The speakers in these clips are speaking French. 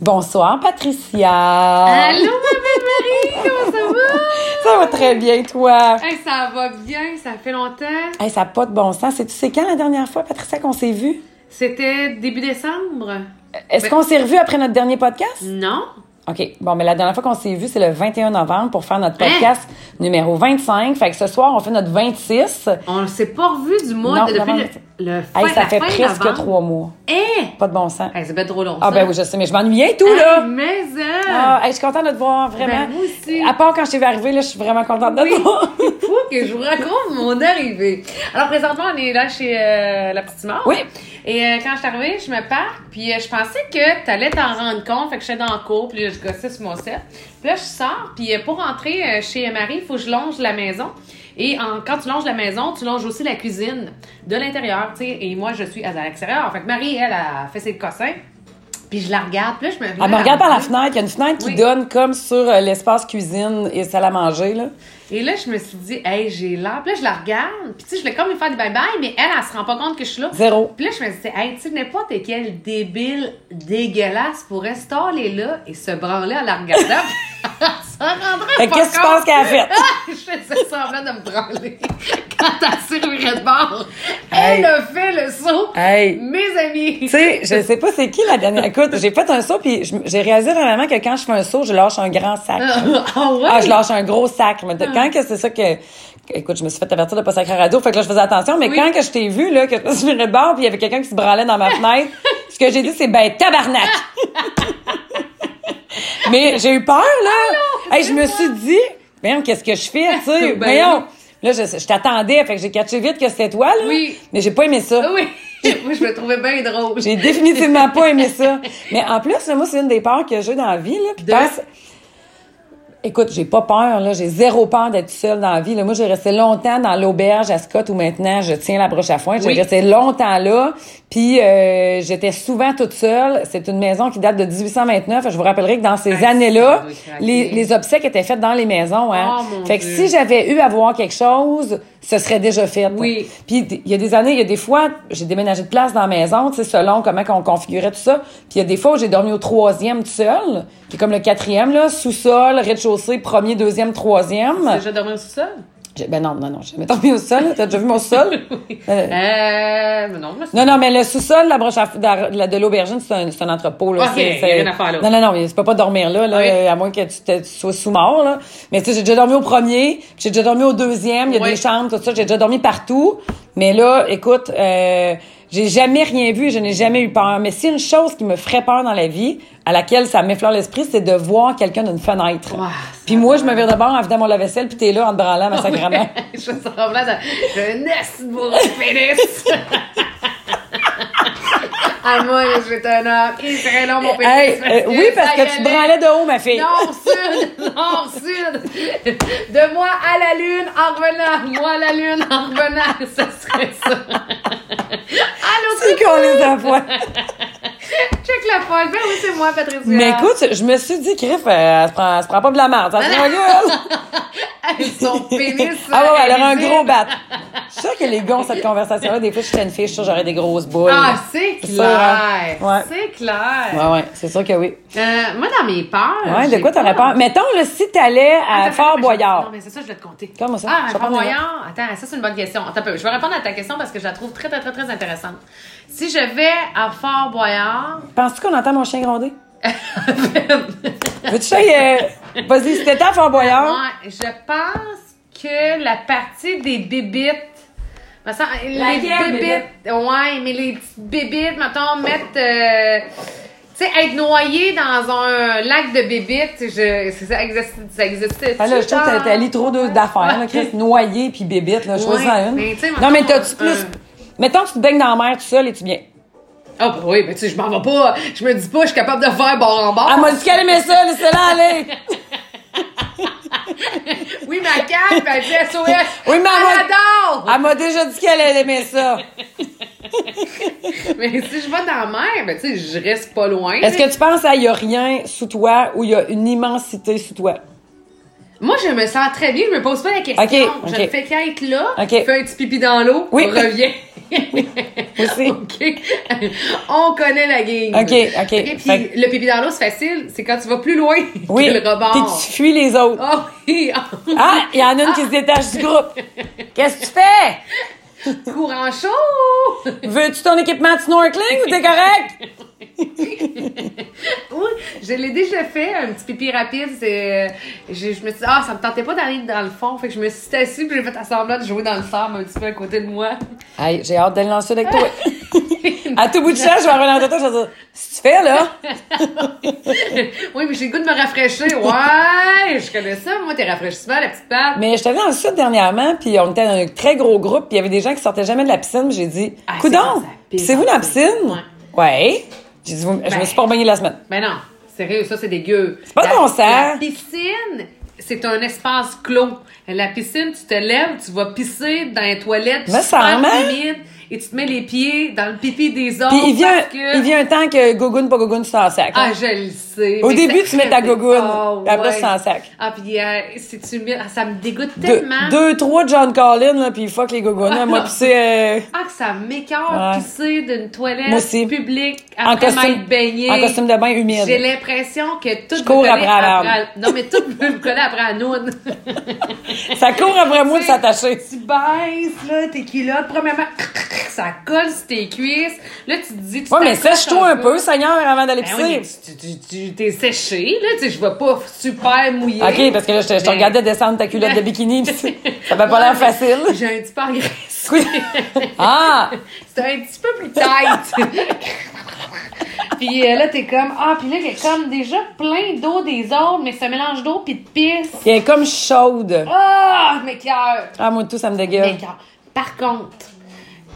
Bonsoir, Patricia. Allô, ma belle Marie, comment ça va? Ça va très bien, toi? Hey, ça va bien, ça fait longtemps. Hey, ça n'a pas de bon sens. C'est tu sais quand la dernière fois, Patricia, qu'on s'est vu? C'était début décembre? Est-ce Ben- qu'on s'est revu après notre dernier podcast? Non. OK. Bon, mais la dernière fois qu'on s'est vu, c'est le 21 novembre pour faire notre Hein? podcast numéro 25. Fait que ce soir, on fait notre 26. On s'est pas revu du mois Non, de- depuis. Le, Hey, ça fait fin presque novembre. trois mois. Hein? Pas de bon sens. Hey, ça fait trop long. Ah, ben oui, je sais, mais je m'ennuyais et tout, là. mais! Ah, je suis contente de te voir, vraiment. Ben, moi aussi. À part quand je t'ai vu arriver, là, je suis vraiment contente de Oui, te voir. il faut que je vous raconte mon arrivée. Alors, présentement, on est là chez euh, la petite mort. Oui. Et euh, quand je suis arrivée, je me pars, puis euh, je pensais que t'allais t'en rendre compte, fait que j'étais dans le cours, puis là, je gossais sur mon set. Puis là, je sors, puis pour rentrer euh, chez Marie, il faut que je longe la maison. Et en- quand tu longes la maison, tu longes aussi la cuisine de l'intérieur, tu sais. Et moi, je suis à l'extérieur. Fait que Marie, elle, a fait ses cossins. Puis je la regarde, puis là, je me Elle me regarde par la fenêtre. Il y a une fenêtre qui donne comme sur euh, l'espace cuisine et salle à manger, là. Et là, je me suis dit, hey, j'ai l'air. Puis là, je la regarde. Puis tu sais, je voulais comme lui faire des bye-bye, mais elle, elle se rend pas compte que je suis là. Zéro. Puis là, je me disais, hey, tu sais, n'importe quel débile dégueulasse pourrait se là et se branler en la regardant. ça rendrait pas qu'est-ce que tu penses qu'elle a fait? je faisais semblant de me branler. Quand elle servirait de bord, Hey. elle a fait le saut. Hey. Mes amis. Tu sais, je sais pas c'est qui la dernière. Écoute, j'ai fait un saut puis j'ai réalisé vraiment que quand je fais un saut, je lâche un grand sac. Ah ouais? Ah, je lâche un gros sac. Mais de- quand que c'est ça que écoute, je me suis fait avertir de pas sacrer radio, fait que là je faisais attention, mais Oui. quand que je t'ai vu là que je me suis de bord puis il y avait quelqu'un qui se branlait dans ma fenêtre, ce que j'ai dit c'est ben tabarnak. Mais j'ai eu peur là. Hey, je me suis dit, merde, qu'est-ce que je fais, tu sais? Ben Voyons. Là, je, je t'attendais, fait que j'ai catché vite que c'était toi, là. Oui. Mais j'ai pas aimé ça. Ah Oui. Moi, je me trouvais bien drôle. J'ai définitivement pas aimé ça. Mais en plus, là, moi, c'est une des peurs que j'ai dans la vie. Là, puis De? Écoute, j'ai pas peur, là. J'ai zéro peur d'être seule dans la vie. Là. Moi, j'ai resté longtemps dans l'auberge à Scott où maintenant je tiens la broche à foin. J'ai Oui. resté longtemps là. Puis euh, j'étais souvent toute seule. C'est une maison qui date de 1829. Je vous rappellerai que dans ces années-là, les, les obsèques étaient faites dans les maisons. Hein. Oh, mon fait que Dieu. si j'avais eu à voir quelque chose, ce serait déjà fait. Oui. Puis il y a des années, il y a des fois, j'ai déménagé de place dans la maison, tu sais, selon comment on configurait tout ça. Puis il y a des fois où j'ai dormi au troisième tout seul, qui est comme le quatrième, là, sous-sol, rez-de-chaussée, premier, deuxième, troisième. T'as déjà dormi au sous-sol? Ben non, non, non, j'ai jamais dormi au sol. T'as déjà vu mon sol? Euh, Euh, mais non, moi, c'est- non, non, mais le sous-sol, la broche à de, la- de l'aubergine, c'est un, entrepôt. Là. C'est- rien à faire là. Non, non, non, mais tu peux pas dormir là, là Oui. à moins que tu, te- tu sois sous-mort. Là. Mais tu sais, j'ai déjà dormi au premier, j'ai déjà dormi au deuxième, il y a Oui. des chambres, tout ça, j'ai déjà dormi partout. Mais là, écoute, euh, j'ai jamais rien vu, je n'ai jamais eu peur. Mais c'est une chose qui me ferait peur dans la vie, à laquelle ça m'effleure l'esprit, c'est de voir quelqu'un d'une fenêtre. Ouais, puis moi, je me vire de bord en mon lave-vaisselle, puis t'es là en te branlant, ma sacrament. je fais semblant de. J'ai un nest de pénis. ah, moi, j'étais un homme. Il serait long, mon pénis. Hey, parce euh, oui, parce que tu te branlais de haut, ma fille. Nord, sud, nord, sud. De moi à la lune en revenant. Moi à la lune en revenant. Ça serait ça. Allô, C'est qu'on les envoie. check la folle. Ben oui, c'est moi, Patricia. Mais écoute, je me suis dit, Griff, elle, se prend, elle se prend pas de la merde. Ça se prend gueule. Hey, son pénis. Ah ouais, ouais, elle aura un gros bat. Je suis sûre que les gars ont cette conversation-là. Des fois, je serais une fille, je suis sûre j'aurais des grosses boules. Ah, c'est sûr, hein? clair. Ouais. C'est clair. Ouais, ouais, c'est sûr que oui. Euh, moi, dans mes peurs. Ouais, de quoi t'aurais peur? Mettons, là, si t'allais à Attends, Fort Boyard. Non, mais c'est ça, je vais te compter. Comment ça? Ah, Fort Boyard? Attends, ça, c'est une bonne question. Attends. Je vais répondre à ta question parce que je la trouve très, très, très, très intéressante. Si je vais à Fort Boyard. Penses-tu qu'on entend mon chien gronder? Veux-tu euh, Vas-y, si t'étais à Fort Boyard. Ouais, je pense que la partie des bébites. me semble- Les bébites. Ouais, mais les petites bébites, mettons, mettre. euh, tu sais, être noyé dans un lac de bébites, je, c'est- ça existe. Ça existe Ah là, je trouve que t'as lu trop de- d'affaires, là, Chris. Noyer puis bébite, là. Choisis Ouais, une. mais non, mais t'as-tu plus. Mettons que tu te baignes dans la mer tout seul et tu viens. Ah, bah oui, mais tu sais, je m'en vais pas. Je me dis pas, je suis capable de faire bord en bord. Elle m'a dit qu'elle aimait ça, laissez-la aller. Oui, ma carte, elle dit SOS. Oui, mais elle adore. Elle m'a déjà dit qu'elle aimait ça. Mais si je vais dans la mer, ben, tu sais, je reste pas loin. Est-ce que tu penses qu'il y a rien sous toi ou il y a une immensité sous toi? Moi, je me sens très bien, je me pose pas la question. Ok, Je ok. ne fais qu'être là, Ok. fais un petit pipi dans l'eau, Oui. on revient. Aussi. OK. On connaît la game. OK, OK. puis Fait le pipi dans l'eau, c'est facile. C'est quand tu vas plus loin Oui. que le rebord. Puis tu fuis les autres. Ah oui. Ah, il y en a une qui se détache du groupe. Qu'est-ce que tu fais? Courant chaud. Veux-tu ton équipement de snorkeling ou t'es correct? Oui, je l'ai déjà fait, un petit pipi rapide. C'est, je, je me suis dit, ah, ça me tentait pas d'aller dans le fond. Fait que je me suis assise puis j'ai fait semblant de jouer dans le sable un petit peu à côté de moi. Hey, j'ai hâte d'aller sud avec toi. à tout bout de champ, je vais revenir dans toi, je vais dire, si tu fais, là? oui, mais j'ai le goût de me rafraîchir. Ouais, je connais ça, moi, tes rafraîchissements, la petite patte. Mais j'étais allée dans le sud dernièrement, puis on était dans un très gros groupe, puis il y avait des gens qui sortaient jamais de la piscine, j'ai dit, Ah, c'est coudon, vous dans la en piscine? Ouais. J'ai dit, je me Ben. suis pas baignée la semaine. Mais non, sérieux, ça, c'est dégueu. C'est pas de bon sens. La piscine, c'est un espace clos. La piscine, tu te lèves, tu vas pisser dans les toilettes Me super hein? humides et tu te mets les pieds dans le pipi des autres. Puis il vient, parce que... il vient un temps que gogoune, pas gogoune, tu t'en sac. Ah, hein. je le sais. Au début, tu mets ta Oh, puis après, ouais. tu t'en sac. Ah, puis euh, c'est humide. Ah, ça me dégoûte tellement. deux, trois John Collins, là, puis fuck les gogounes. là. Moi, puis c'est... euh, Ah, que ça m'écœure Ouais. pisser d'une toilette publique en après costume, m'être baigné. en costume de bain humide. J'ai l'impression que tout Je cours après. Non, mais tout me connaît après noune. Ça court après moi de s'attacher. tu baisses, là, tes culottes. Premièrement, ça colle sur tes cuisses. Là, tu te dis... Tu Ouais, mais sèche-toi un peu, Seigneur, avant d'aller Ben pisser. tu, tu, tu- t'es séché, là, tu sais, je vais pas super mouillé. OK, parce que là, je te, je te Mais- regardais descendre ta culotte de bikini, pis c'est- ça fait pas l'air facile. J'ai un petit peu. Oui. Ah! C'est un petit peu plus tight. puis euh, là, t'es comme, ah, puis là, il y a comme déjà plein d'eau des autres, mais un mélange d'eau puis de pisse. Elle est comme chaude. Ah, mes cœurs. Ah, moi, tout, ça me dégueule. Par contre,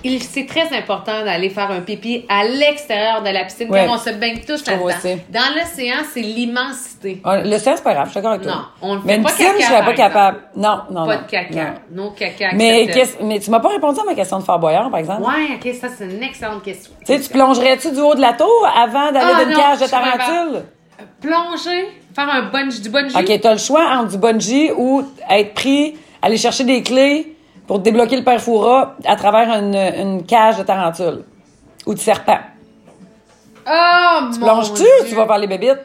il c'est très important d'aller faire un pipi à l'extérieur de la piscine, Ouais. comme on se baigne tous là-dedans. Dans l'océan, c'est l'immensité. Ah, sens, c'est pas grave, je suis d'accord avec toi. Non, on le fait Mais une pas piscine, caca, je serais pas capable. Non, non, Pas non. de caca. Non. Caca. Mais, mais tu m'as pas répondu à ma question de Fort Boyard, par exemple. Ouais, ok, ça, c'est une excellente question. Tu sais, tu plongerais-tu du haut de la tour avant d'aller Ah, d'une non, cage de tarentule? Plonger, faire un bungee, du bungee. OK, t'as le choix entre du bungee ou être pris, aller chercher des clés pour débloquer le perfora à travers une, une cage de tarentule ou de serpent. Oh, mon Plonges-tu ou tu vas faire les bébites?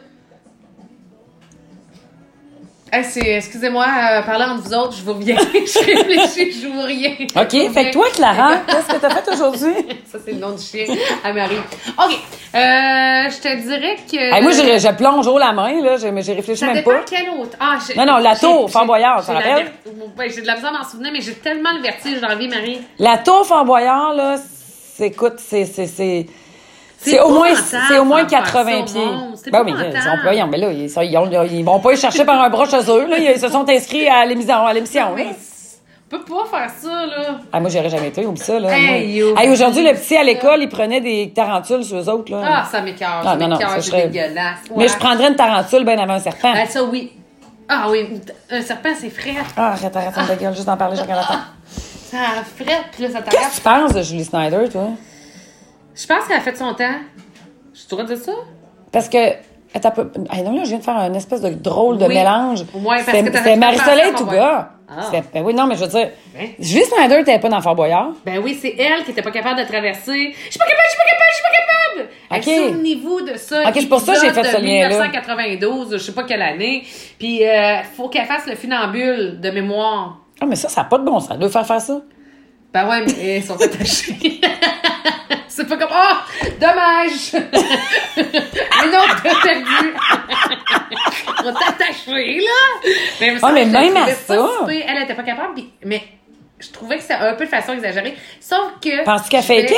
Ah, c'est, excusez-moi, euh, parlant entre vous autres, je vous reviens. je réfléchis, je vous rien. OK, fait que toi, Clara, qu'est-ce que t'as fait aujourd'hui? Ça, c'est le nom du chien à Marie. OK. Euh, je te dirais que. Hey, moi, j'ai- je plonge haut la main, là, mais j'ai réfléchi Ça même pas. quelle autre. Ah, Non, non, la tour, j'ai- Fort Boyard, tu te j'ai la de la misère à m'en souvenir, mais j'ai tellement le vertige dans la vie, Marie. La tour Fort Boyard, là, c'est, écoute, c'est, c'est, au moins, c'est au moins faire 80 ça au pieds. Ben oui, épouvantable. ils voyons, mais là, ils, sont- ils, ont- ils vont pas les chercher par un bras chez eux, là. Ils se sont inscrits à l'émission, à l'émission, Mais on peut pas faire ça, là. Ah, moi, j'aurais jamais été, oublie ça, là. Hey, Moi- yo. Hey, aujourd'hui, le petit à l'école, il prenait des tarentules sur eux autres, là. Ah, ça m'écoeure. Ah, non, non, ça serait- dégueulasse. Mais je prendrais une tarentule bien avant un serpent. Ah, ça, oui. Ah, oui. Un serpent, c'est frais. Ah, arrête, arrête, ça me dégueule, juste d'en parler, je regarde la table. Ça frette, puis là, ça Qu'est-ce t'arrête. que tu penses de Julie Snyder, toi? Je pense qu'elle a fait son temps. Je te dire ça? Parce que. Attends, peu- hey, non, là, je viens de faire un espèce de drôle de Oui. mélange. Ouais, parce que tout Marie-Soleil Touga. Ah. Ben oui, non, mais je veux dire. Hein? Julie Snyder n'était pas dans Fort Boyard. Ben oui, c'est elle qui était pas capable de traverser. Je suis pas capable, je suis pas capable, je suis pas capable! Ok. Hey, Souvenez-vous de ça. Ok, c'est pour ça que j'ai fait ce de lien-là. 1992, je sais pas quelle année. Puis, euh, faut qu'elle fasse le funambule de mémoire. Ah, mais ça, ça n'a pas de bon sens de faire faire ça. Ben ouais, mais ils sont attachés. C'est pas comme, oh, dommage! mais non, t'as perdu! On t'a attaché, là! Mais, Ah, mais même à ça. super. Elle était pas capable, mais je trouvais que c'était un peu de façon exagérée. Sauf que. Penses-tu qu'elle fakeait?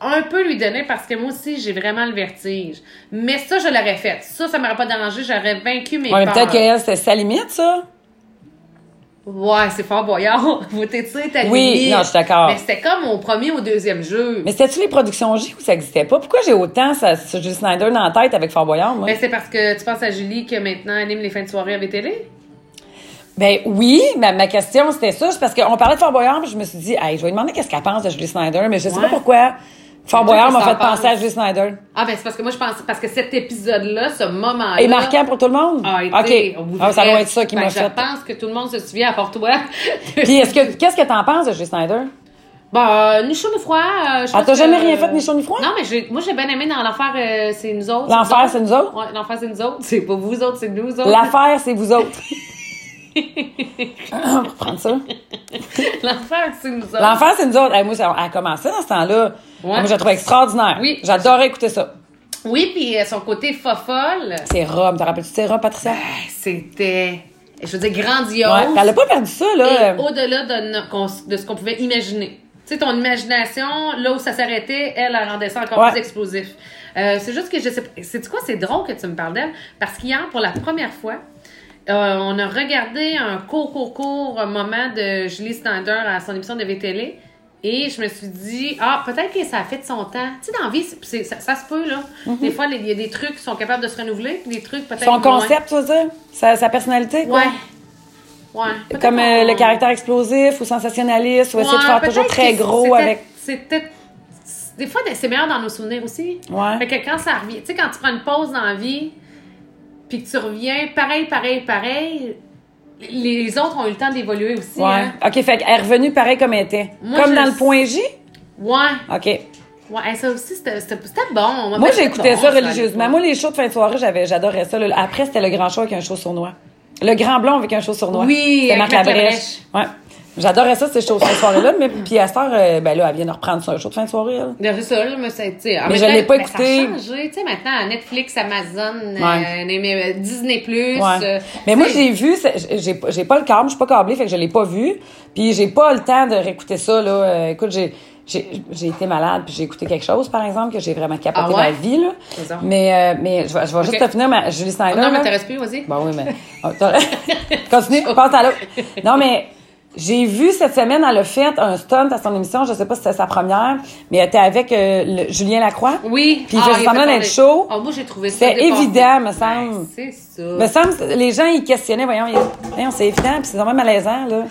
Un peu lui donner parce que moi aussi, j'ai vraiment le vertige. Mais ça, je l'aurais fait. Ça, ça m'aurait pas dérangé. J'aurais vaincu mes Ouais, peut-être qu'elle, c'était sa limite, ça. Ouais, c'est fort boyard. Vous t'étirez ta Oui, non, je suis d'accord. Mais c'était comme au premier ou au deuxième jeu. Mais c'était-tu les productions J ou ça n'existait pas? Pourquoi j'ai autant ça, ce Julie Snyder dans la tête avec Fort Boyard, moi? Ben, c'est parce que tu penses à Julie que maintenant anime les fins de soirée à VTL? Ben oui, ma, ma question c'était ça, c'est parce qu'on parlait de Fort Boyard, puis je me suis dit, hey, je vais lui demander qu'est-ce qu'elle pense de Julie Snyder, mais je sais Ouais. pas pourquoi Fort Boyard m'a fait penser à? Julie Snyder. Ah, ben c'est parce que moi, je pense parce que cet épisode-là, ce moment-là. Et marquant pour tout le monde? a été. OK. Ah, ça doit être ça qui m'a fait. Je pense que tout le monde se souvient, à part toi. Puis est-ce que qu'est-ce que t'en penses de Julie Snyder? Bah, ni chaud ni froid. euh, je Ah, t'as que- jamais rien fait, ni chaud ni froid? Non, mais j'ai- moi, j'ai bien aimé dans l'enfer, euh, c'est nous autres. L'enfer, c'est nous autres? Ouais, l'enfer, c'est nous autres. C'est pas vous autres, c'est nous autres. L'affaire, c'est vous autres. On va prendre ça. l'enfer, c'est nous autres. L'enfer, c'est nous autres. Hey, moi, a commencé dans ce temps-là. Moi, je la trouve extraordinaire. Oui. J'adorais écouter ça. Oui, puis euh, son côté fofolle, C'est Rome. T'as rappelles-tu c'est Rome, Patricia? c'était, je veux dire, grandiose. Ouais. Elle a pas perdu ça, là. Au-delà de, de ce qu'on pouvait imaginer. Tu sais, ton imagination, là où ça s'arrêtait, elle, elle rendait ça encore Ouais. plus explosif. Euh, c'est juste que je sais pas. C'est quoi, c'est drôle que tu me parles d'elle, parce qu'hier, pour la première fois, euh, on a regardé un court, court, court moment de Julie Stander à son émission de VTL. Et je me suis dit, ah, peut-être que ça a fait de son temps. Tu sais, dans la vie, c'est- ça, ça se peut, là. Des fois, il y a des trucs qui sont capables de se renouveler, puis des trucs peut-être. Son concept, tu veux dire? Sa, sa personnalité, quoi? Ouais. Ouais. Comme euh, le caractère explosif ou sensationnaliste ou essayer de faire toujours très gros avec. C'était. Des fois, c'est meilleur dans nos souvenirs aussi. Ouais. Fait que quand ça revient, tu sais, quand tu prends une pause dans la vie, puis que tu reviens, pareil, pareil, pareil, les autres ont eu le temps d'évoluer aussi. Ouais. Hein? OK, fait qu'elle est revenue pareil comme elle était. Moi, comme dans le point J? Ouais. OK. Ouais, ça aussi, c'était bon. Moi, j'écoutais bon, ça religieusement. Moi, les shows de fin de soirée, j'adorais ça. Après, c'était le grand show avec un show sournois. Le grand blond avec un show sournois. Oui, C'était Marc Labrèche. Ouais. J'adorais ça, ces shows de fin de soirée-là. Mais puis à cette heure, euh, ben là, elle vient de reprendre ça, un show de fin de soirée. Ben, C'est ça, là, mais c'est, tu sais, en Mais je l'ai pas ben, écouté. Ça a changé, tu sais, maintenant, Netflix, Amazon, euh, Ouais. euh, Disney+, Ouais. euh, mais moi, j'ai vu, j'ai j'ai pas le câble, je suis pas câblée, fait que je l'ai pas vu. Puis j'ai pas le temps de réécouter ça, là. Écoute, j'ai. J'ai été malade, puis j'ai écouté quelque chose, par exemple, que j'ai vraiment capoté Ah ouais? ma vie, là. Mais, euh, mais je vais, je vais juste te finir ma Julie Snyder. non, là. m'intéresse plus, vas-y. Ben oui, mais. Oh, Continue, passe à l'autre. Non, mais j'ai vu cette semaine, elle a fait un stunt à son émission, je sais pas si c'était sa première, mais elle était avec euh, le- Julien Lacroix. Oui. Puis faisait il semblant d'être chaud. Ah, moi, j'ai trouvé ça. Dépassé. évident, me Ben, semble. c'est ça. Me semble, les gens, ils questionnaient, voyons, voyons, c'est évident, puis c'est vraiment malaisant, là.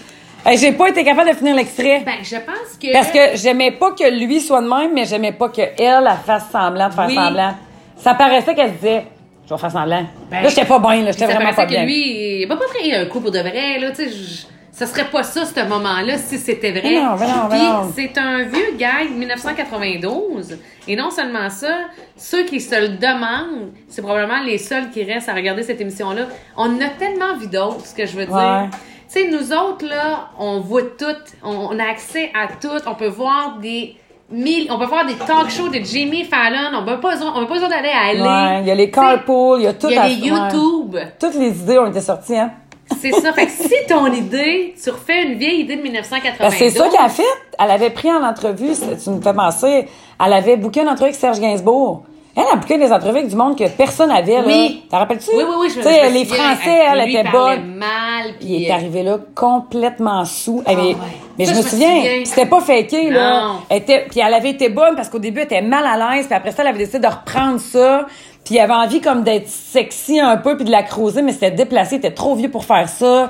Hey, j'ai pas été capable de finir l'extrait. Ben, je pense que. Parce que j'aimais pas que lui soit de même, mais j'aimais pas que elle, fasse semblant de faire Oui. semblant. Ça paraissait qu'elle disait, je vais faire semblant. Ben, là, j'étais pas bien, là, j'étais vraiment pas que bien. lui, il va pas créer un coup pour de vrai, là, tu sais. Ça serait pas ça, ce moment-là, si c'était vrai. Mais non, mais non, mais Puis, non. c'est un vieux gag 1992. Et non seulement ça, ceux qui se le demandent, c'est probablement les seuls qui restent à regarder cette émission-là. On en a tellement vu d'autres, ce que je veux dire. Ouais. Tu sais, nous autres, là, on voit tout, on, on a accès à tout, on peut voir des mille, on peut voir des talk shows de Jimmy Fallon, on n'a pas besoin, besoin d'aller à LA. Ouais, il y a les carpools, il y a tout Il y a à les ouais. YouTube. Toutes les idées ont été sorties, hein. C'est ça. Fait que si ton idée, tu refais une vieille idée de 1992. Ben, c'est ça qu'elle a fait. Elle avait pris en entrevue, tu me fais penser, elle avait booké une entrevue avec Serge Gainsbourg. Elle a booké des entrevues avec du monde que personne n'avait. Oui. T'en rappelles-tu? Oui, oui, oui, je me je les. Français, elle Lui, était bonne. mal, Puis il est arrivé là complètement sous. Eh, mais, ouais. mais Ça, je me souviens, c'était pas faké, là. Elle était, puis elle avait été bonne parce qu'au début, elle était mal à l'aise. Puis après ça, elle avait décidé de reprendre ça. Puis elle avait envie comme d'être sexy un peu puis de la creuser, mais c'était déplacé. Elle était trop vieux pour faire ça.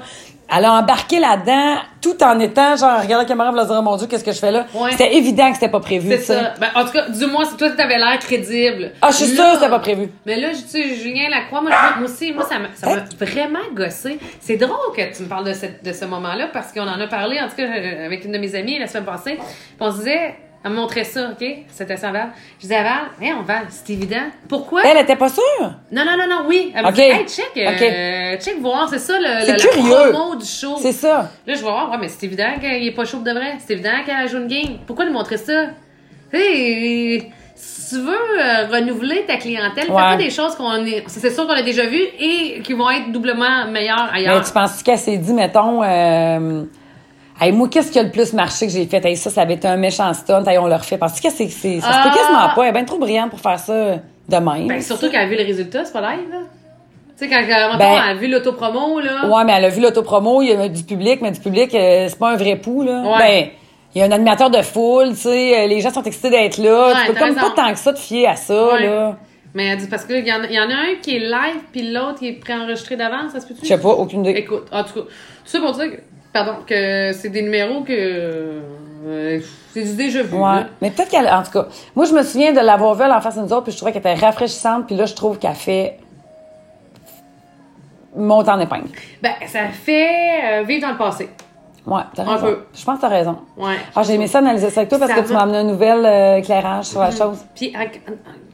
Elle a embarqué là-dedans tout en étant genre, regarde la caméra, va dire, oh mon Dieu, qu'est-ce que je fais là? Ouais. C'était évident que c'était pas prévu, C'est tu sais. ça. Ben, en tout cas, du moins, toi qui avais l'air crédible. Ah, je suis sûre que c'était pas prévu. Mais là, je dis, Julien Lacroix, moi, moi aussi, moi, ça m'a ça vraiment gossé. C'est drôle que tu me parles de, cette, de ce moment-là parce qu'on en a parlé, en tout cas, euh, avec une de mes amies la semaine passée. Puis on se disait, elle me montrait ça, OK? C'était ça, Val. Je disais à Val, hey, on Val, c'est évident. Pourquoi? Elle était pas sûre? Non, non, non, non, oui. Elle me dit, hey, check, euh, check voir, c'est ça le, le- la promo du show. C'est ça. Là, je vais voir, ouais, mais c'est évident qu'il est pas chaud de vrai. C'est évident qu'elle joue une game. Pourquoi lui montrer ça? Sais, si tu veux euh, renouveler ta clientèle, fais Ouais. pas des choses qu'on est, c'est sûr qu'on a déjà vues et qui vont être doublement meilleures ailleurs. Mais tu penses qu'elle s'est dit, mettons, euh, hey, moi, qu'est-ce qui a le plus marché que j'ai fait? Hey, ça, ça avait été un méchant stunt. Hey, on le refait. Parce que c'est, c'est, ça se peut Ah! quasiment pas. Elle est bien trop brillante pour faire ça de même. Ben, surtout qu'elle a vu le résultat, c'est pas live, là. Tu sais, quand Ben- elle a vu l'autopromo, là. Ouais, mais elle a vu l'autopromo, il y a du public, mais du public, euh, c'est pas un vrai pouls, là. Ouais. Ben, il y a un animateur de foule, tu sais, euh, les gens sont excités d'être là. Ouais, tu peux comme raison. pas tant que ça te fier à ça, Ouais. là. Mais elle dit parce qu'il y, en y en a un qui est live, puis l'autre qui est préenregistré d'avance, ça se peut-tu? Je sais pas, aucune idée. Écoute, en tout cas, tout ça pour dire que, pardon, que c'est des numéros que. euh, c'est du déjà vu. Ouais. là. Mais peut-être qu'elle, en tout cas, moi, je me souviens de l'avoir vue en face de nous autres, puis je trouvais qu'elle était rafraîchissante, puis là, je trouve qu'elle fait monte en épingle. Ben, ça fait euh, vivre dans le passé. Ouais, t'as Un raison. peu. Je pense que t'as raison. Ouais. Ah, j'ai aimé ça analyser ça avec toi parce Ça que tu m'as amené un nouvel euh, éclairage sur la chose. Puis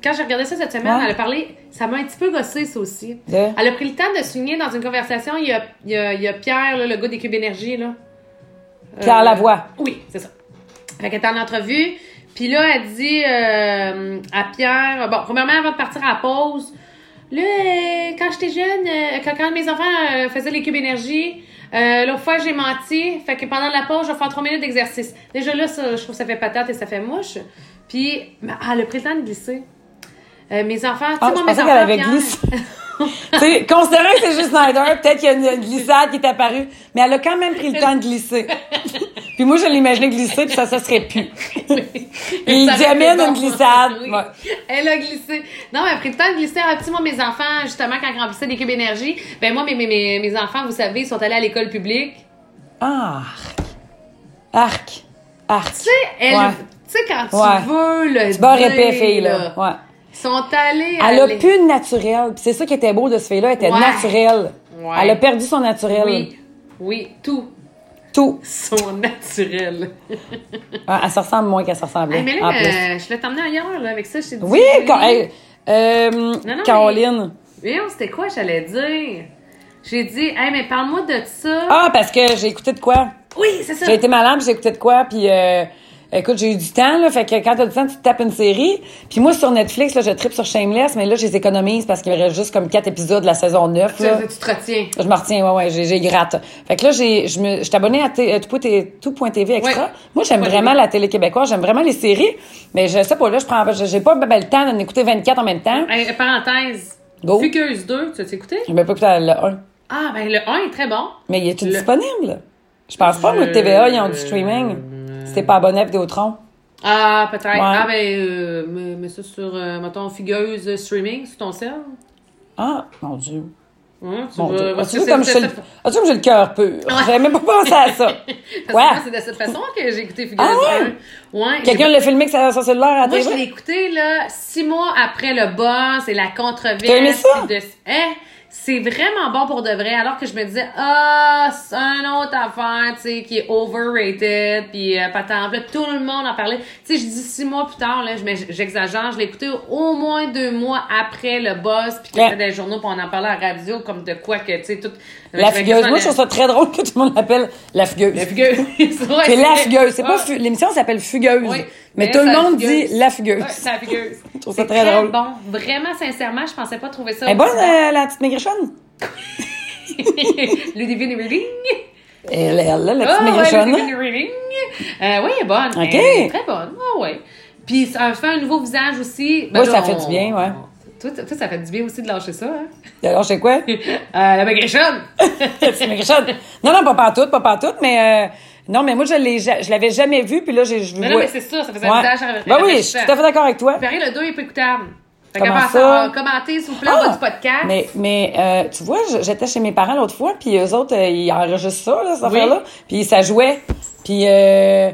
quand j'ai regardé ça cette semaine, Ouais. elle a parlé, ça m'a un petit peu gossé ça aussi. De? Elle a pris le temps de souligner dans une conversation, il y a, il y a, il y a Pierre, là, le gars des cubes énergie, là. Pierre Euh, Lavoie. Oui, c'est ça. Fait qu'elle était en entrevue, puis là, elle dit euh, à Pierre, bon, premièrement, avant de partir à la pause, là, quand j'étais jeune, quand, quand mes enfants faisaient les cubes énergie, euh, l'autre fois, j'ai menti, fait que pendant la pause, je vais faire trois minutes d'exercice. Déjà là, ça, je trouve que ça fait patate et ça fait mouche. Puis, mais elle a pris le temps de glisser. Euh, mes enfants, tu sais, Ah, moi, je mes enfants. avait glissé. tu sais, considérant que c'est juste Snyder, peut-être qu'il y a une glissade qui est apparue, mais elle a quand même pris le temps de glisser. puis moi, je l'imaginais glisser, puis ça, ça serait plus. Il Ça dit, amène été une bon. glissade. Oui. Ouais. Elle a glissé. Non, elle a pris le temps de glisser. Ah, sais, moi, mes enfants, justement, quand ils remplissaient des cubes énergie, ben moi, mes, mes, mes, enfants, vous savez, ils sont allés à l'école publique. Arc. Arc. Arc. Tu sais, elle, Ouais. tu sais, quand tu Ouais. veux le Tu dire, épais, fille, là. Ouais. Sont allés Elle a plus de naturel. Puis c'est ça qui était beau de ce fille-là. Elle était Ouais. naturelle. Ouais. Elle a perdu son naturel. Oui, oui, tout. Tout. Sont naturels. Ah, Elle se ressemble moins qu'elle se ressemblait. Hey, mais là, en plus. euh, je l'ai t'emmener ailleurs, là, avec ça. Je dit. Oui, quand- hey, euh, non, Caroline. Mais oh, c'était quoi, j'allais dire? J'ai dit, hey, mais parle-moi de ça. Ah, parce que j'ai écouté de quoi? Oui, c'est ça. J'ai été malade, puis j'ai écouté de quoi, puis euh, écoute, j'ai eu du temps, là, fait que quand t'as du temps, tu te tapes une série. Puis moi, sur Netflix, là, je tripe sur Shameless, mais là, je les économise parce qu'il y aurait juste comme quatre épisodes de la saison 9, Tu, là. tu te retiens. Je me retiens, ouais, ouais, j'ai, gratte. Fait que là, j'ai, je me, je abonnée à euh, tout.tv extra. Ouais. Moi, j'aime vraiment la télé québécoise, j'aime vraiment les séries, mais je sais pas, là, je prends, j'ai pas ben, le temps d'en écouter 24 en même temps. Hey, parenthèse. Go. Fugueuse 2, tu as écouté? Même pas écouté le 1. Ah, ben le 1 est très bon. Mais il est-tu Le- disponible? Je pense pas, moi, Je- TVA, ils ont du streaming. T'es pas abonné à Vidéotron? Ah, peut-être. Ouais. Ah, ben, euh, mets, mets ça sur, euh, mettons, Fugueuse euh, Streaming, sur ton cell. Ah, mon Dieu. Hein, tu parce As-tu vu comme j'ai le, cœur pur? J'avais même pas pensé à ça. parce que Quoi? moi, c'est de cette façon que j'ai écouté Fugueuse Ah ouais? 1. Ouais. Quelqu'un l'a filmé que ça sur cellulaire à Moi, je l'ai écouté, là, six mois après le boss et la controverse. T'as aimé ça? De... Hein? C'est vraiment bon pour de vrai, alors que je me disais, ah, c'est une autre affaire, tu sais, qui est overrated, puis euh, pas tant. Puis là, tout le monde en parlait. Tu sais, je dis six mois plus tard, là, j'exagère, je l'ai écouté au moins deux mois après le boss, puis Ouais. y avait des journaux, puis on en parlait à la radio, comme de quoi que, tu sais, tout... La fugueuse. Moi, je trouve ça très drôle que tout le monde l'appelle la fugueuse. La fugueuse. C'est la fugueuse. C'est pas Ah. fu- l'émission s'appelle fugueuse. Oui. Mais Mais tout le monde dit la fugueuse. Ouais, c'est la fugueuse. Je trouve ça C'est très drôle. bon. Vraiment, sincèrement, je pensais pas trouver ça. Elle est bonne, euh, la petite maigrichonne? le Divine Reading. Elle, elle, là, la petite Ah, ouais, le maigrichonne. Divine Reading. Euh, oui, elle est bonne. Ok. Elle est très bonne. Ah, ouais. Puis, ça fait un nouveau visage aussi. Ben Oui, là, ça fait du bien, ouais. Toi, toi, ça fait du bien aussi de lâcher ça, hein? Je sais quoi? Euh, la maigrichonne. La petite maigrichonne. Non, non, pas partout, pas partout, mais, euh, non, mais moi, je l'ai, je l'avais jamais vu, puis là, j'ai, je Mais non, mais c'est ça, ça faisait un Ouais. visage Ben oui, je suis tout à fait d'accord avec toi. Pareil, le 2 est pas écoutable. Fait Comment qu'avant ça? commentez, s'il vous plaît, Ah! du podcast. Mais, mais euh, tu vois, j'étais chez mes parents l'autre fois, puis eux autres, euh, ils enregistrent ça, là, cette Oui. affaire-là. Puis ça jouait. Puis euh,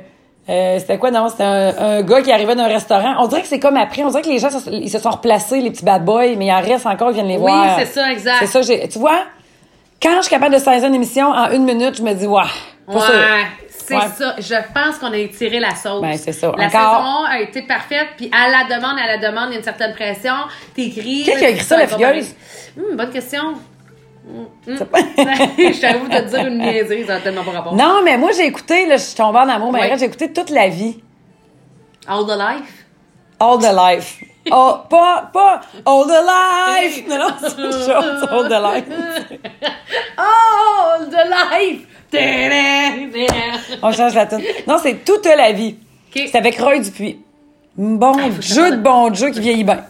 euh, c'était quoi? Non, c'était un, un gars qui arrivait d'un restaurant. On dirait que c'est comme après. On dirait que les gens, ils se sont replacés, les petits bad boys, mais il en reste encore, ils viennent les Oui, voir. c'est ça, exact. C'est ça, j'ai, tu vois, quand je suis capable de saisir une émission en une minute, je me dis, ouais, pas. Ouais, c'est Ouais. ça. Je pense qu'on a étiré la sauce. Ben, c'est ça. La Encore. saison 1 a été parfaite, puis à la demande, à la demande, il y a une certaine pression. T'écris. Qui qui a écrit ça, la fugueuse? Hum, bonne question. Hum, hum. je t'avoue de te dire une niaiserie, ça n'a tellement pas rapport. Non, mais moi, j'ai écouté, là, je suis tombée en amour, mais arrête, j'ai écouté toute la vie. All the life? All the life. Oh, pas, pas all the life! Non, non, c'est autre chose, all the life. All the life. On change la tune. Non, c'est toute la vie. C'est avec Roy Dupuis. Bon je jeu de bon jeu qui vieillit bien.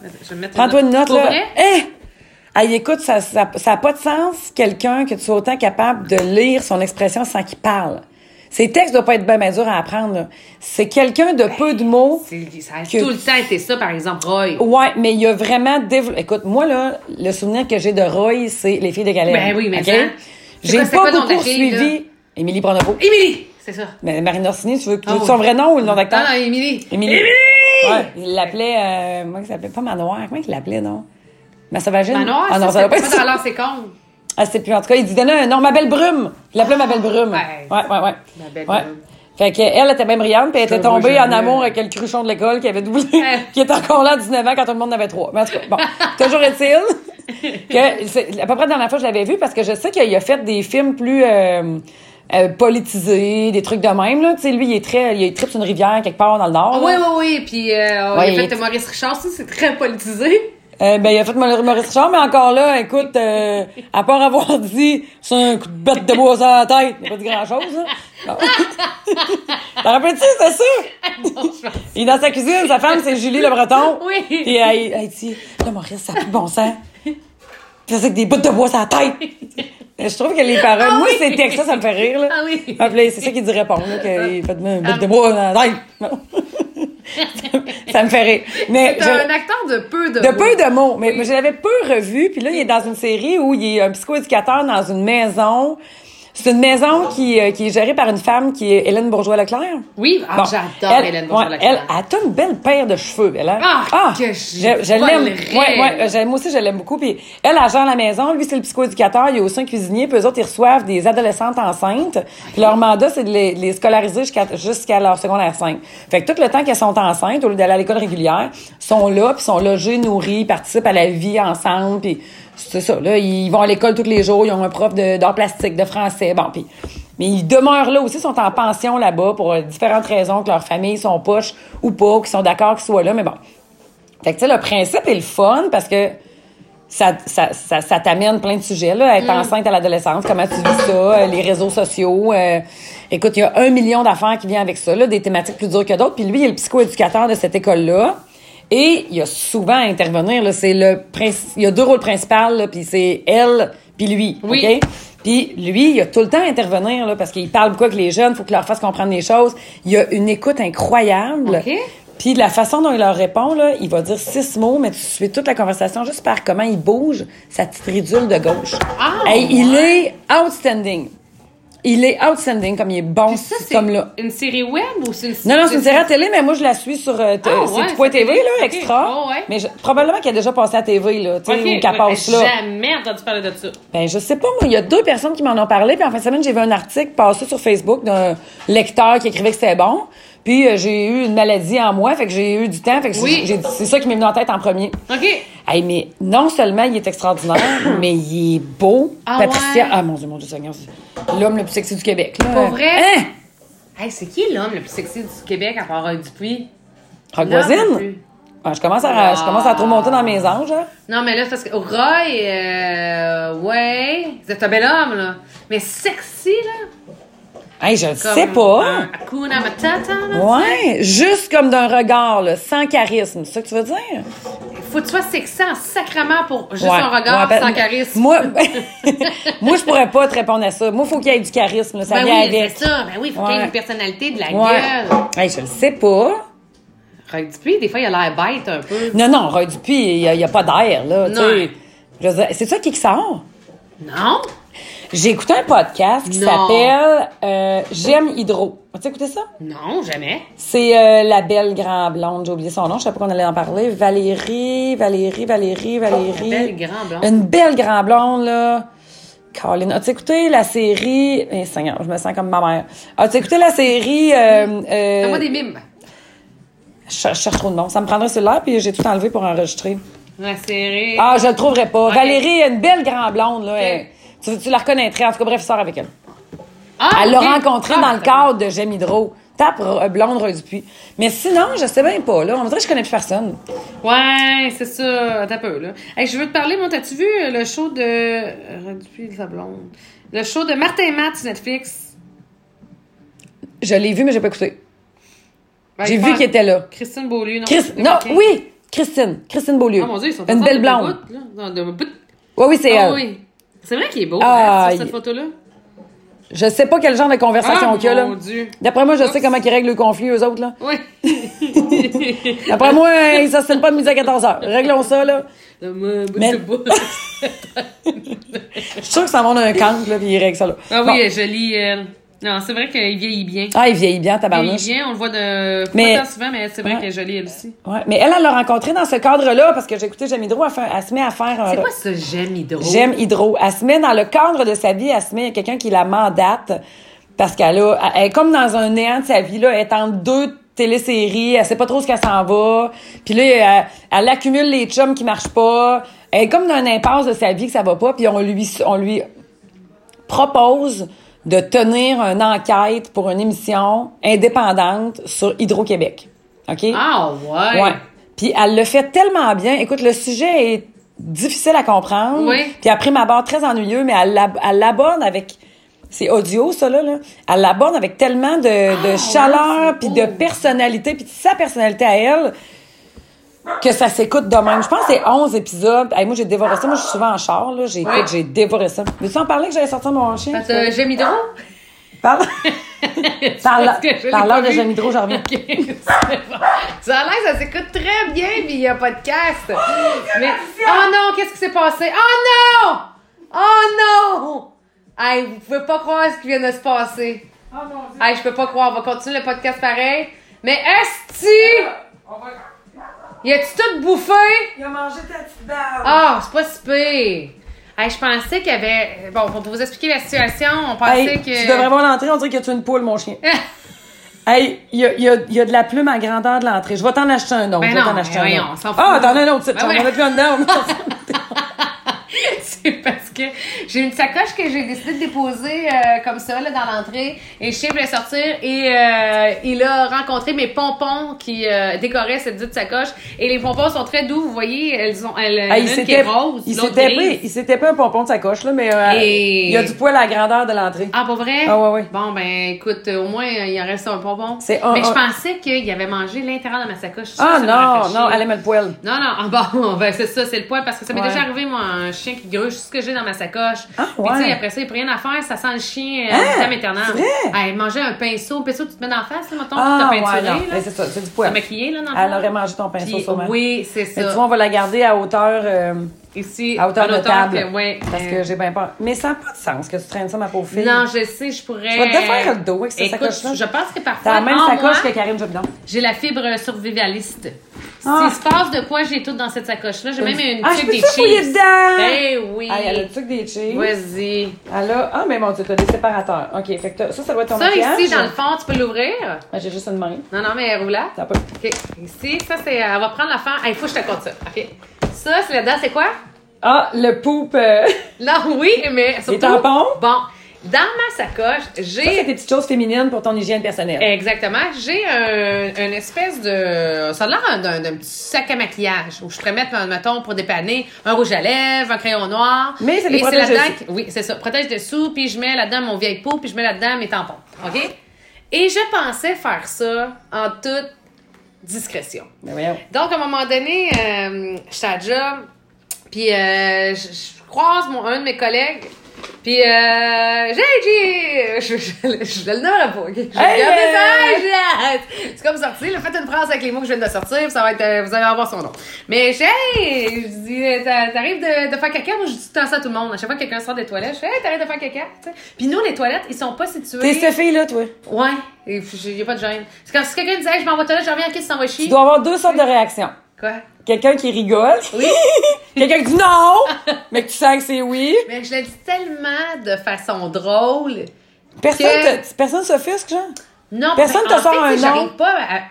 Prends-toi une note, là. Eh! Hey, écoute, ça n'a ça, a pas de sens, quelqu'un que tu sois autant capable de lire son expression sans qu'il parle. Ces textes doivent pas être bien, durs à apprendre. C'est quelqu'un de peu de mots. C'est- Ça a Que- tout le temps été ça, par exemple, Roy. Ouais, mais il y a vraiment développé. Écoute, moi, là, le souvenir que j'ai de Roy, c'est Les filles de galère. Ben oui, mais ça. J'ai pas beaucoup suivi. Émilie Pronovo. Émilie! C'est ça. Mais Marine Orsini, tu veux, tu Ah veux oui. son vrai nom ou le nom d'acteur? Non, non, Émilie. Émilie. Ouais, il l'appelait, euh, comment il s'appelait? Pas Manoir, comment il l'appelait, non? Ma sauvagine? Manoir, ah non, ça, ça va pas c'est être dans c'est con. Ah, c'est plus, en tout cas, il dit donnait un nom, ma belle brume. Il l'appelait ma belle brume. Ouais. Ouais, ouais, ouais. Ma belle Ouais. brume. Fait qu'elle elle était bien brillante, puis elle était tombée en amour avec le cruchon de l'école qui avait doublé, qui était encore là à 19 ans quand tout le monde en avait trois. Mais en tout cas, bon. Toujours est-il que c'est à peu près la dernière fois que je l'avais vu parce que je sais qu'il a fait des films plus euh, euh, politisés, des trucs de même, là. Tu sais, lui, il est très, il sur une rivière quelque part dans le nord. Oui, oui, oui. Puis euh, Ouais, il a fait est- Maurice Richard, ça, c'est très politisé. Euh, ben, il a fait Maurice Maurice Richard, mais encore là, écoute, euh, à part avoir dit c'est un coup de bête de bois sur la tête, il n'a pas dit grand-chose, là. T'en rappelles-tu, c'est ça? non, je pense. Il est dans sa cuisine, sa femme, c'est Julie Le Breton. Oui. Puis elle, elle dit, là, Maurice, ça a plus de bon sens. C'est avec des bouts de bois sur la tête. Je trouve que les paroles, Ah moi, oui. ces textes-là, ça me fait rire, là. Ah oui. Ah, c'est ça qu'il dit répondre, là, qu'il fait de de bois dans ça me fait rire. Mais C'est un acteur de peu de de mots. peu de mots. Mais, mais je l'avais peu revu. Puis là, il est dans une série où il est un psychoéducateur dans une maison. C'est une maison qui, euh, qui est gérée par une femme qui est Hélène Bourgeois-Leclerc. Oui, ah, Bon, j'adore elle- Hélène ouais, Bourgeois-Leclerc. Elle, elle a une belle paire de cheveux, elle. hein? Ah, que je l'aime. Ouais, ouais, j'aime- moi aussi, je l'aime beaucoup. Puis elle, elle gère la maison. Lui, c'est le psychoéducateur. Il y a aussi un cuisinier. Puis eux autres, ils reçoivent des adolescentes enceintes. Puis leur mandat, c'est de les, les scolariser jusqu'à jusqu'à leur secondaire 5. Fait que tout le temps qu'elles sont enceintes, au lieu d'aller à l'école régulière, sont là, puis sont logées, nourries, participent à la vie ensemble. Puis c'est ça. Là, ils vont à l'école tous les jours. Ils ont un prof de- d'art plastique, de français. Bon, puis mais ils demeurent là aussi, sont en pension là-bas pour euh, différentes raisons, que leur famille sont poches ou pas, qu'ils sont d'accord qu'ils soient là, mais bon. Fait que, tu sais, le principe est le fun parce que ça, ça, ça, ça t'amène plein de sujets, là, être enceinte à l'adolescence, comment tu vis ça, euh, les réseaux sociaux. euh, écoute, il y a un million d'affaires qui viennent avec ça, là, des thématiques plus dures que d'autres. Puis lui, il est le psychoéducateur de cette école-là. Et il y a souvent à intervenir, là, c'est le princi- il y a deux rôles principaux, là, puis c'est elle puis lui, Oui. OK? Puis lui, il a tout le temps à intervenir, là, parce qu'il parle beaucoup avec les jeunes, faut qu'il leur fasse comprendre les choses. Il a une écoute incroyable. OK. Puis de la façon dont il leur répond, là, il va dire six mots, mais tu suis toute la conversation juste par comment il bouge sa petite ridule de gauche. Ah, Hey, Il est outstanding. Il est outstanding comme il est bon, Puis ça, c'est comme là. une série web ou c'est une Non, non, c'est une série à télé, mais moi, je la suis sur euh, t- Ah, ouais, c'est TV, télé? là, extra. Oh, ouais. Mais je- probablement qu'elle a déjà passé à TV, là, tu sais, ou qu'elle ouais, passe là. Jamais entendu parler de ça. Ben, je sais pas, moi. Il y a deux personnes qui m'en ont parlé. Puis en fin de semaine, j'ai vu un article passer sur Facebook d'un lecteur qui écrivait que c'était bon. Puis euh, j'ai eu une maladie en moi, fait que j'ai eu du temps. Fait que Oui. c'est ça qui m'est venu en tête en premier. OK. Hey, mais non seulement il est extraordinaire, mais il est beau. Ah Patricia, ouais? ah mon Dieu, mon Dieu Seigneur, l'homme le plus sexy du Québec. Là. Pour vrai? Hein? Hey, c'est qui l'homme le plus sexy du Québec à part Roy Dupuis? Rock voisine? Ah, je commence à, je commence à trop monter dans mes anges. hein. Non, mais là, parce que Roy, euh, ouais, c'est un bel homme, là. Mais sexy, là. Hey, je le Comme sais pas. Un Hakuna Matata, là. Ouais, juste comme d'un regard, là, sans charisme. C'est ça que tu veux dire? Faut que tu sois sexy en sacrement pour juste Ouais, un regard ouais, ben, sans charisme. Moi, moi, je pourrais pas te répondre à ça. Moi, faut qu'il y ait du charisme, ça ben vient oui, avec. c'est ça. Ben oui, faut qu'il y ait une personnalité, de la gueule. Hey, je le sais pas. Roy Dupuis, des fois, il a l'air bête un peu. Non, non, Roy Dupuis, il y a, pas d'air, là, C'est ça qui sort? Non? J'ai écouté un podcast qui s'appelle euh, J'aime Hydro. As-tu écouté ça? Non, jamais. C'est euh, la belle grand blonde, j'ai oublié son nom, je savais pas qu'on allait en parler. Valérie, Valérie, Valérie, Valérie. Belle grand blonde. Une belle grand blonde, là. Colin, as-tu écouté la série... Eh, Seigneur, je me sens comme ma mère. As-tu écouté la série... Euh, euh, Fais-moi des mimes. je, cher- je cherche trop de noms. Ça me prendrait celui-là, puis j'ai tout enlevé pour enregistrer. La série. Ah, je le trouverai pas. Valérie, une belle grand blonde, là. Elle- tu, tu la reconnaîtrais. En tout cas, bref, sors avec elle. Ah, Elle l'a ok. rencontrée Ah, dans le t'as- cadre de J'aime Hydro. Tape euh, blonde Dupuis. Mais sinon, je sais bien pas, là. On dirait que je connais plus personne. Ouais, c'est ça. T'as peu, là. Hey, je veux te parler, moi, t'as-tu vu euh, le show de. euh, Depuis sa blonde? Le show de Martin Matt sur Netflix? Je l'ai vu, mais j'ai pas écouté. Ben, J'ai vu qu'il était là. Christine Beaulieu, non? Non, oui! Christine. Christine Beaulieu. Ah, mon Dieu, ils sont Une belle blonde. Oui, oui, c'est Ah elle. C'est vrai qu'il est beau, Ah, hein, sur cette il- photo-là? Je sais pas quel genre de conversation Ah, qu'il y a, là. D'après moi, je sais comment ils règlent le conflit, eux autres, là. Oui. D'après moi, ils s'assinent pas de midi à 14 heures. Réglons ça, là. Mais-. Je suis sûre que ça dans un camp, là, puis ils règlent ça, là. Ah Bon. oui, est jolie, elle. Non, c'est vrai qu'il vieillit bien. Ah, il vieillit bien, Il tabarnouche. vieillit bien, on le voit de Mais- pas tant souvent, mais c'est vrai Ouais. qu'elle est jolie elle aussi. Ouais. Mais elle, elle l'a rencontré dans ce cadre-là, parce que j'ai écouté J'aime Hydro, elle, fait- elle se met à faire un... C'est quoi ce j'aime hydro? J'aime Hydro. Elle se met dans le cadre de sa vie, elle se met, il a quelqu'un qui la mandate parce qu'elle a, elle est comme dans un néant de sa vie, là. Elle est entre deux téléséries, elle sait pas trop ce qu'elle s'en va. Puis là, elle, elle accumule les chums qui marchent pas. Elle est comme dans un impasse de sa vie que ça va pas, puis on lui, on lui propose de tenir une enquête pour une émission indépendante sur Hydro-Québec. OK? Ah ouais. Ouais. Puis elle le fait tellement bien. Écoute, le sujet est difficile à comprendre. Oui. Puis après ma barre très ennuyeux, mais elle l'ab- elle l'aborde avec c'est audio ça là, là. Elle l'aborde avec tellement de, de Ah, chaleur puis de personnalité puis de sa personnalité à elle que ça s'écoute de même. Je pense que c'est 11 épisodes. Hey, moi j'ai dévoré ça. Moi je suis souvent en char là, j'ai Oui. j'ai dévoré ça. Veux-tu en parler que j'allais sortir mon chien? Parce que j'aime hydro? Parle. Que de. Jeanne Hydro, j'en reviens. Ok, c'est bon. Ça a l'air que ça s'écoute très bien via podcast. Mais, oh non, qu'est-ce qui s'est passé? Oh non! Oh non! Hey, vous pouvez pas croire ce qui vient de se passer. Hey, je peux pas croire. On va continuer le podcast pareil. Mais Esti! Y a-tu tout bouffé? Il a mangé ta petite barbe. Ah, c'est pas si pire. Hey, je pensais qu'il y avait. Bon, pour vous expliquer la situation, on pensait Hey, que. Tu devrais voir l'entrée, on dirait que tu une poule, mon chien. hey, il y a, il y, a, il y a de la plume à grandeur de l'entrée. Je vais t'en acheter un autre. Ben je vais non, t'en acheter un autre. on s'en fout. Ah, t'en as un autre, Ben oui. ai plus un dedans. c'est parce que j'ai une sacoche que j'ai décidé de déposer euh, comme ça là, dans l'entrée et je voulait sortir et euh, il a rencontré mes pompons qui euh, décoraient cette dite sacoche et les pompons sont très doux vous voyez elles ont elles, Hey, il y en a il une qui est rose il s'était pris, il s'était pris un pompon de sa coche, là, mais euh, Et- il y a du poil à la grandeur de l'entrée. ah, pas vrai? Ah, ouais, ouais. Bon, ben, écoute, au moins, il en reste un pompon. C'est un- Mais je pensais qu'il avait mangé l'intérieur de ma sacoche. Ah non, non, elle aime le poil. Non, non, ah bon, ben c'est ça, c'est le poil, parce que ça m'est Ouais. déjà arrivé, moi, un chien qui gruge tout ce que j'ai dans ma sacoche. Ah, Puis, tu ouais. après ça, il n'y a plus rien à faire, ça sent le chien euh, vrai? Elle mangeait un pinceau, un pinceau, tu te mets dans la face, là, mettons, Ah, tu ouais, t'as peinturé. Mais c'est ça, c'est du T'as poil. maquillé, là, dans le Elle aurait mangé ton pinceau, Puis, sûrement. Oui, c'est Mais ça. tu vois, on va la garder à hauteur, euh, Ici, à hauteur à de table. que- ouais, parce euh, que j'ai bien peur. Mais ça n'a pas de sens que tu traînes ça, ma pauvre fille. Non, je sais, je pourrais. Je vais te faire le dos avec cette sacoche-là. Je pense que T'as parfois. la même sacoche que Karine Jobidon. J'ai la fibre survivaliste. Ah. S'il se passe de quoi, j'ai tout dans cette sacoche-là. J'ai même une Ah, tuque des ça cheese. dedans? Ben oui. Ah, elle a le truc des cheese. Vas-y. Elle a... Ah, mais mon Dieu, t'as des séparateurs. OK, fait que ça, ça doit être ton Ça, maquillage. ici, dans le fond, tu peux l'ouvrir. Ah, j'ai juste une main. Non, non, mais roulade. T'as pas... OK. Ici, ça, c'est. Elle va prendre l'affaire. Il faut que je te compte ça. OK. Ça, c'est là-dedans, c'est quoi? Ah, le poupe... euh, Non, oui, mais surtout. tampons? Bon. Dans ma sacoche, Ça, c'est j'ai. des petites choses féminines pour ton hygiène personnelle. Exactement. J'ai un, une espèce de. Ça a l'air d'un, d'un petit sac à maquillage où je pourrais mettre, mettons, pour dépanner, un rouge à lèvres, un crayon noir. Mais c'est des Et protèges là-dedans Oui, c'est ça. Protège dessous, puis je mets là-dedans mon vieille peau, puis je mets là-dedans mes tampons. OK? Et je pensais faire ça en toute discrétion. Voyons. Donc, à un moment donné, euh, à job, puis euh, je, je croise mon, un de mes collègues, puis euh, j'ai je, je, je, je le? Je Hey, ça, euh, je- C'est comme sorti, là, faites une phrase avec les mots que je viens de sortir, ça va être, euh, vous allez avoir son nom. Mais j'ai, je dis, euh, t'a- t'arrives de, de faire caca, moi je dis tout ça à tout le monde. À chaque fois que quelqu'un sort des toilettes, je fais, hey, t'arrives de faire caca? Puis nous, les toilettes, ils sont pas situés. T'es cette fille-là, toi. Ouais, il n'y a pas de gêne. C'est comme si quelqu'un disait, hey, je m'en vais aux toilettes, je reviens, qu'est-ce que ça va chier? Tu dois avoir deux sortes de réactions. Quoi? Quelqu'un qui rigole. Oui. Quelqu'un qui dit non, mais que tu sens que c'est oui? Mais je l'ai dit tellement de façon drôle. Personne, Que- te- personne s'offusque, genre? Non, Personne mais te sort un nom? pas à-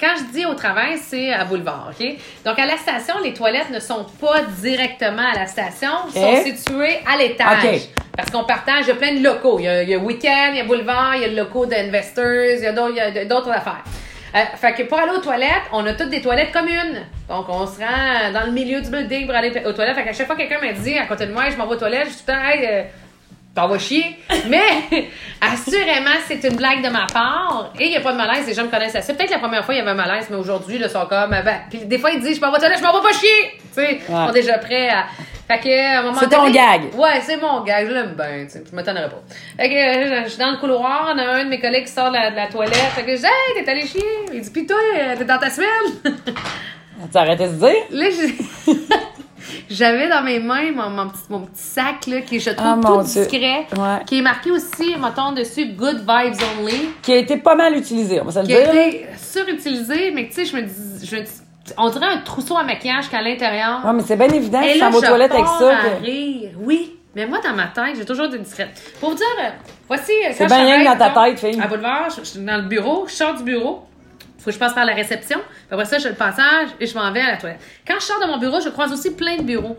Quand je dis au travail, c'est à Boulevard, OK? Donc, à la station, les toilettes ne sont pas directement à la station, sont Eh? situées à l'étage. Parce qu'on partage, il y a plein de locaux. Il y a, il y a Weekend, il y a Boulevard, il y a le locaux d'Investors, il y a d'autres affaires. Euh, fait que pour aller aux toilettes, on a toutes des toilettes communes. Donc, on se rend dans le milieu du building pour aller aux toilettes. Fait qu'à chaque fois que quelqu'un m'a dit à côté de moi, je m'en vais aux toilettes, je dis tout le temps, hey, euh, T'en vas chier. Mais, assurément, c'est une blague de ma part. Et il n'y a pas de malaise. Les gens me connaissent assez. Peut-être la première fois, il y avait un malaise, mais aujourd'hui, ils sont comme, ben, puis des fois, ils disent, je m'en vais je m'en vais pas chier. Tu sais, ils sont déjà prêts à. Fait que, à un moment C'est ton gag. Ouais, c'est mon gag. Je l'aime bien, tu sais. Je m'étonnerais pas. Fait que, euh, je suis dans le couloir, on a un de mes collègues qui sort de la, de la toilette. Fait que je dis, hey, t'es allé chier. Il dit, pis toi, euh, t'es dans ta semaine. Tu as arrêté de dire? Là, je... J'avais dans mes mains mon, mon petit, mon petit sac, là, qui je trouve, mon tout Dieu. discret. Ouais. Qui est marqué aussi, mettons, dessus, Good Vibes Only. Qui a été pas mal utilisé, on va se le Qui a dire. été surutilisé, mais tu sais, je me dis, je me dis- on dirait un trousseau à maquillage qu'à l'intérieur. Ouais, mais c'est bien évident que Et tu là, vas aux toilettes avec ça. à que- rire. Oui. Mais moi, dans ma tête, j'ai toujours été discrète. Pour vous dire, euh, voici, euh, C'est bien rien travaille, dans ta tête, fille. À Boulevard, je, je suis dans le bureau, je sors du bureau. Faut que je passe par la réception. Après ça, je fais le passage et je m'en vais à la toilette. Quand je sors de mon bureau, je croise aussi plein de bureaux.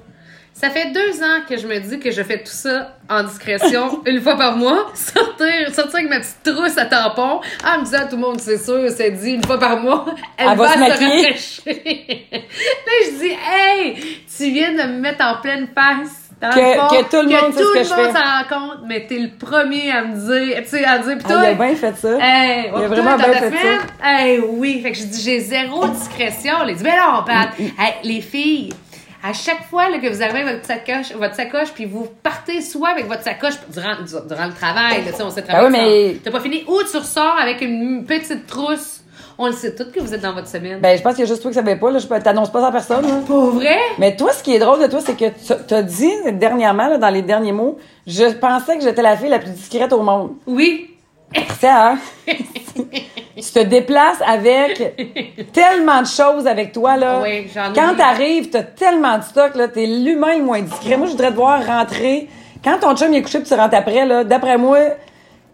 Ça fait deux ans que je me dis que je fais tout ça en discrétion, une fois par mois. Sortir, sortir avec ma petite trousse à tampon, en me disant tout le monde, c'est sûr, c'est dit une fois par mois. Elle, Elle va se se rafraîchir. Là, je dis, hey, tu viens de me mettre en pleine face. Dans Que- le fond, que tout le monde ce tout que le je monde fais. s'en rend compte, mais t'es le premier à me dire, tu sais, à dire, pis Ah, toi, il a bien fait ça. Hey, Il a oh, vraiment bien fait semaine? Hey, oui. Fait que je dis, j'ai zéro discrétion. Elle dit, mais non, Pat. Mm, Hey, les filles, à chaque fois là, que vous arrivez avec votre sacoche, votre sacoche, puis vous partez soit avec votre sacoche durant, durant le travail, là, tu sais, on sait Ben oui, travailler. mais- T'as pas fini. Ou tu ressors avec une petite trousse. On le sait toutes que vous êtes dans votre semaine. Ben, je pense qu'il y a juste toi qui savais pas, là. Je t'annonce pas ça à personne, là. Pour vrai? Mais toi, ce qui est drôle de toi, c'est que tu- t'as dit dernièrement, là, dans les derniers mots, je pensais que j'étais la fille la plus discrète au monde. Oui. Ça, hein? tu te déplaces avec tellement de choses avec toi, là. Oui, j'en ai Quand t'arrives, t'as tellement de stock, là. T'es l'humain le moins discret. Moi, je voudrais te voir rentrer. Quand ton chum est couché puis tu rentres après, là, d'après moi,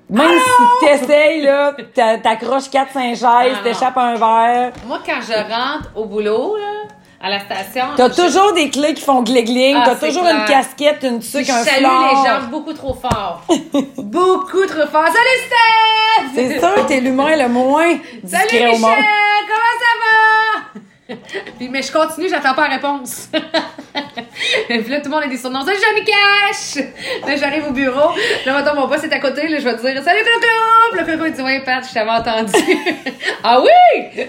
même si t'essayes, là, t'a- t'accroches 4-5 chaises, Ah, non. t'échappes un verre. Moi, quand je rentre au boulot, là, à la station. T'as je- toujours des clés qui font gling-gling. Ah, t'as toujours clair. une casquette, une tuque, je un salue fleur. les gens beaucoup trop fort. beaucoup trop fort. Salut Steph! C'est sûr que t'es l'humain le moins Salut discret Michel! au monde. Comment ça va? Puis, mais je continue, j'attends pas la réponse. puis là, tout le monde a des surnoms. Salut Johnny Cash! Là, j'arrive au bureau. Là, maintenant, mon boss est à côté. Là, je vais dire Salut Coco! Puis le il dit Ouais, Pat, je t'avais entendu. ah oui!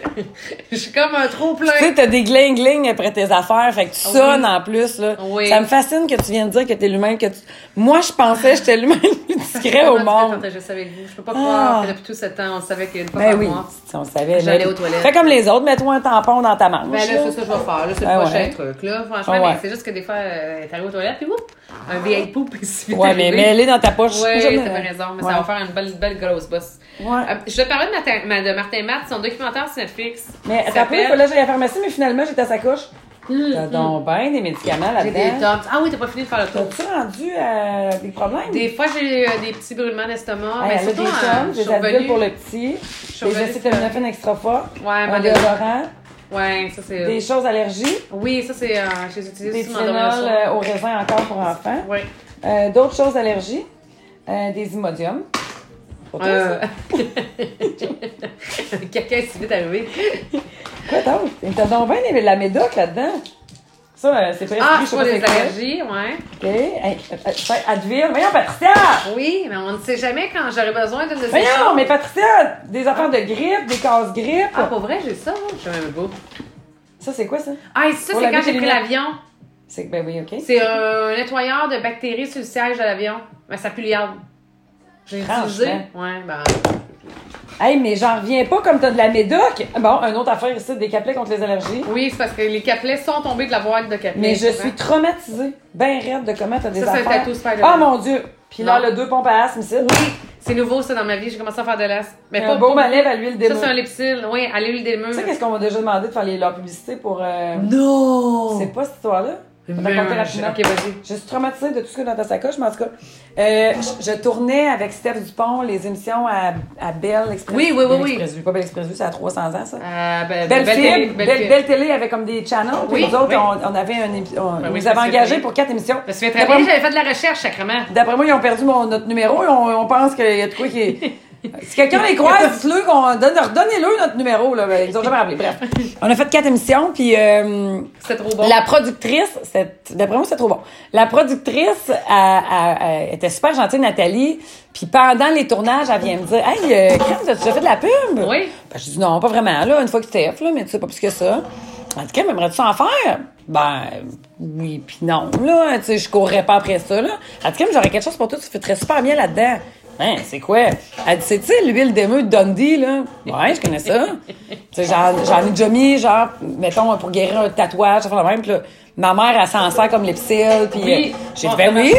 Je suis comme un trop plein. Tu sais, t'as des gling-gling après tes affaires, fait que tu sonnes en plus, là. Oui. Ça me fascine que tu viennes dire que t'es l'humain que tu... Moi, je pensais que j'étais l'humain le plus discret au monde. ça avec vous? Je peux pas Ah. croire que depuis tout ce temps, on savait qu'une fois Ben par oui, mois. si on le savait. J'allais aux toilettes. Fais comme les autres, mets-toi un tampon dans ta manche. Ben là, là. c'est ça que je vais faire. Là, c'est Ah le prochain ouais. truc. Là, franchement, Ah ouais. mais c'est juste que des fois, euh, t'arrives aux toilettes, puis oups, un vieil poupe, puis c'est Ouais, mais mets-les dans ta poche. Ouais, Jamais- t'as raison, mais Ouais. ça va faire une belle, belle grosse bosse. Ouais. Euh, je te parlais de Martin, ma- de Martin Matt, son documentaire sur Netflix. Mais Il attends un peu, il s'appelle- fallait que j'aille à la pharmacie, mais finalement, j'étais à sa couche. T'as donc bien des médicaments J'ai des là-dedans. tops. Ah oui, t'as pas fini de faire le tour. T'as-tu rendu à des problèmes? Des fois, j'ai euh, des petits brûlements d'estomac, mais surtout, des tomes, suis des pour le petit, des revenue acétaminophènes extra forts, Ouais, un ben, déodorant, Ouais, ça c'est... des choses allergies, Oui, ça c'est... Euh, je les utilise des Tylenol euh, au raisin encore pour enfants, Oui. euh, d'autres choses allergies, euh, des Imodium. Euh... Quelqu'un est si vite arrivé. Quoi d'autre? Et T'as donc bien la médoc là-dedans. Ça, euh, c'est presque Ah, je pas des allergies, ouais. OK. Hey, euh, euh, Advil. Voyons, Patricia! Oui, mais on ne sait jamais quand j'aurai besoin d'une de ces Voyons, mais Patricia, des affaires de grippe, des casse-grippe. Ah, pour vrai, j'ai ça, moi. Je sais même pas. Ça, c'est quoi ça? Ah, et ça, c'est quand j'ai pris l'avion. C'est ben oui, OK. C'est un nettoyeur de bactéries sur le siège de l'avion. Mais ça pue l'iode. J'ai Franchement. utilisé. Ouais, ben. Hey, mais j'en reviens pas comme t'as de la médoc. Bon, une autre affaire ici, des capelets contre les allergies. Oui, c'est parce que les capelets sont tombés de la boîte de capelets. Mais je suis traumatisée. Ben raide de comment t'as des Ça, c'est un affaires. tatou Spider-Man. Ah mon Dieu! Puis là, le deux pompes à asthme ici. Oui, c'est nouveau ça dans ma vie. J'ai commencé à faire de l'as. Mais un beau lèvres à l'huile Ça, d'émeu. c'est un lipsil. Oui, à l'huile d'émeu. Tu sais qu'est-ce qu'on m'a déjà demandé de faire les, leur publicité pour... Euh... Non! C'est pas cette histoire-là? Je. Ok, vas-y. Suis traumatisée de tout ce que dans ta sacoche, mais en tout cas, euh, je, je tournais avec Steph Dupont les émissions à, à Belle Express. Oui, oui, oui, Belle oui. Express Vue, pas Belle Express Vue, c'est à 300 ans, ça. Euh, ben, Belle, belle Fibre, télé, belle, belle, belle, télé avait comme des channels. Oui, nous autres, oui. on, on avait un on, Ben oui, nous avait engagés pour quatre émissions. Me souviens très bien, j'avais fait de la recherche, sacrement. D'après moi, ils ont perdu mon, notre numéro et on, on pense qu'il y a de quoi qui est. Si quelqu'un les croise, dites-le qu'on donne, redonnez-le notre numéro, là. Ben, ils ont jamais appelé. Bref. On a fait quatre émissions, puis euh, C'est trop bon. la productrice, d'après moi, c'est trop bon. La productrice elle- elle- elle était super gentille, Nathalie. Puis pendant les tournages, elle vient me dire Hey, euh, Crème, as-tu déjà fait de la pub? Oui. Ben, je dis non, pas vraiment, là, une fois que Steph, là, mais tu sais, pas plus que ça. Elle dit, Crème, aimerais-tu en faire? Ben, oui, puis non, là, tu sais, je courrais pas après ça, là. Elle dit, Crème, j'aurais quelque chose pour toi, tu fais très super bien là-dedans. Hein, c'est quoi? Elle dit, c'est, tu sais, l'huile d'émeu de Dundee, là? Ouais, je connais ça. j'en ai déjà mis, genre, mettons, pour guérir un tatouage, ça fait la même, puis là, ma mère, elle s'en sert comme l'épicile. Puis Oui. euh, j'ai dit, ben ça oui.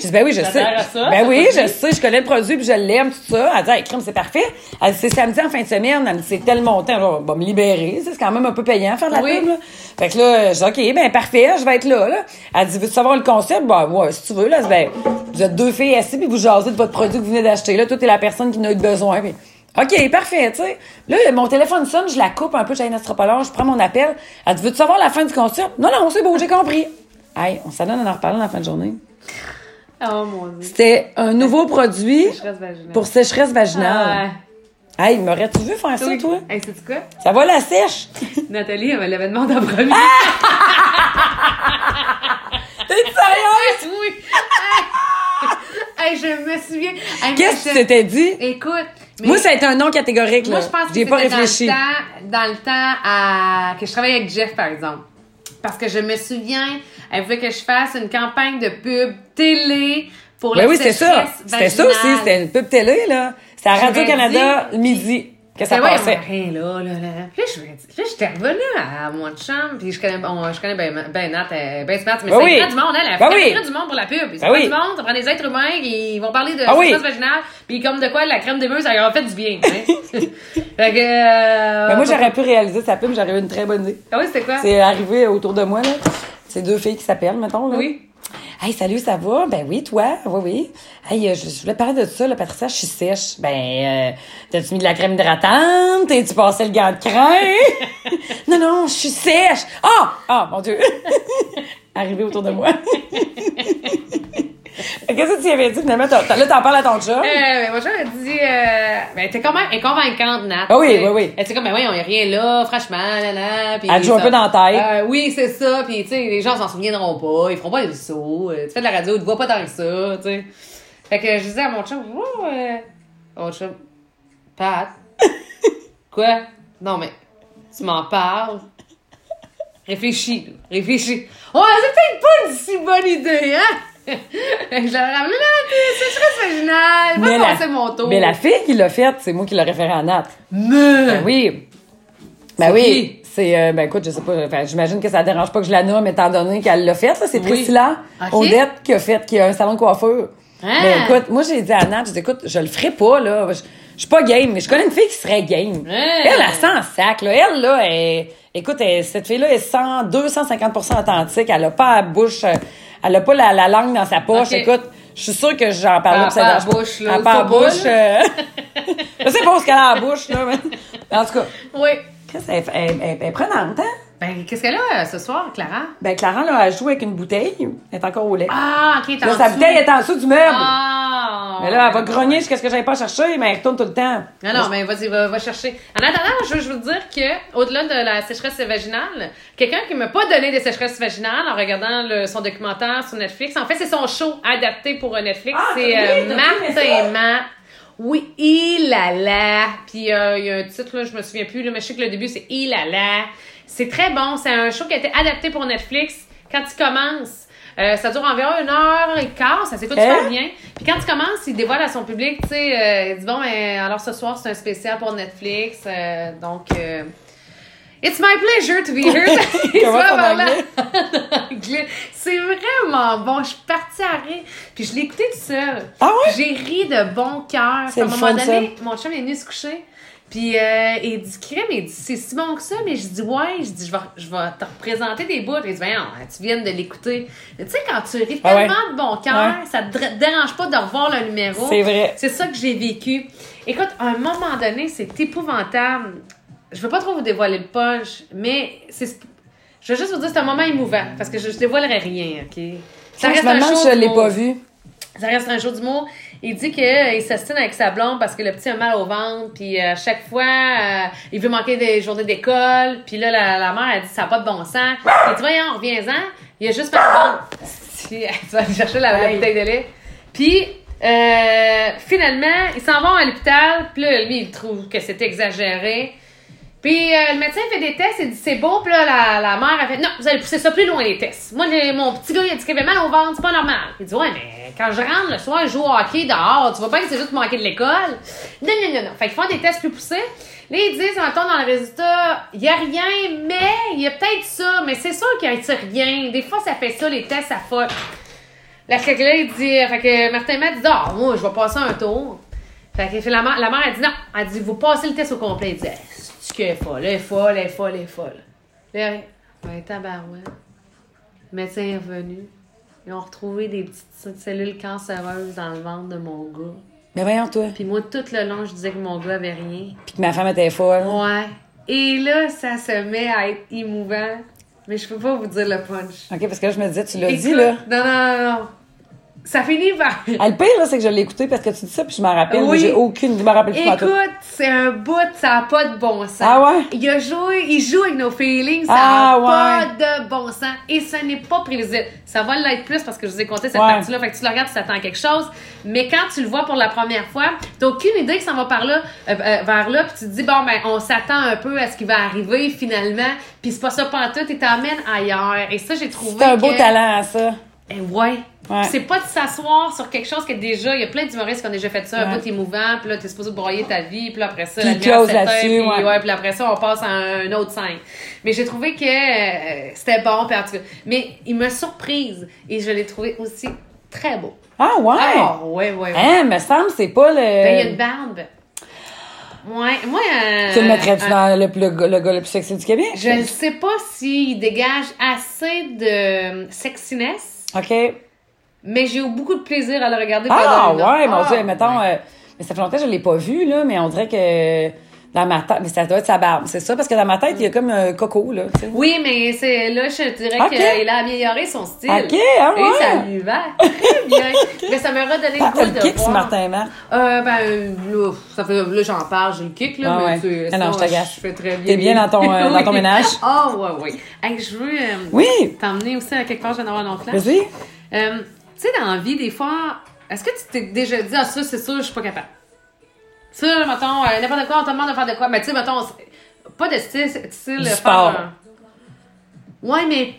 J'ai dit, ben oui, je sais. Ça, ben oui, je sais, je connais le produit, puis je l'aime, tout ça. Elle dit, hey, crème, c'est parfait. Elle dit, c'est samedi en fin de semaine. Elle dit, c'est tel montant. Je vais me libérer. C'est quand même un peu payant faire de la Oui. pub, là. Fait que là, je dis, OK, ben parfait, je vais être là, là. Elle dit, veux-tu savoir le concept? Ben, ouais, si tu veux, là, ben, vous êtes deux filles assises, puis vous jasez de votre produit que vous venez d'acheter, là. Toi, t'es la personne qui en a eu besoin, puis OK, parfait, tu sais. Là, mon téléphone sonne, je la coupe un peu, j'ai une astropologue, je prends mon appel. Elle dit, veux-tu savoir la fin du concept? Non, non, c'est beau, j'ai compris. Hey, on s'adonne à en reparler dans la fin de journée. Oh mon dieu. C'était un nouveau produit Sécheresse vaginale. pour sécheresse vaginale. Ah, Hey, m'aurais-tu vu faire ça, toi? Hey, sais-tu quoi? Ça va la sèche? Nathalie, elle me l'avait demandé en premier. T'es sérieuse? oui! hey, je me souviens. Qu'est-ce que tu t'étais dit? Écoute. Mais- Moi, ça a été un nom catégorique, là. Moi, je pense que pas réfléchi. Dans le, temps, dans le temps à, que je travaillais avec Jeff, par exemple. Parce que je me souviens, elle voulait que je fasse une campagne de pub télé pour Ben la oui, c'était ça. C'était ça aussi. C'était une pub télé, là. C'était à Radio-Canada, midi, que ça Ben ouais, passait. a rien là, là, là. Puis là, je là, j'étais revenue à mon chum, puis je connais, on- je connais ben, ben Nat, euh, ben smart, mais Ben oui. prend du monde, elle, elle Ben fait oui. du monde pour la pub. Ça Ben oui. du monde, ça prend des êtres humains, ils vont parler de Ah oui. vaginale, puis comme de quoi la crème de mousse, ça leur a fait du bien. hein. fait que... Euh, Ben moi, j'aurais pu réaliser sa pub, j'aurais eu une très bonne idée. Ah oui, c'était quoi? C'est arrivé autour de moi, là. C'est deux filles qui s'appellent, mettons, là. Oui. Hey, salut, ça va? Ben oui, toi? Oui, oui. Hey, euh, je, je voulais parler de ça, là, Patricia, je suis sèche. Ben, euh, t'as-tu mis de la crème hydratante? T'as-tu passé le gant de crin? non, non, je suis sèche. Ah! Ah, mon Dieu. Arrivé autour de moi. Qu'est-ce que tu avais dit, finalement? Là, t'en parles à ton chum. Euh, ben, moi, j'avais dit, euh, ben, t'es quand même Nat. Ah oui, oui, oui. Elle était comme, ben oui, on a rien là, franchement, là, là. Puis Elle joue un peu dans la tête. Euh, oui, c'est ça. Puis, tu sais, les gens s'en souviendront pas. Ils feront pas les sauts. Euh, Tu fais de la radio, tu te vois pas tant que ça, tu sais. Fait que je disais à mon chum, oh, euh, mon chum, Pat, quoi? Non, mais, tu m'en parles? Réfléchis, réfléchis. Ouais, c'est peut-être pas une si bonne idée, hein? Je ramené là, c'est vaginale, Mais va la- passer mon tour. Mais la fille qui l'a faite, c'est moi qui l'ai référé à Nat. Mais... Ben oui. Ben oui. C'est, euh, ben écoute, je sais pas, j'imagine que ça dérange pas que je la nomme étant donné qu'elle l'a faite. C'est Oui. Priscilla Ok. Odette qui a fait, qui a un salon de coiffure. Ah. Ben écoute, moi j'ai dit à Nat, je dis écoute, je le ferai pas, là. Je, je suis pas game, mais je connais une fille qui serait game. Elle, elle sent en sac, là. Elle, là, elle, écoute, elle- cette fille-là est 100, 250% authentique. Elle a pas la bouche, euh, elle a pas la, la langue dans sa poche. Écoute, je suis sûre que j'en parle pas pas. bouche, là, pas pas, bouche. euh, je sais pas ce qu'elle a la bouche, là, mais en tout cas. Oui. Qu'est-ce elle, elle- elle est prenante, hein? Ben, qu'est-ce qu'elle a euh, ce soir, Clara? Ben, Clara, là, elle joue avec une bouteille. Elle est encore au lait. Ah, ok, là, en sa dessous. bouteille est en dessous du meuble. Ah! mais là, elle va grogner jusqu'à ce que j'aille pas chercher, mais elle retourne tout le temps. Non, non, mais vas-y, va, va chercher. En attendant, je veux, je veux dire que, au-delà de la sécheresse vaginale, quelqu'un qui m'a pas donné des sécheresses vaginales en regardant le- son documentaire sur Netflix, en fait, c'est son show adapté pour euh, Netflix. Ah, c'est oui, euh, t'as Martin ça? et Matt. Oui, il a là. Puis euh, il y a un titre, là, je me souviens plus, là, mais je sais que le début, c'est il a là. C'est très bon. C'est un show qui a été adapté pour Netflix. Quand il commence, euh, ça dure environ une heure et quart, ça s'écoute Hein? super bien. Puis quand il commence, il dévoile à son public, tu sais, euh, il dit bon, ben, alors ce soir, c'est un spécial pour Netflix. euh, donc, euh, It's my pleasure to be here. C'est vraiment bon. Je suis partie à rire. Puis je l'ai écouté tout seul. Ah ouais? J'ai ri de bon cœur. À un moment fun, donné, mon chum est venu se coucher. Puis euh, il dit, crème, il dit, c'est si bon que ça. Mais je dis, ouais. Je dis, je vais, je vais te représenter des bouts. Il dit, ben non, tu viens de l'écouter. Tu sais, quand tu ris Ah ouais. tellement de bon cœur, Ouais. ça te dérange pas de revoir le numéro. C'est vrai. C'est ça que j'ai vécu. Écoute, à un moment donné, c'est épouvantable. Je veux pas trop vous dévoiler le punch, mais c'est. Je veux juste vous dire, c'est un moment émouvant, parce que je, je dévoilerai rien, OK? Ça reste un show je l'ai pas vu. Ça reste un show d'humour. Il dit qu'il s'astine avec sa blonde parce que le petit a mal au ventre, puis euh, à chaque fois, euh, il veut manquer des journées d'école, puis là, la, la mère, elle dit, ça n'a pas de bon sens. Il dit, voyons, reviens-en. Il a juste mal au ventre. Elle va aller chercher la, bouteille de lait. Puis, euh, finalement, ils s'en vont à l'hôpital, puis là, lui, il trouve que c'est exagéré. Puis euh, le médecin fait des tests, il dit c'est bon, puis là, la, la mère a fait non, vous allez pousser ça plus loin les tests. Moi, mon petit gars, il a dit qu'il avait mal au ventre, c'est pas normal. Il dit ouais, mais quand je rentre le soir, je joue au hockey dehors, tu vois pas que c'est juste manquer de l'école. Non, non, non, non. Fait qu'ils font des tests plus poussés. Là, ils disent, mettons, dans le résultat, il y a rien, mais il y a peut-être ça, mais c'est sûr qu'il y a rien. Des fois, ça fait ça, les tests, ça folle. La là, il dit, fait que Martin Matt dit, ah, moi, je vais passer un tour. Fait que la mère, la mère, elle dit non. Elle dit, vous passez le test au complet. Elle dit, c'est qu'elle est folle, elle est folle, elle est folle, elle est folle. Là, ben, tabarouette. Le médecin est revenu. Ils ont retrouvé des petites cellules cancéreuses dans le ventre de mon gars. Mais Ben, voyons, toi. Puis moi, tout le long, je disais que mon gars avait rien. Puis que ma femme était folle. Ouais. Et là, ça se met à être émouvant. Mais je peux pas vous dire le punch. OK, parce que là, je me disais, tu l'as dit, là. Non, non, non, non. Ça finit par. Ah, le pire, c'est que je l'ai écouté parce que tu dis ça, puis je m'en rappelle. Oui. J'ai aucune. Je m'en rappelle plus pas. Écoute, c'est un bout, ça n'a pas de bon sens. Ah ouais? Il a joué, il joue avec nos feelings, ça Ah n'a pas ouais. de bon sens. Et ce n'est pas prévisible. Ça va l'être plus parce que je vous ai compté cette Ouais. partie-là. Fait que tu le regardes, tu t'attends à quelque chose. Mais quand tu le vois pour la première fois, t'as aucune idée que ça va par là, euh, euh, vers là, puis tu te dis, bon, ben, on s'attend un peu à ce qui va arriver finalement, puis c'est pas ça pantoute, et t'emmènes ailleurs. Et ça, j'ai trouvé. C'est un beau que- talent, ça. Eh ouais. Ouais. C'est pas de s'asseoir sur quelque chose que déjà, il y a plein d'humoristes qui ont déjà fait ça, un Ouais. bout émouvant, puis là, t'es supposé broyer ta vie, puis là, après ça, Puis la là-dessus, puis ouais. puis après ça, on passe à un, autre scène. Mais j'ai trouvé que euh, c'était bon, puis en tout cas. Mais il m'a surprise, et je l'ai trouvé aussi très beau. Ah, ouais? Ah, ouais, ouais, ouais. Hein, me semble, c'est pas le. Ben, il y a une barbe. Ouais, moi... euh, Tu le mettrais-tu euh, dans le, le, gars- le gars le plus sexy du Québec? Je ne sais pas s'il dégage assez de sexiness, OK. mais j'ai eu beaucoup de plaisir à le regarder Ah, pendant une heure. ouais, mon Ah, Dieu, mettons. ouais. euh, mais ça fait longtemps que je l'ai pas vu, là, mais on dirait que dans ma tête. Mais ça doit être sa barbe, c'est ça, parce que dans ma tête, il y a comme un coco, là. Oui, mais c'est là, je dirais qu'il a amélioré son style. Ok, ah Et ça ouais. lui va très bien. mais ça m'a redonné le goût de kick voir. Martin Marc. Euh, ben, là, ça fait, là, j'en parle, j'ai le kick, là, Ah mais ouais. tu Ah non, je t'agace. Je fais très bien. T'es bien dans ton, euh, dans ton ménage? Ah, ouais, ouais. Hey, je veux euh, Oui, t'emmener aussi à quelque part, je d'avoir mon flash. vas-y. Tu sais, dans la vie, des fois, est-ce que tu t'es déjà dit, ah, ça, c'est sûr, je suis pas capable? Ça, mettons, euh, n'importe quoi, on te demande de faire de quoi. Mais tu sais, mettons, pas de style, style Du faire sport. un- Ouais, mais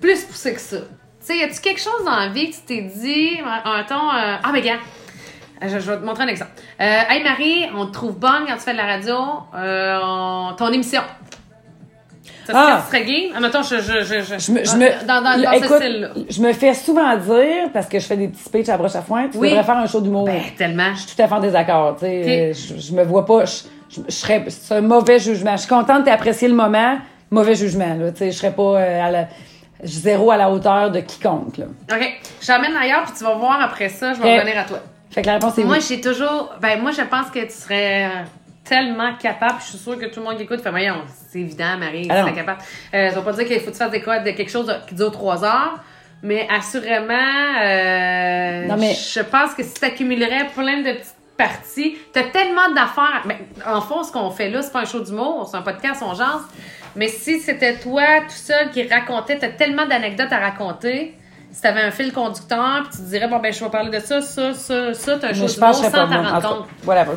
plus poussé que ça. Tu sais, y a-tu quelque chose dans la vie que tu t'es dit, euh, mettons, euh, ah, mais gars, je, je vais te montrer un exemple. Euh, hey Marie, on te trouve bonne quand tu fais de la radio, euh, on- ton émission. Ça serait, Ah. tu serais gay? Ah, mettons, je, je, je, je, Je me, je me, dans, dans, dans là, ce écoute, je me fais souvent dire, parce que je fais des petits speeches à broche à foin, tu Oui. devrais faire un show d'humour. Ben, tellement. Je suis tout à fait en désaccord, tu sais. Euh, Je, je me vois pas, je, je, je serais, c'est un mauvais jugement. Je suis contente d'apprécier le moment, mauvais jugement, là, tu sais. Je serais pas euh, à la, zéro à la hauteur de quiconque, là. OK. Je ailleurs, puis tu vas voir après ça, je vais Ok. revenir à toi. Fait que la réponse est Moi, oui. j'ai toujours. Ben, moi, je pense que tu serais euh, tellement capable. Je suis sûre que tout le monde qui écoute fait, voyons, c'est évident, Marie, tu Ah serais capable. Euh, ça veut pas dire qu'il faut que tu fasses des codes de quelque chose qui dure trois heures. Mais assurément, euh, Non, mais- je pense que si tu accumulerais plein de petites parties, t'as tellement d'affaires. Ben, en fond, ce qu'on fait là, c'est pas un show d'humour, c'est un podcast, on jase. Mais si c'était toi tout seul qui racontait, t'as tellement d'anecdotes à raconter. Si t'avais un fil conducteur, puis tu te dirais, bon, ben, je vais parler de ça, ça, ça, ça, t'as un show Mais je sans t'en rendre compte. Voilà. Bon,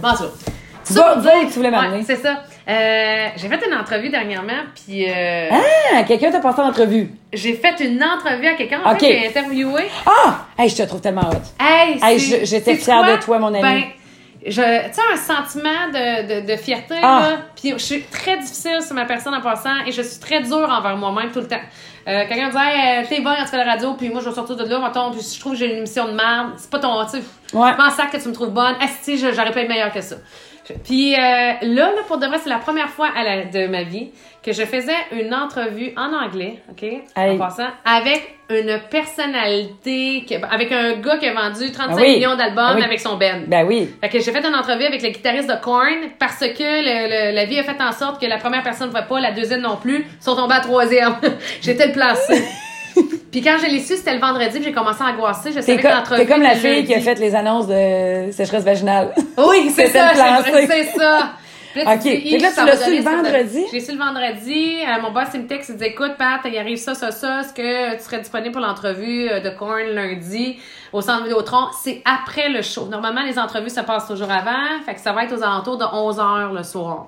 ça. Pour dire que tu voulais m'amener. Ouais, c'est ça. Euh, j'ai fait une entrevue dernièrement, puis euh, Ah, quelqu'un t'a passé en entrevue. j'ai fait une entrevue à quelqu'un en Ok. fait, a interviewé. Ah! Hey, je te trouve tellement hot. Hey, Hey, j'étais fière quoi? de toi, mon ami. Ben, tu sais, un sentiment de, de, de fierté, Ah. là. Puis je suis très difficile sur ma personne en passant et je suis très dure envers moi-même tout le temps. Euh, Quelqu'un me dit, hey, euh, t'es bon quand tu fais la radio, puis moi je vais sortir de là, mettons, puis je trouve que j'ai une émission de merde. C'est pas ton, tu Ouais. je pense que tu me trouves bonne. Esti, je- j'aurais pas été meilleure que ça. Puis euh, là, là, pour de vrai, c'est la première fois à la- de ma vie que je faisais une entrevue en anglais, OK? Hey. En passant, avec une personnalité, que- avec un gars qui a vendu 35 Ah oui. millions d'albums Ah oui. avec son band. Ben oui. Fait que j'ai fait une entrevue avec le guitariste de Korn parce que le- le- la vie a fait en sorte que la première personne ne voit pas, la deuxième non plus, sont tombés à troisième. J'étais le placé. Puis quand je l'ai su, c'était le vendredi, puis j'ai commencé à angoisser. Je savais que comme, l'entrevue t'es comme la fille qui a fait les annonces de sécheresse vaginale. Oui, c'est ça, c'est c'est ça. Là, Ok. dis, là, ça tu l'as su le vendredi? J'ai su le vendredi. Euh, mon boss, il me texte, il dit Écoute, Pat, il arrive ça, ça, ça. Est-ce que tu serais disponible pour l'entrevue euh, de Korn lundi au centre Vidéotron? C'est après le show. Normalement, les entrevues se passent toujours avant. Fait que ça va être aux alentours de 11 h le soir.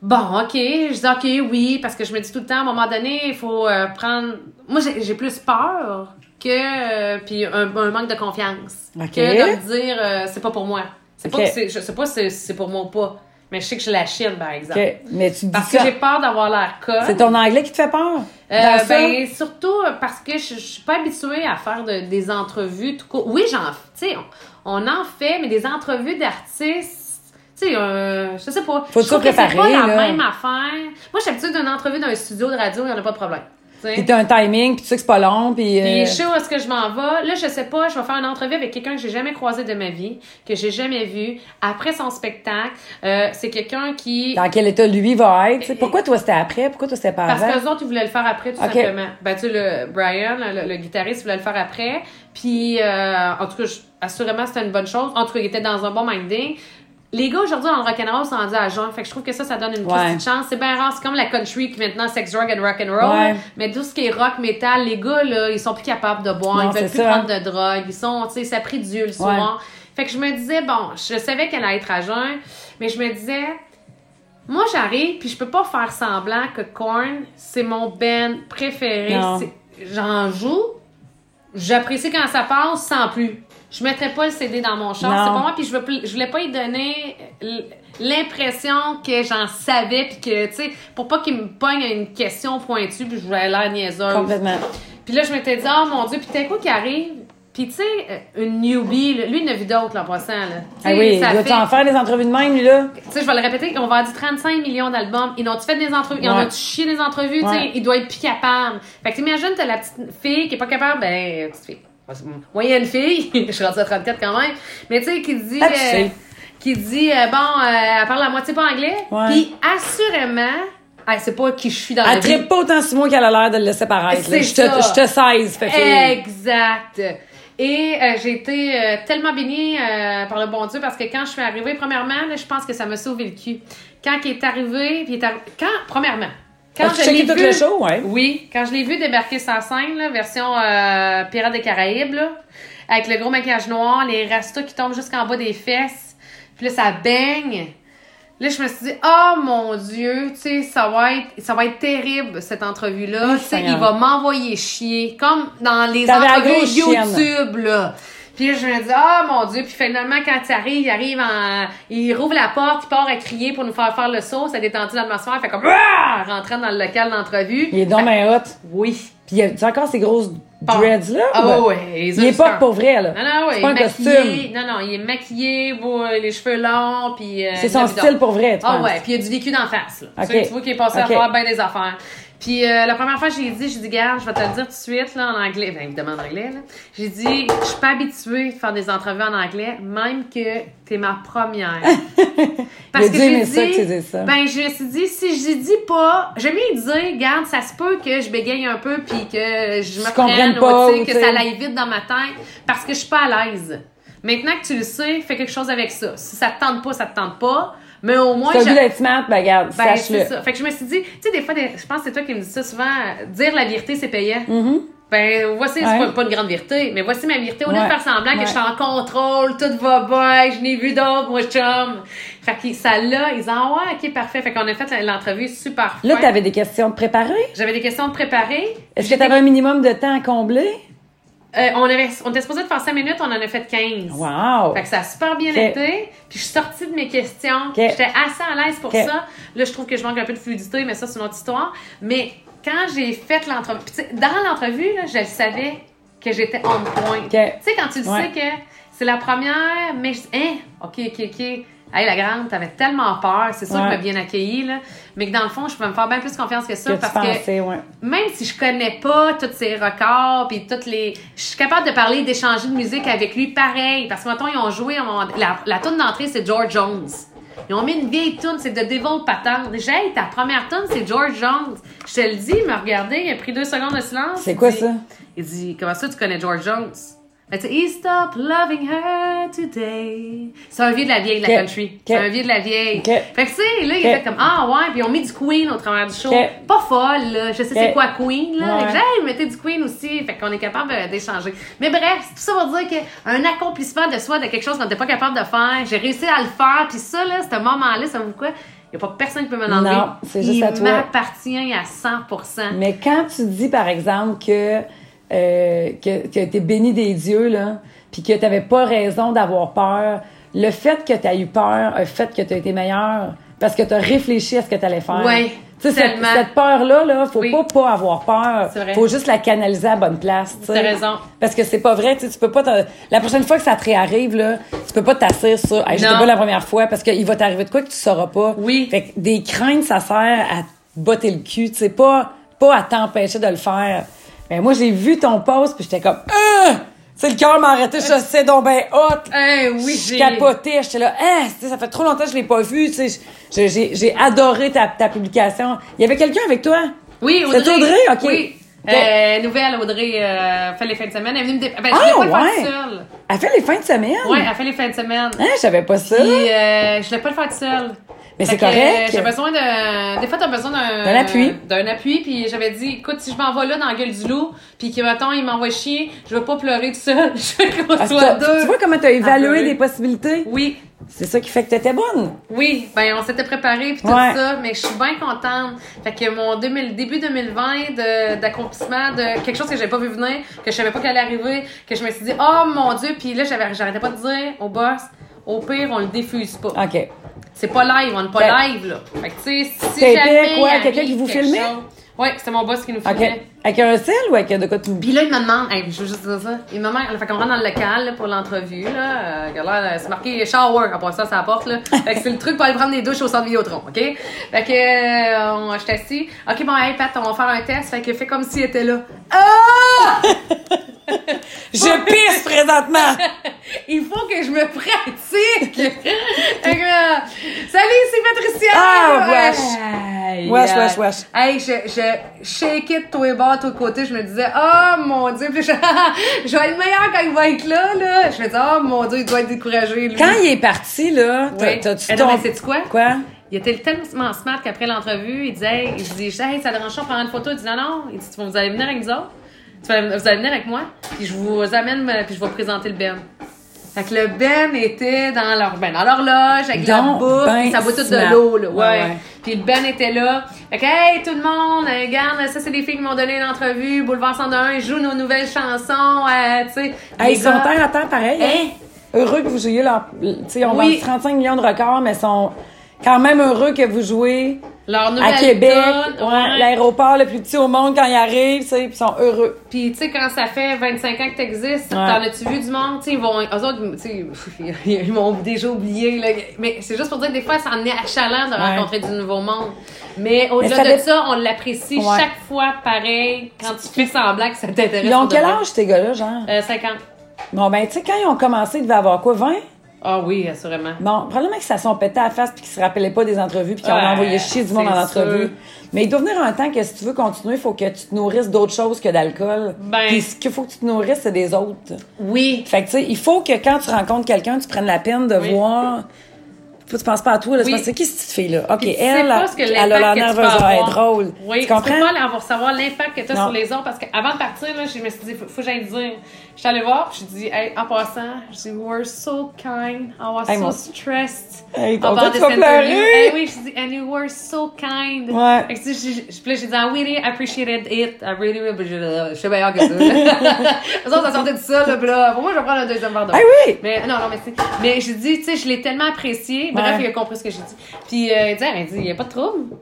Bon, OK. Je dis OK, oui, parce que je me dis tout le temps, à un moment donné, il faut euh, prendre. Moi, j'ai plus peur que. euh, puis un, un manque de confiance. OK. Que de me dire, euh, c'est pas pour moi. C'est pas que je sais pas si c'est pour moi ou pas. Mais je sais que je la chine, par exemple. OK. Mais tu dis Parce que j'ai peur d'avoir l'air conne. C'est ton anglais qui te fait peur? Euh, ben, surtout parce que je, je suis pas habituée à faire de- des entrevues tout court. Oui, j'en tu sais, on, on en fait, mais des entrevues d'artistes, sais, euh, je sais pas. Faut je trouve tout que c'est pas préparer, la là. même affaire. Moi, je suis habituée d'une entrevue dans un studio de radio, il y en a pas de problème. Puis t'as un timing, puis tu sais que c'est pas long, puis... Puis euh, je sais où est-ce que je m'en vais. Là, je sais pas, je vais faire une entrevue avec quelqu'un que j'ai jamais croisé de ma vie, que j'ai jamais vu. Après son spectacle, euh, c'est quelqu'un qui... dans quel état lui va être. Pourquoi toi c'était après? Pourquoi toi c'était pas Parce avant? qu'eux autres, ils voulaient le faire après, tout Ok. simplement. Ben, tu sais, le Brian, le, le guitariste, voulait le faire après. Puis, euh, en tout cas, je- assurément, c'était une bonne chose. En tout cas, il était dans un bon minding. Les gars, aujourd'hui, dans le rock'n'roll, sont rendus à jeun. Fait que je trouve que ça, ça donne une Ouais. petite chance. C'est bien rare. C'est comme la country qui maintenant, sex, drug and rock'n'roll. Ouais. Mais tout ce qui est rock, metal, les gars, là, ils sont plus capables de boire. Non, ils veulent plus ça. prendre de drogue. Ils sont, tu sais, ça soir. Fait que je me disais, bon, je savais qu'elle allait être à jeun, mais je me disais, moi, j'arrive, puis je peux pas faire semblant que Korn, c'est mon band préféré. J'en joue, j'apprécie quand ça passe, sans plus. Je mettrais pas le CD dans mon char, c'est pas moi, puis je, veux, je voulais pas y donner l'impression que j'en savais, puis que, tu sais, pour pas qu'il me pogne à une question pointue, puis je voulais l'air niaiseuse. Complètement. Puis là, je m'étais dit, oh mon Dieu, puis t'as quoi qui arrive? Puis tu sais, euh, une newbie, là, lui, il en a vu d'autres l'an passant, là. Ah oui, ça il fait- t'en faire des entrevues de même, lui, là? tu sais, je vais le répéter, on vendu 35 millions d'albums. Ils ont-tu fait des entrevues? Ils en ont-tu chié des entrevues? Tu sais, il doit être plus capable. Fait que t'imagines, t'as la petite fille qui est pas capable, ben, petite fille. Moyenne fille, je suis rendue à 34 quand même, mais tu sais, qui dit, Ah, tu euh, qui dit, euh, bon, euh, elle parle la moitié pas anglais, puis assurément, hey, c'est pas qui je suis dans la Elle vie. tripe pas autant sur moi qu'elle a l'air de le laisser paraître. Je te, saize, fait que... Exact. Et euh, j'ai été euh, tellement bénie euh, par le bon Dieu parce que quand je suis arrivée, premièrement, là, je pense que ça m'a sauvé le cul. Quand il est arrivé, puis il est arri- quand premièrement, quand As-tu je l'ai vu, le show, ouais? oui, quand je l'ai vu débarquer sa scène, là, version euh, Pirates des Caraïbes, là, avec le gros maquillage noir, les rastas qui tombent jusqu'en bas des fesses, puis là ça baigne. Là, je me suis dit, oh mon Dieu, tu sais, ça va être, ça va être terrible, cette entrevue-là. Oui, Tu sais, il va m'envoyer chier, comme dans les entrevues. YouTube, là. Puis je me dis, oh mon Dieu, puis finalement, quand il arrive, il arrive en, il rouvre la porte, il part à crier pour nous faire faire le saut, ça détendit l'atmosphère, il fait comme, ah! rentrant dans le local d'entrevue. Il est donc bien hot. Oui. Puis il a- tu as encore ces grosses dreads, là? Ah ou ben? ouais, les Il est pas pour vrai, là. Non, non, ouais, C'est pas un costume. Non, non, il est maquillé, beau, les cheveux longs, puis... euh, C'est son style pour vrai, tu Ah penses? ouais, puis il y a du vécu d'en face, là. Ok. Tu, vois qu'il est passé à faire bien des affaires. Puis euh, la première fois, j'ai dit, j'ai dit, garde, je vais te le dire tout de suite, là, en anglais. Ben, évidemment en anglais, là. J'ai dit, je suis pas habituée de faire des entrevues en anglais, même que t'es ma première. A dû aimer ça que ça. ben, je me suis dit, si je dis pas, j'aime mieux dire, garde, ça se peut que je bégaye un peu puis que je me comprennes prenne, pas, ou, que ça aille vite dans ma tête parce que je suis pas à l'aise. Maintenant que tu le sais, fais quelque chose avec ça. Si ça te tente pas, ça te tente pas. Mais au moins, t'as je- smart, ben regarde, ben, sache-le. ça. Fait que je me suis dit, tu sais, des fois, je pense que c'est toi qui me dis ça souvent, dire la vérité, c'est payant. Mhm. Ben, voici, Ouais. c'est pas, pas une grande vérité, mais voici ma vérité. Au lieu Ouais. de faire semblant Ouais. que je suis en contrôle, tout va bien, je n'ai vu d'autres, moi, chum. Fait que ça là, ils disent, ah ouais, ok, parfait. Fait qu'on a fait l'entrevue super Là, t'avais des questions préparées? J'avais des questions de préparer. Est-ce que t'avais un minimum de temps à combler? Euh, on, avait, on était supposé de faire 5 minutes, on en a fait 15. Wow! Fait que ça a super bien Ok. été. Puis je suis sortie de mes questions. J'étais assez à l'aise pour ça. Là, je trouve que je manque un peu de fluidité, mais ça, c'est une autre histoire. Mais quand j'ai fait l'entrevue, dans l'entrevue, là, je savais que j'étais on point. Tu sais, quand tu le Ouais. sais que c'est la première, mais je dis, hein, ok, ok, ok. Hey, la grande, t'avais tellement peur. C'est sûr Ouais. que m'a bien accueillie, là. Mais que dans le fond, je peux me faire bien plus confiance que ça Que parce que ouais. même si je connais pas tous ces records puis toutes les je suis capable de parler d'échanger de musique avec lui pareil parce que maintenant ils ont joué la la d'entrée c'est George Jones ils ont mis une vieille tune c'est The Devil Pattern déjà hey, ta première tune c'est George Jones je te le dis il m'a regardé il a pris deux secondes de silence C'est quoi dit- ça? il dit comment ça tu connais George Jones? Tu sais, He stopped loving her today. C'est un vieux de la vieille, de la country. C'est un vieux de la vieille. Fait que, tu sais, là, il fait comme, ah ouais, puis ils ont mis du Queen au travers du show. Pas folle, là. Je sais c'est quoi Queen, là. Ouais. Fait que, hey, mettez du Queen aussi. Fait qu'on est capable euh, d'échanger. Mais bref, tout ça pour dire qu'un accomplissement de soi, de quelque chose qu'on n'était pas capable de faire, j'ai réussi à le faire. Puis ça, là, ce moment-là, ça vous quoi? Il n'y a pas personne qui peut me l'enlever. Non, c'est juste Il à toi. m'appartient à 100 Mais quand tu dis, par exemple, que, euh, que, que t'es béni des dieux, là, puis que t'avais pas raison d'avoir peur, le fait que t'as eu peur a fait que t'as été meilleur parce que t'as réfléchi à ce que t'allais faire. Ouais, Tu sais, cette, cette peur-là, là, faut Oui. pas pas avoir peur. C'est vrai. Faut juste la canaliser à la bonne place, tu. T'as raison. Parce que c'est pas vrai, tu tu peux pas la prochaine fois que ça te réarrive, là, tu peux pas t'asseoir sur, hey, j'étais pas la première fois parce qu'il va t'arriver de quoi que tu sauras pas. Oui. Fait que des craintes, ça sert à te botter le cul, tu sais, pas, pas à t'empêcher de le faire. Mais moi, j'ai vu ton post puis j'étais comme, ah! Sais, le cœur m'a arrêté, je sais donc ben hot. Eh oui, Je j'ai. capotais, j'étais là, ah, sais, ça fait trop longtemps que je l'ai pas vu, tu sais, j'ai- adoré ta, ta publication. Il y avait quelqu'un avec toi? Oui, Audrey. C'est Audrey? OK. Oui. Euh, nouvelle, Audrey euh, fait les fins de semaine. Elle est venue me dé... ben, je Ah, voulais pas le ouais. faire seule. Elle fait les fins de semaine? Ouais, elle fait les fins de semaine. Hein, je savais pas ça. Puis, euh, je voulais pas le faire seule. Mais c'est euh, correct. J'ai besoin de. Des fois, t'as besoin d'un. D'un appui. D'un appui. Puis j'avais dit, écoute, si je m'en vais là dans la gueule du loup, puis que, mettons, il m'envoie chier, je veux pas pleurer tout seul. Je veux qu'on Ah, soit t'as- deux. Tu vois comment tu as évalué des possibilités? Oui. C'est ça qui fait que tu étais bonne. Oui, ben on s'était préparé puis tout Ouais. ça, mais je suis bien contente. Fait que mon 2000, début 2020 de- d'accomplissement de, quelque chose que j'avais pas vu venir, que je savais pas qu'elle allait arriver, que je me suis dit oh mon dieu, puis là j'avais j'arrêtais pas de dire au boss, au pire on le diffuse pas. OK. C'est pas live, on n'est pas Ouais. live là. Fait que tu sais si jamais quoi, quelqu'un qui vous filmait? Ouais, c'était mon boss qui nous filmait. Avec un sel ou avec de quoi tu Puis là, il me demande, hey, je veux juste dire ça. Il me demande, fait qu'on rentre dans le local là, pour l'entrevue, là. Euh, là, c'est marqué shower, à part ça, ça porte, là. Fait que c'est le truc pour aller prendre des douches au centre Vidéotron, OK? Fait que, euh, j'étais assis. OK, bon, hey, Pat, on va faire un test. Fait que fais comme s'il était là. Ah! Je pisse présentement! Il faut que je me pratique! fait que, euh, salut, c'est Patricia! Ah, wesh. Wesh, wesh, wesh. Hey, je, je shakeais de tous les bords, côtés. Je me disais, oh mon Dieu, puis je, je vais être meilleure quand il va être là, là. Je me disais, oh mon Dieu, il doit être découragé, lui. Quand il est parti, là, t'as-tu Eh ton- mais sais-tu quoi? Quoi? Il était tellement smart qu'après l'entrevue, il disait, il dit, hey, ça dérange pas prendre une photo? Il dit, non, non. Il dit, vous allez venir avec nous autres? Tu vas- Vous allez venir avec moi? Puis je vous amène, euh, puis je vais présenter le Ben. Fait que le Ben était dans leur, ben, dans leur loge, avec la bouffe, ben ça boit tout de l'eau, là. Ouais. Ouais, ouais. Puis le Ben était là. Fait que, hey, tout le monde, euh, regarde, ça, c'est des filles qui m'ont donné une entrevue. Boulevard 101, ils jouent nos nouvelles chansons, euh, tu sais. Hey, ils sont terre à terre pareil. hein? Hein? Heureux que vous jouiez leur. Tu sais, on Oui. vend 35 millions de records, mais sont quand même heureux que vous jouez Leur à Québec. Ouais, ouais. L'aéroport le plus petit au monde quand ils arrivent, tu sais, ils sont heureux. Puis, tu sais, quand ça fait 25 ans que t'existes, Ouais. t'en as-tu vu du monde? Tu sais, ils vont, eux autres, tu sais, ils m'ont déjà oublié, là. Mais c'est juste pour dire que des fois, ça en est achalant de rencontrer du nouveau monde. Mais au-delà de ça, on l'apprécie chaque fois pareil quand tu fais semblant que ça t'intéresse. Ils ont quel âge, ces gars-là, genre? Euh, 50. Bon, ben, tu sais, quand ils ont commencé, ils devaient avoir quoi, 20? Ah oui, assurément. Bon, probablement que ça sont pété à la face puis qu'ils se rappelaient pas des entrevues puis qu'ils ont Ouais, envoyé chier du monde en entrevue. Mais il doit venir un temps que si tu veux continuer, il faut que tu te nourrisses d'autres choses que d'alcool. Ben- Puis ce qu'il faut que tu te nourrisses, c'est des autres. Oui. Fait que, tu sais, il faut que quand tu rencontres quelqu'un, tu prennes la peine de Oui. voir. Faut que tu penses pas à toi, là. Tu Oui. penses, c'est qui cette fille-là? OK, Puis tu sais elle, pas ce que elle a l'air tu nerveuse, elle est drôle. Oui, tu comprends? peux pas avoir savoir l'impact que tu as Non. sur les autres parce qu'avant de partir, là, je me suis dit, faut, faut que j'aille dire. Je suis allée voir, puis je dis, hey, en passant, je dis, we're so kind, I was Hey, so mon- stressed. Hey, ton about this interview. Hey, oui, je dis, and you were so kind. Ouais. J'ai- puis j'ai dit, I really appreciated it. I really, je suis meilleure que ça. Autres, ça sortait de ça, là, puis là, pour moi, je vais prendre un deuxième verre d'eau. Ah oui! Mais non, non, mais c'est. Mais j'ai dit, tu sais, je l'ai tellement apprécié. Bref, Ouais. il a compris ce que j'ai dit. Puis euh, il dit, il dit, il n'y a pas de trouble.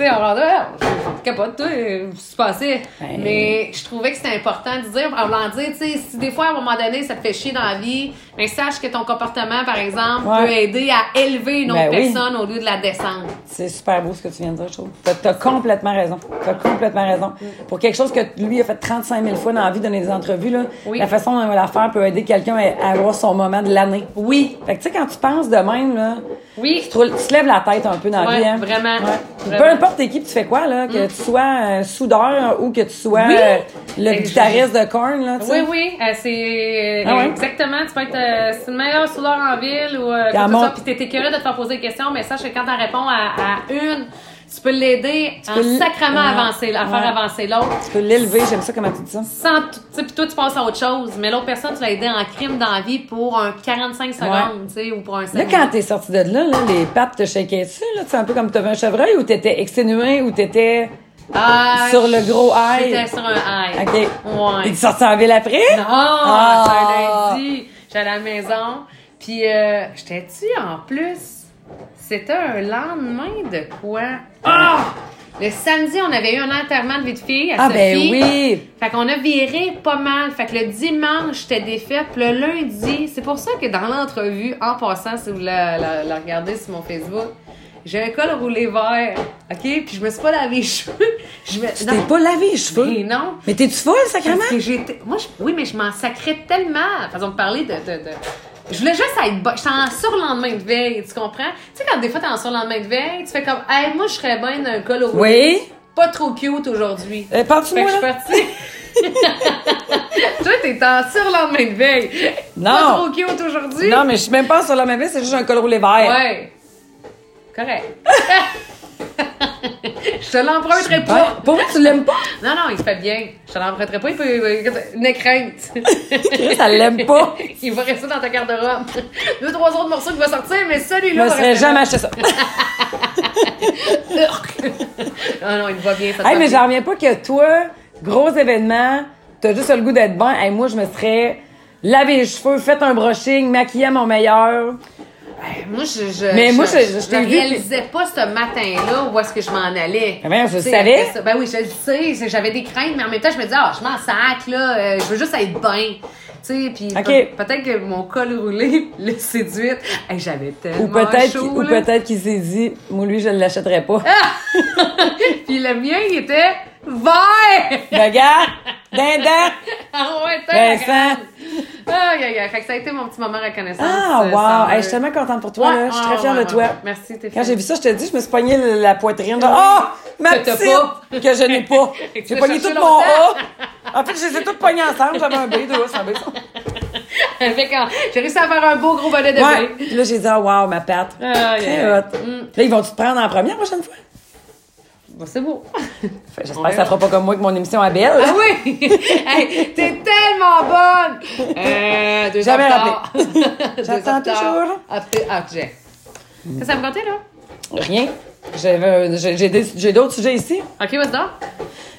Sais, on rendait, je capote, toi, ce qui se passait. Ouais. Mais je trouvais que c'était important de dire, en voulant dire, tu sais, si des fois, à un moment donné, ça te fait chier dans la vie, mais sache que ton comportement, par exemple, Ouais. peut aider à élever une autre Ben oui. personne au lieu de la descendre. C'est super beau ce que tu viens de dire, je trouve. T'as, t'as complètement raison. T'as complètement raison. Pour quelque chose que lui a fait 35 000 fois dans la vie, donner des entrevues, là, Oui. la façon dont il va la faire peut aider quelqu'un à, avoir son moment de l'année. Oui. Fait que tu sais, quand tu penses de même, là, Oui. tu, te roules- tu te lèves la tête un peu dans la vie. Hein? vraiment. Ouais. Vraiment. Peu importe qui, tu fais quoi, là, que tu sois un soudeur ou que tu sois Oui. euh, le guitariste de là, sais. Oui, oui, euh, c'est Ah exactement. Tu peux être euh, c'est le meilleur en ville ou euh, Dans quoi que mon- soit, puis t'es écœuré de te faire poser des questions, mais sache que quand t'en réponds à, à une tu peux l'aider Ouais. avancer, à faire avancer l'autre. Tu peux l'élever, j'aime ça comment tu dis ça. Sans, tu sais, puis toi, tu passes à autre chose. Mais l'autre personne, tu l'as aidé en crime dans la vie pour un 45 secondes, tu sais, ou pour un Là, 5 quand t'es sorti de là, là, les pattes te shakaient dessus, là, c'est un peu comme t'avais un chevreuil ou t'étais exténué ou t'étais Ah, sur le gros high. J'étais sur un high. OK. Ouais. Et tu sorti en ville après? Non, Ah. c'est un lundi. J'allais à la maison. Puis, euh, j'étais-tu en plus? C'était un lendemain de quoi? Ah! Le samedi, on avait eu un enterrement de vie de fille à Ah, ben oui! Fait qu'on a viré pas mal. Fait que le dimanche, j'étais défaite. Puis le lundi, c'est pour ça que dans l'entrevue, en passant, si vous la, la, la regardez sur mon Facebook, j'ai un col roulé vert. OK? Puis je me suis pas lavé les cheveux. Je me... Tu t'es pas lavé les cheveux? Mais non. Mais t'es-tu folle, sacrément? Moi, je- oui, mais je m'en sacrais tellement. Façon de parler de. de, de- Je voulais juste être bonne. J'étais en surlendemain de veille, tu comprends? Tu sais, quand des fois t'es en surlendemain de veille, tu fais comme, hey, moi, je serais bien d'un col au Oui? Pas trop cute aujourd'hui. Euh, que je suis partie. Toi, t'es en surlendemain de veille. Non. Pas trop cute aujourd'hui. Non, mais je suis même pas sur la même ville, c'est juste un col roulé vert. Ouais. Correct. je te l'emprunterai pas. Pour moi, tu l'aimes pas? Non, non, il se fait bien. Je te l'emprunterai pas. Il peut. Une crainte. Elle l'aime pas. il va rester dans ta garde-robe. Deux, trois autres morceaux qui vont sortir, mais Je celui-là me va serais jamais acheté ça. Ah non, il va bien. Ça Hey, mais j'en reviens pas que toi, gros événement, t'as juste le goût d'être bon. Hey, moi, je me serais lavé les cheveux, fait un brushing, maquillé à mon meilleur. Hey, Moi, je, je, Mais je, moi, je- je je réalisais pas ce matin-là où est-ce que je m'en allais. Ah ben, je le savais. Ben oui, je le sais. J'avais des craintes, mais en même temps, je me disais, ah, je m'en sac, là. euh, je veux juste être bien. Tu sais, puis pe- peut-être que mon col roulé l'a séduite. Hey, j'avais tellement Ou peut-être ou peut-être qu'il s'est dit, moi, lui, je l'achèterais pas. Puis le mien, il était vert! Regarde, dindin. ah ouais, Vincent. Ah, yeah, yeah. Fait que ça a été mon petit moment reconnaissance. Ah, euh, wow. Hey, je suis tellement contente pour toi, Ouais, là. Je suis très ouais, fière ouais, de toi. ouais. Merci, t'es Quand j'ai vu ça, je te dis, je me suis pogné la poitrine. Genre, oh, ma Que t'as petite, pas. que je n'ai pas. J'ai pogné tout mon. A. En fait, je les ai toutes pognées ensemble. J'avais un B, deux A, c'est un B, que, euh, j'ai réussi à faire un beau gros bonnet de Ouais. Puis là, j'ai dit, oh, wow, ma patte. Ah, Très hot. Là, ils vont-tu te prendre en première la prochaine fois? Bon, c'est beau. J'espère que ça fera pas comme moi que mon émission est belle. Ah oui! hey, t'es tellement bonne! Euh, deux Jamais rappelé. J'attends toujours. Ah, t'es- ah, j'ai. Ça, me comptait, là? Rien. J'ai d'autres sujets ici. Ok, vas-y donc.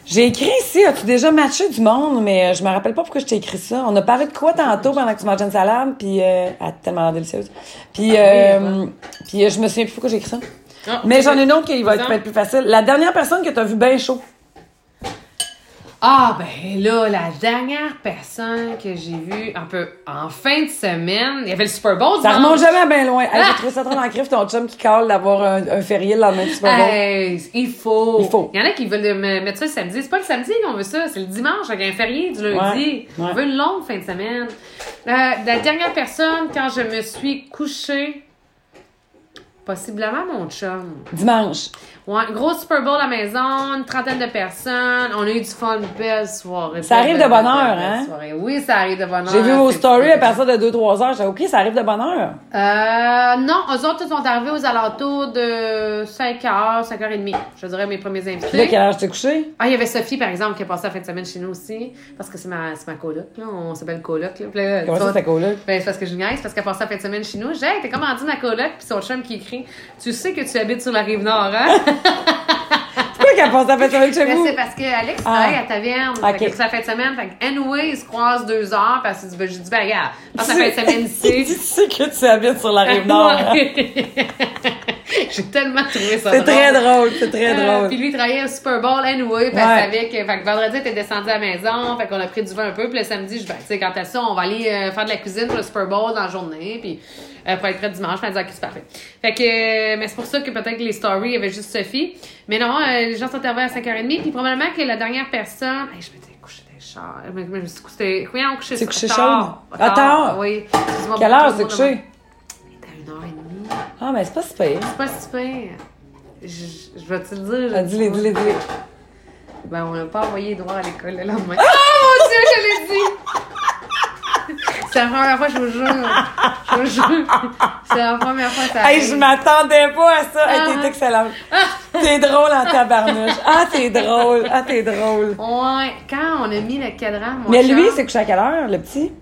J'ai écrit ici, as-tu déjà matché du monde, mais euh, je me rappelle pas pourquoi je t'ai écrit ça. On a parlé de quoi tantôt pendant que tu mangeais une salade, puis euh, elle est tellement délicieuse. Puis, euh, puis euh, je me souviens plus pourquoi j'ai écrit ça. Ah, Mais j'en ai une autre qui va être plus facile. La dernière personne que t'as vu bien chaud. Ah, ben là, la dernière personne que j'ai vue un peu en fin de semaine, il y avait le Super Bowl Ça remonte jamais bien loin. Hey, Ah! J'ai trouvé ça trop dans crif, ton chum qui cale d'avoir un, un férié le lendemain du Super Bowl. Hey, il faut. Il faut. Il y en a qui veulent me mettre ça le samedi. C'est pas le samedi qu'on veut ça, c'est le dimanche avec un férié du lundi. Ouais, On veut une longue fin de semaine. La, la dernière personne, quand je me suis couchée, possiblement mon chum. Dimanche. Ouais, gros Super Bowl à la maison, une trentaine de personnes. On a eu du fun, belle soirée. Ça arrive de bonne heure, hein? soirée. Oui, ça arrive de bonne heure. J'ai vu vos C'est- stories à partir de 2-3 heures. J'ai dit, OK, ça arrive de bonne heure. Euh, non, eux autres, ils sont arrivés aux alentours de 5h, 5h30. Je dirais mes premiers Puis là, invités. quelle heure t'ai couché? Ah, il y avait Sophie, par exemple, qui a passé la fin de semaine chez nous aussi, parce que c'est ma, c'est ma coloc, là. On s'appelle coloc, là. Comment ça, ta coloc? Ben, c'est parce que je niaise, parce qu'elle a passé la fin de semaine chez nous. J'ai, hey, t'es comment dit ma coloc, puis son chum qui écrit, tu sais que tu habites sur la rive nord, hein? Pourquoi qu'elle passe la fête semaine chez Mais vous? c'est parce que Alex Ah. travaille à taverne. Ok. Fait que la fin de semaine. Fait que, anyway, ils se croisent deux heures, parce que ben, j'ai dit, ben, regarde, passe la fin de semaine Tu ici. sais que tu habites sur la rive nord. hein? J'ai tellement trouvé ça C'est drôle. très drôle, c'est très Euh, drôle. puis lui, il travaillait au Super Bowl anyway, puis Ouais. elle que, fait que vendredi, t'es descendu à la maison, fait qu'on a pris du vin un peu, puis le samedi, je vais, tu sais, quand t'as ça, on va aller euh, faire de la cuisine pour le Super Bowl dans la journée, puis euh, pour être prêt dimanche, je me disais, ok, c'est parfait. Fait que, euh, mais c'est pour ça que peut-être les stories, il y avait juste Sophie. Mais non, euh, les gens sont arrivés à 5h30, puis probablement que la dernière personne, hey, je m'étais couché des chars, je me me suis couché, couché C'est couché tard. chaud? Ah, tard? Oui. Quelle heure c'est couché? monde. C'était à une heure et demie. Ah, mais c'est pas super. C'est pas super. Je, je vais te le dire. je Ah, dis dis-les, pas. dis-les, dis-les. Ben, on l'a pas envoyé droit à l'école le lendemain. Oh mon dieu, je l'ai dit! C'est la première fois, je vous jure. Je vous jure. C'est la première fois que ça Hey, arrive. je m'attendais pas à ça. Hey, Ah. t'es excellente. T'es drôle en tabarnouche. Ah, t'es drôle. Ah, t'es drôle. Ouais, quand on a mis le cadran, mon Mais lui, c'est couché à quelle heure, le petit?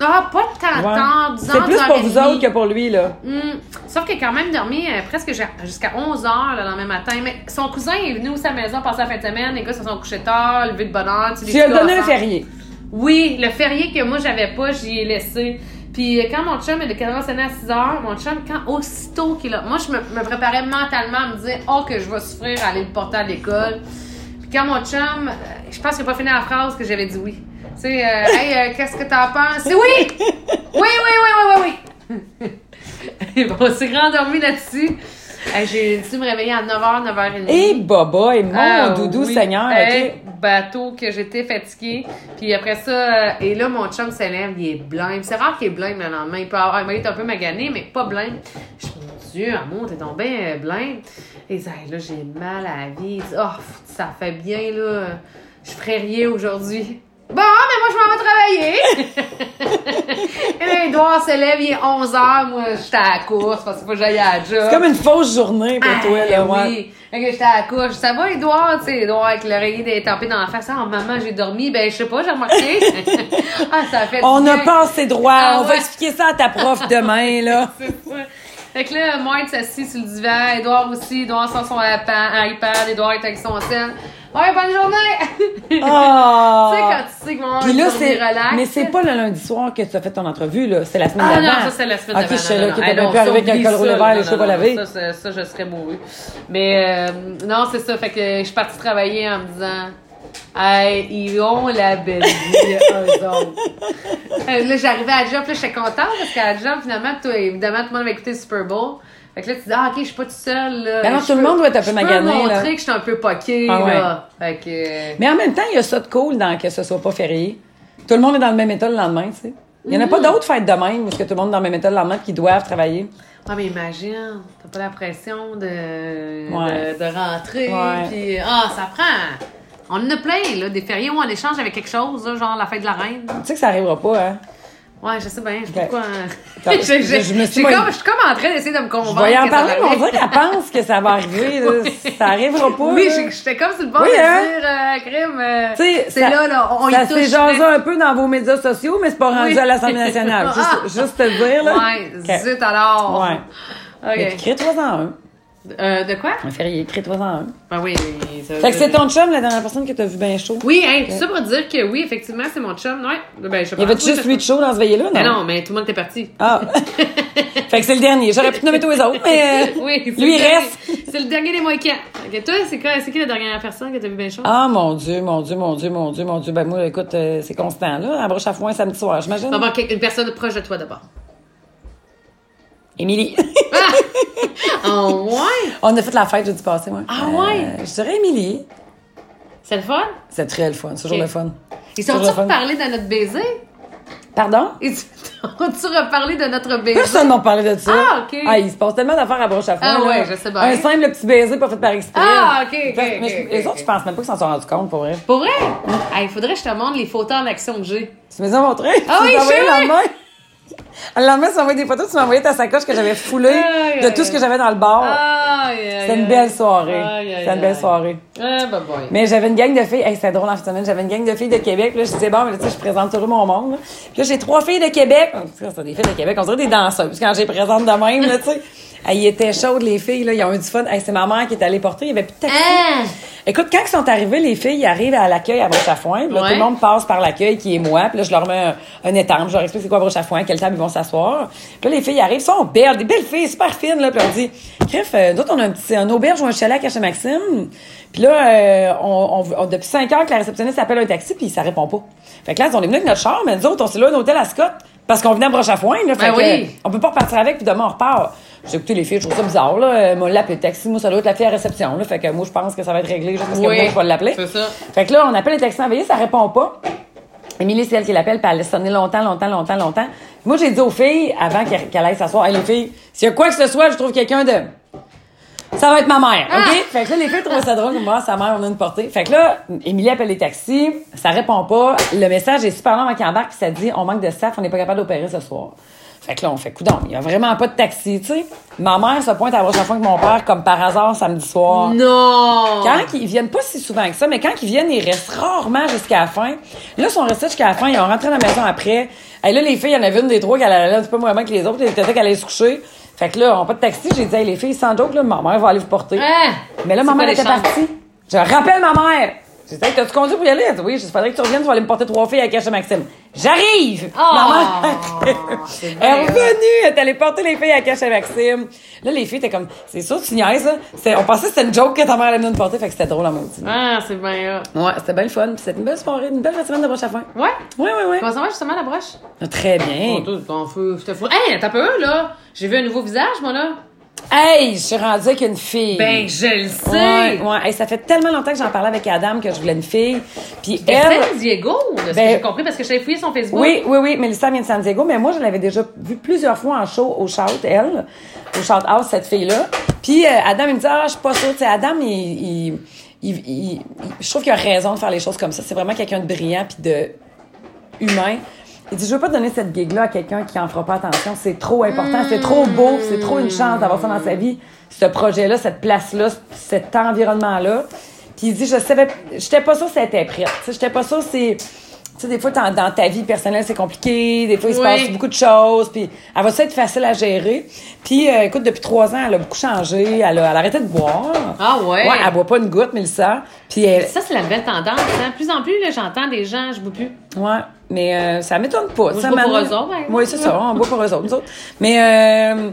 Ah, pas de temps Ouais. tard, disons. C'est plus pour vous 10h30. autres que pour lui, là. Hum, Sauf qu'il a quand même dormi euh, presque jusqu'à 11h le lendemain matin. Mais son cousin est venu à la maison passer la fin de semaine. Les gars se sont couchés tard, levé de bonne heure. Tu lui as donné ensemble. férié. Oui, le férié que moi j'avais pas, j'y ai laissé. Puis euh, quand mon chum, le cadran sonnait à 6 heures, mon chum, quand aussitôt qu'il a. Moi, je me, me préparais mentalement à me dire, oh, que je vais souffrir à aller le porter à l'école. Puis quand mon chum, euh, je pense qu'il n'a pas fini la phrase que j'avais dit oui. Tu sais, euh, hey, euh, qu'est-ce que t'en penses? Oui! Oui, oui, oui, oui, oui, oui! Bon, on s'est rendormi là-dessus. J'ai dû me réveiller à 9h, 9h30. Et Baba, et mon Ah, doudou oui. Seigneur, Hey, bateau que j'étais fatiguée. Puis après ça, euh, et là, mon chum s'élève, il est blême. C'est rare qu'il est blême le lendemain. Il peut avoir, il être un peu magané, mais pas blême. Je Dieu, amour, t'es bien euh, blême. Et ça, là, j'ai mal à la vie. Il dit, oh, ça fait bien, là. Je ferais rien aujourd'hui. Bon, mais moi, je m'en vais travailler. et là, Edouard s'élève, il est 11h. Moi, j'étais à la course parce qu'il faut que j'aille à la job. C'est comme une fausse journée pour toi, Ah, là, ouais. oui. J'étais à la couche. Ça va, Edouard? Tu sais, Edouard avec l'oreiller détampé dans la face. Ah, maman, j'ai dormi. Ben, je sais pas, j'ai remarqué. ah, ça a fait On du n'a bien. pas assez droit. Ah, On va expliquer ça à ta prof demain, là. C'est ça. Fait que là, Mike s'assit sur le divan. Edouard aussi. Edouard sort son iPad. Edouard est avec son sel. Ouais, bonne journée! Ah! Tu sais, quand tu sais qu'on Puis là, c'est. Mais c'est pas le lundi soir que tu as fait ton entrevue, là. C'est la semaine Ah d'avant. non, ça c'est la semaine Ok, d'avant. je sais, là, que Ah, pu arriver ça, avec un col roulé vert, les cheveux pas lavés. Ça, ça, je serais mouru. Mais euh, non, c'est ça. Fait que je suis partie travailler en me disant Hey, ils ont la belle vie, eux autres. Euh, là, j'arrivais à la job, là, j'étais contente parce qu'à la job, finalement, toi, évidemment, tout le monde avait écouté le Super Bowl. Fait que là, tu dis, ah, ok, je suis pas toute seule, là. Ben non, Je tout le peux- monde doit être un peu je magané, peux là. montrer que je suis un peu poquée, Ah ouais. Fait que. Mais en même temps, il y a ça de cool dans que ce soit pas férié. Tout le monde est dans le même état le lendemain, tu sais. Il y en a Mm. pas d'autres fêtes de même où est-ce que tout le monde est dans le même état le lendemain qu'ils doivent travailler. Ah, mais imagine, t'as pas la pression de, Ouais. de, de rentrer. Ouais. Puis, ah, ça prend. On en a plein, là, des fériés où on échange avec quelque chose, là, genre la fête de la reine. Tu sais que ça arrivera pas, hein? Ouais, je sais bien, je sais quoi. Je, je, je- je me suis comme, je suis comme en train d'essayer de me Je convaincre. vais y en ça parler, mais on dirait qu'elle pense que ça va arriver, là. Ça arrivera pas. Oui, j'étais comme sur le bord Oui, de hein? dire, euh, crime. euh, Tu sais, c'est ça- là, là, on ça y s'est touche. jasé un peu dans vos médias sociaux, mais c'est pas rendu Oui. à l'Assemblée nationale. Juste, juste te dire, là. Ouais, zut alors. Ouais. Ok. crée-toi en un. Euh, de quoi? Un férié, crée-toi en un. Ben oui, oui, ça Fait que c'est ton chum, la dernière personne que t'as vu bien chaud. Oui, hein, tout ça pour dire que oui, effectivement, c'est mon chum. Ouais. Ben, je Il y avait juste lui de chaud dans ce veillé-là, non? Mais non, mais tout le monde était parti. Ah. fait que c'est le dernier. J'aurais pu te nommer tous les autres, mais. euh, Oui, c'est Lui, le il reste. C'est le dernier des Mohicans. Ok, toi, c'est quoi, c'est qui la dernière personne que t'as vu bien chaud? Ah, mon Dieu, mon Dieu, mon Dieu, mon Dieu, mon Dieu. Ben, moi, écoute, euh, c'est constant, là. À broche à foin samedi soir, j'imagine. On va voir une personne proche de toi d'abord. Émilie. Oh, ouais! On a fait la fête jeudi passé, ouais. Ah, ouais? Euh, je dirais Émilie. C'est le fun? C'est très le fun, c'est toujours le fun. Ils C'est sont-tu toujours le fun. reparlé de notre baiser? Pardon? Ils ont-tu reparlé de notre baiser? Personne n'a parlé de ça. Ah, ok. Ah, il se passe tellement d'affaires à broche à foin. Ah, là. ouais, je sais bien. Un simple petit baiser pas fait par exprès. Ah, ok, ok, Mais ok, je- ok, les autres, je pense même pas qu'ils s'en sont rendus compte, pour vrai. Pour vrai? Ah, il faudrait que je te montre les photos en action que j'ai. Tu me les as montrées? Ah oui, je sais. Lendemain. Le lendemain, tu m'as envoyé des photos, tu m'as envoyé ta sacoche que j'avais foulée Aïe, de aïe, tout ce que j'avais dans le bar. C'était une belle soirée. C'était une belle soirée. Bah. Mais j'avais une gang de filles, hey, c'était drôle en fin de semaine, j'avais une gang de filles de Québec, puis là, je disais, bon, mais là, tu sais, je présente toujours mon monde, là. Puis là, j'ai trois filles de Québec, Oh, c'est des filles de Québec, on dirait des danseuses, quand je les présente de même, là, tu sais. Ils étaient chaudes, les filles, là, ils ont eu du fun. Hey, c'est ma mère qui est allée porter, il y avait plus de taxi. Ah! Écoute, quand ils sont arrivés, les filles, ils arrivent à l'accueil à broche à foin. Là, Ouais. tout le monde passe par l'accueil qui est moi. Puis là, je leur mets un, un étampe. Je leur explique c'est quoi broche à foin, quelle table ils vont s'asseoir. Puis là, les filles arrivent, sont belles, des belles filles, super fines. Là, puis on dit, Crif, euh, nous autres, on a un petit un auberge ou un chalet à Cachet Maxime. Puis là, euh, on, on- on- depuis cinq heures que la réceptionniste appelle un taxi, puis ça répond pas. Fait que là, on est venus avec notre char, mais nous autres, on s'est là un hôtel à Scott. Parce qu'on venait à broche à foin, là. Fait Ben que, oui. euh, on peut pas repartir avec, puis demain, on repart. J'ai écouté les filles, je trouve ça bizarre, là. Euh, Moi, l'appeler le taxi, moi, ça doit être la fille à réception, là. Fait que moi, je pense que ça va être réglé juste parce que Oui, moi, je vais l'appeler. c'est ça. Fait que là, on appelle le taxi en veillée, ça répond pas. Émilie, c'est elle qui l'appelle, puis elle laisse sonner longtemps, longtemps, longtemps, longtemps. Moi, j'ai dit aux filles, avant qu'elle aille s'asseoir, hey, les filles, s'il y a quoi que ce soit, je trouve quelqu'un de... Ça va être ma mère, Ah! OK? Fait que là, les filles trouvent ça drôle moi, sa mère, on a une portée. Fait que là, Émilie appelle les taxis, ça répond pas. Le message est super long avant qu'il embarque, puis ça dit on manque de staff, on n'est pas capable d'opérer ce soir. Fait que là, on fait coudon, il y a vraiment pas de taxi, tu sais. Ma mère se pointe à la prochaine fois avec mon père, comme par hasard, samedi soir. Non! Quand ils viennent pas si souvent que ça, mais quand ils viennent, ils restent rarement jusqu'à la fin. Là, ils sont restés jusqu'à la fin, ils ont rentré dans la maison après. Et là, les filles, il y en avait une des trois qui allait un petit peu moins bien que les autres, elle était qu'elle allait se coucher. Fait que là, on n'a pas de taxi, j'ai dit, hey, les filles, sans joke, là, ma mère va aller vous porter. Hein? Mais là, ma mère était partie. Je rappelle ma mère. J'ai dit, hey, t'as-tu conduit pour y aller? Elle dit, oui, j'espérais que tu reviennes, tu vas aller me porter trois filles à Cache Maxime. J'arrive! Oh, Ma mère, c'est elle est revenue, elle est allée porter les filles à Cache Maxime. Là, les filles étaient comme, c'est sûr, tu niaises, là. On pensait que c'était une joke que ta mère allait nous porter, fait que c'était drôle en maudit. Ah, c'est bien. Ouais, c'était bien le fun. C'était une belle soirée, une belle semaine de broche à fin. Ouais? Ouais, ouais, ouais. Comment ça va justement la broche? Très bien. Oh, t'en fous, c'était fou. Hey, t'as peu, là! J'ai vu un nouveau visage, moi, là. Hey, je suis rendue avec une fille. Ben, je le sais! Ouais, ouais. Hey, ça fait tellement longtemps que j'en parlais avec Adam que je voulais une fille. Puis Elle... elle. Diego, de ce que Ben- j'ai compris, parce que j'avais fouillé son Facebook. Oui, oui, oui. Mélissa vient de San Diego, mais moi, je l'avais déjà vue plusieurs fois en show au Shout, elle, au Shout House, cette fille-là. Puis euh, Adam, il me dit, ah, je suis pas sûre. Tu sais, Adam, il, il, il, il- il- je trouve qu'il a raison de faire les choses comme ça. C'est vraiment quelqu'un de brillant puis de humain. Il dit, je veux pas donner cette gig-là à quelqu'un qui en fera pas attention. C'est trop important, c'est trop beau, c'est trop une chance d'avoir ça dans sa vie. Ce projet-là, cette place-là, cet environnement-là. Puis il dit, je savais, j'étais pas sûre si elle était prête. Tu sais, j'étais pas sûre si, tu sais, des fois, dans, ta vie personnelle, c'est compliqué. Des fois, il se Oui. passe beaucoup de choses. Puis elle va ça être facile à gérer. Puis, euh, écoute, depuis trois ans, elle a beaucoup changé. Elle a, elle a arrêté de boire. Ah ouais? Ouais, elle boit pas une goutte, Mélissa. Puis elle, Ça, c'est la nouvelle tendance. Hein? Plus en plus, là, j'entends des gens, je bois plus. Ouais, mais euh, ça m'étonne pas. je ça bois pour eux autres, hein. Oui, c'est ça, on boit pour eux autres, nous autres. Mais euh,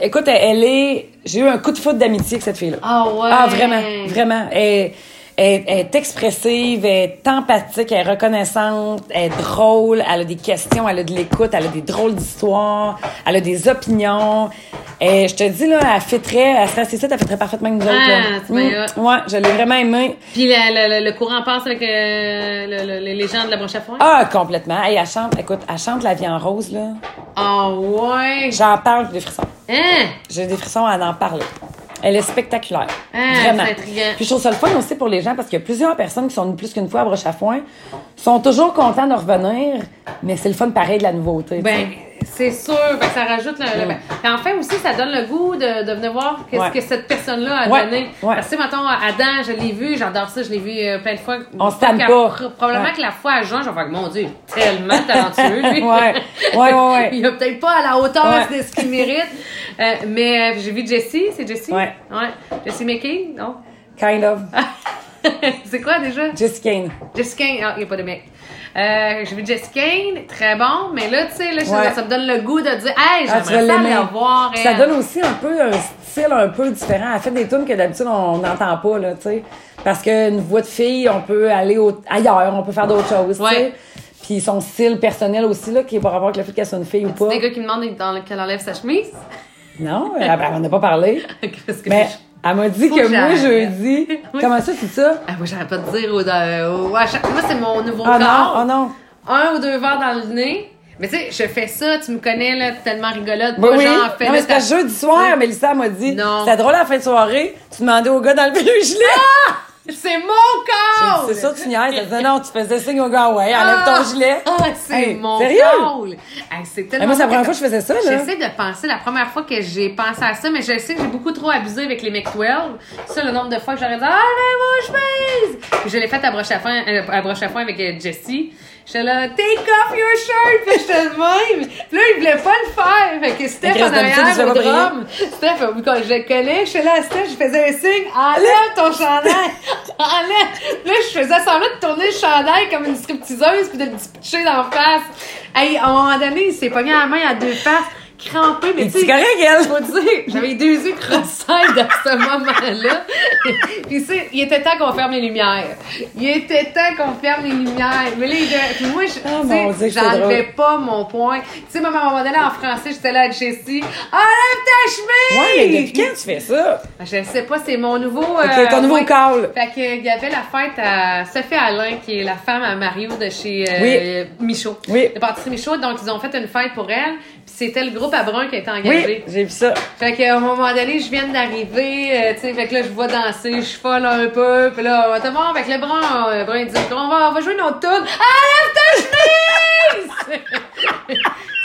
écoute, elle, elle est... J'ai eu un coup de foot d'amitié avec cette fille-là. Ah ouais? Ah, vraiment, vraiment. Elle, elle- elle est expressive, elle est empathique, elle est reconnaissante, elle est drôle, elle a des questions, elle a de l'écoute, elle a des drôles d'histoires, elle a des opinions. Et je te dis, là, elle fitterait, elle serait assise, elle fitterait parfaitement avec nous autres. Ah, c'est bien Mm, ouais, je l'ai vraiment aimée. Puis le, le- le- le courant passe avec euh, le- le- les gens de la broche à foin? Ah, complètement. Hey, elle chante, écoute, elle chante La vie en rose, là. Ah ouais? J'en parle, j'ai des frissons. Hein? J'ai des frissons à en parler. Elle est spectaculaire. Ah, Vraiment. Puis je trouve ça le fun aussi pour les gens parce qu'il y a plusieurs personnes qui sont venues plus qu'une fois à Broche à Foin, sont toujours contents de revenir, mais c'est le fun pareil de la nouveauté. Ben. C'est sûr. Que ça rajoute le. le- Ouais. Puis en fait aussi, ça donne le goût de, de venir voir qu'est-ce Ouais. que cette personne-là a Ouais. donné. Ouais. Parce que, mettons, Adam, je l'ai vu, j'adore ça, je l'ai vu euh, plein de fois. On se tanne pas. Probablement que la fois à juin, je vais faire, mon Dieu, tellement talentueux, lui. Ouais. Ouais, ouais, ouais. Il est peut-être pas à la hauteur de ce qu'il mérite. Euh, mais euh, j'ai vu Jessie, c'est Jessie? Ouais. Ouais. Jessie McKay, non? Kind of. c'est quoi déjà? Jess Kane. Jess Kane, ah, il n'y a pas de mec. Euh, j'ai vu Jess Kane, très bon, mais là, tu sais, là, Ouais. ça me donne le goût de dire, hey, Ah, j'aimerais ça l'aimer. la voir. Ça donne aussi un peu un style un peu différent. Elle fait des tunes que d'habitude on n'entend pas, là, tu sais. Parce qu'une voix de fille, on peut aller au- ailleurs, on peut faire d'autres choses, tu sais. Ouais. Puis son style personnel aussi, là, qui est par rapport avec le fait qu'elle soit une fille ou pas. Des gars qui demandent qu'elle enlève sa chemise? Non, elle elle en a pas parlé. Que Mais elle m'a dit Faut que que moi, jeudi. Comment ça, c'est ça? Ah, moi, j'arrête pas de dire au, au- à chaque- Moi, c'est mon nouveau Ah non, oh non. Un ou deux verres dans le nez. Mais tu sais, je fais ça, tu me connais, là, tellement rigolote. Oui. genre, fais Non, mais c'est jeudi soir, Mélissa m'a dit. Non. C'était drôle à la fin de soirée. Tu demandais au gars dans le vieux gilet. C'est mon corps! C'est ça, tu niaises. Non, tu faisais signe au gars, ouais, enlève ton gilet. Ah, c'est Hey, mon sérieux? Hey, c'est tellement moi, c'est la première fois que je faisais ça, là. J'essaie de penser la première fois que j'ai pensé à ça, mais je sais que j'ai beaucoup trop abusé avec les McTwelve. Ça, le nombre de fois que j'aurais dit Allez, mon chemise! Puis je l'ai fait à broche à foin, euh, à broche à foin avec euh, Jessie. J'étais là, take off your shirt! Puis j'étais de même. Puis là, il voulait pas le faire. Fait que Steph en arrière, au drum. Steph, euh, quand je le connais, j'étais là à Steph, je faisais un signe, enlève ton chandail! enlève! Puis là, je faisais semblant de tourner le chandail comme une stripteaseuse puis de le pitcher dans la face. Hey, à un moment donné, il s'est pogné la main à deux faces, crampé, mais tu c'est sais, correct, elle. faut dire, j'avais deux yeux crossés dans ce moment-là. Puis tu sais, il était temps qu'on ferme les lumières. Il était temps qu'on ferme les lumières. Mais là, il puis moi, je- Oh, mon Dieu, j'enlevais pas mon point. Tu sais, même à un moment donné, en français, j'étais là à Jessie. Enlève ta chemise! Ouais, mais depuis quand tu fais ça? Je sais pas, c'est mon nouveau. Euh, ton nouveau ouais. call. Fait que, il y avait la fête à Sophie Alain, qui est la femme à Mario de chez euh, Michaud. Oui. De pâtisserie Michaud. Donc, ils ont fait une fête pour elle. C'était le groupe à Brun qui a été Oui, engagé. j'ai vu ça. Fait qu'à un moment donné, je viens d'arriver, euh, tu sais, fait que là, je vois danser, je folle un peu, puis là, t'es bon, avec le brun, euh, brun, il dit, on va, on va jouer notre tune. Enlève ta chemise!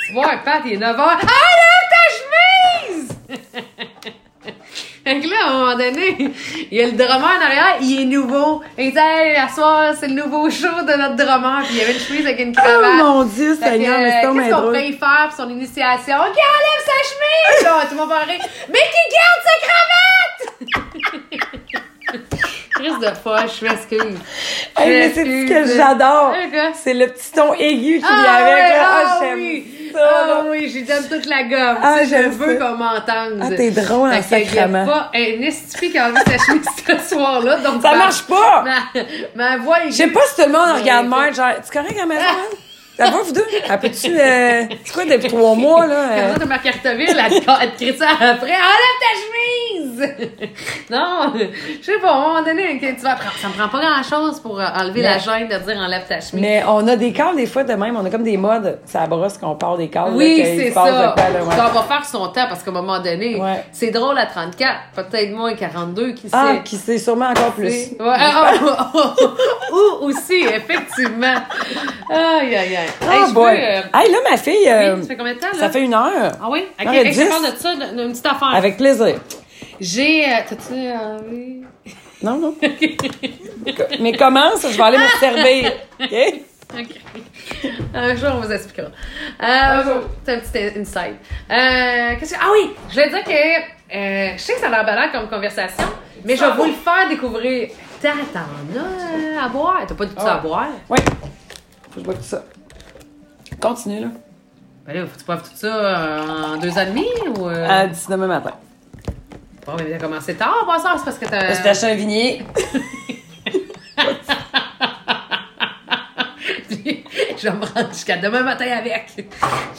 tu vois, Pat, il est 9h. Enlève ta chemise! Fait que là, à un moment donné, il y a le drummer en arrière, il est nouveau. Il dit, hey, à soir, c'est le nouveau show de notre drummer. Puis il y avait une chemise avec une Oh cravate. mon Dieu, Seigneur, mais c'est euh, Qu'est-ce qu'on pourrait y faire pour son initiation? Ok, enlève sa chemise! Là, tout le monde va rire. Mais qui garde sa cravate! Crise de folle, je m'excuse. Hey, mais c'est ce que j'adore. Hein? C'est le petit ton aigu qu'il y Ah, avec. ouais, là. ah, Ah, j'aime oui. ça. Ah oui, j'ai donne toute la gomme. Ah, je veux qu'on m'entende. Ah, t'es drôle en sacrament. pas un estifi qui a envie sa chemise ce soir-là. Donc Ça ma- marche pas! Ma, ma voix est Je sais pas si tout le monde regarde Marge, genre, tu correct à la vous deux? Elle peut-tu, euh, c'est quoi, depuis trois mois, là? euh? Comme ça, de ma carteville, elle te crie ça après. Enlève ta chemise! non, je sais pas, à un moment donné, tu vas prendre- ça me prend pas grand chose pour euh, enlever Mais- la gêne de dire enlève ta chemise. Mais on a des calls, des fois, de même. On a comme des modes. Ça brosse qu'on part des calls. Oui, c'est ça. là, ouais. Ça va faire son temps parce qu'à un moment donné, Ouais. c'est drôle à 34, peut-être moins 42, qui Ah, sait. qui sait sûrement encore plus. Ouais, ah, ah, ah, ah, Ou aussi, effectivement. Aïe, aïe, aïe. Oh Hey, boy. euh, Hey, là, ma fille, euh, oui, ça fait combien de temps, là? ça fait une heure. Ah oui? Ok, je parle de ça, d'une petite affaire. Avec plaisir. J'ai. euh, T'as-tu? Non, non. Mais commence, je vais aller me servir. OK? Ok. Un jour, on vous expliquera. Euh, c'est un petit insight. Euh, qu'est-ce que... Ah oui! Je voulais dire que. euh, je sais que ça a l'air banal comme conversation, mais je vais vous le faire découvrir. T'as, t'en as à boire? T'as pas du tout ça à Ah. boire? Oui. Faut que je bois tout ça. Continue, là. Ben là, faut que tu boives tout ça euh, en deux ans et demi ou. Euh... À 10 demain matin. Bon, mais t'as commencé tard, pas ça? C'est parce que t'as. Je t'ai acheté un vignier. Puis, je vais me rendre jusqu'à demain matin avec.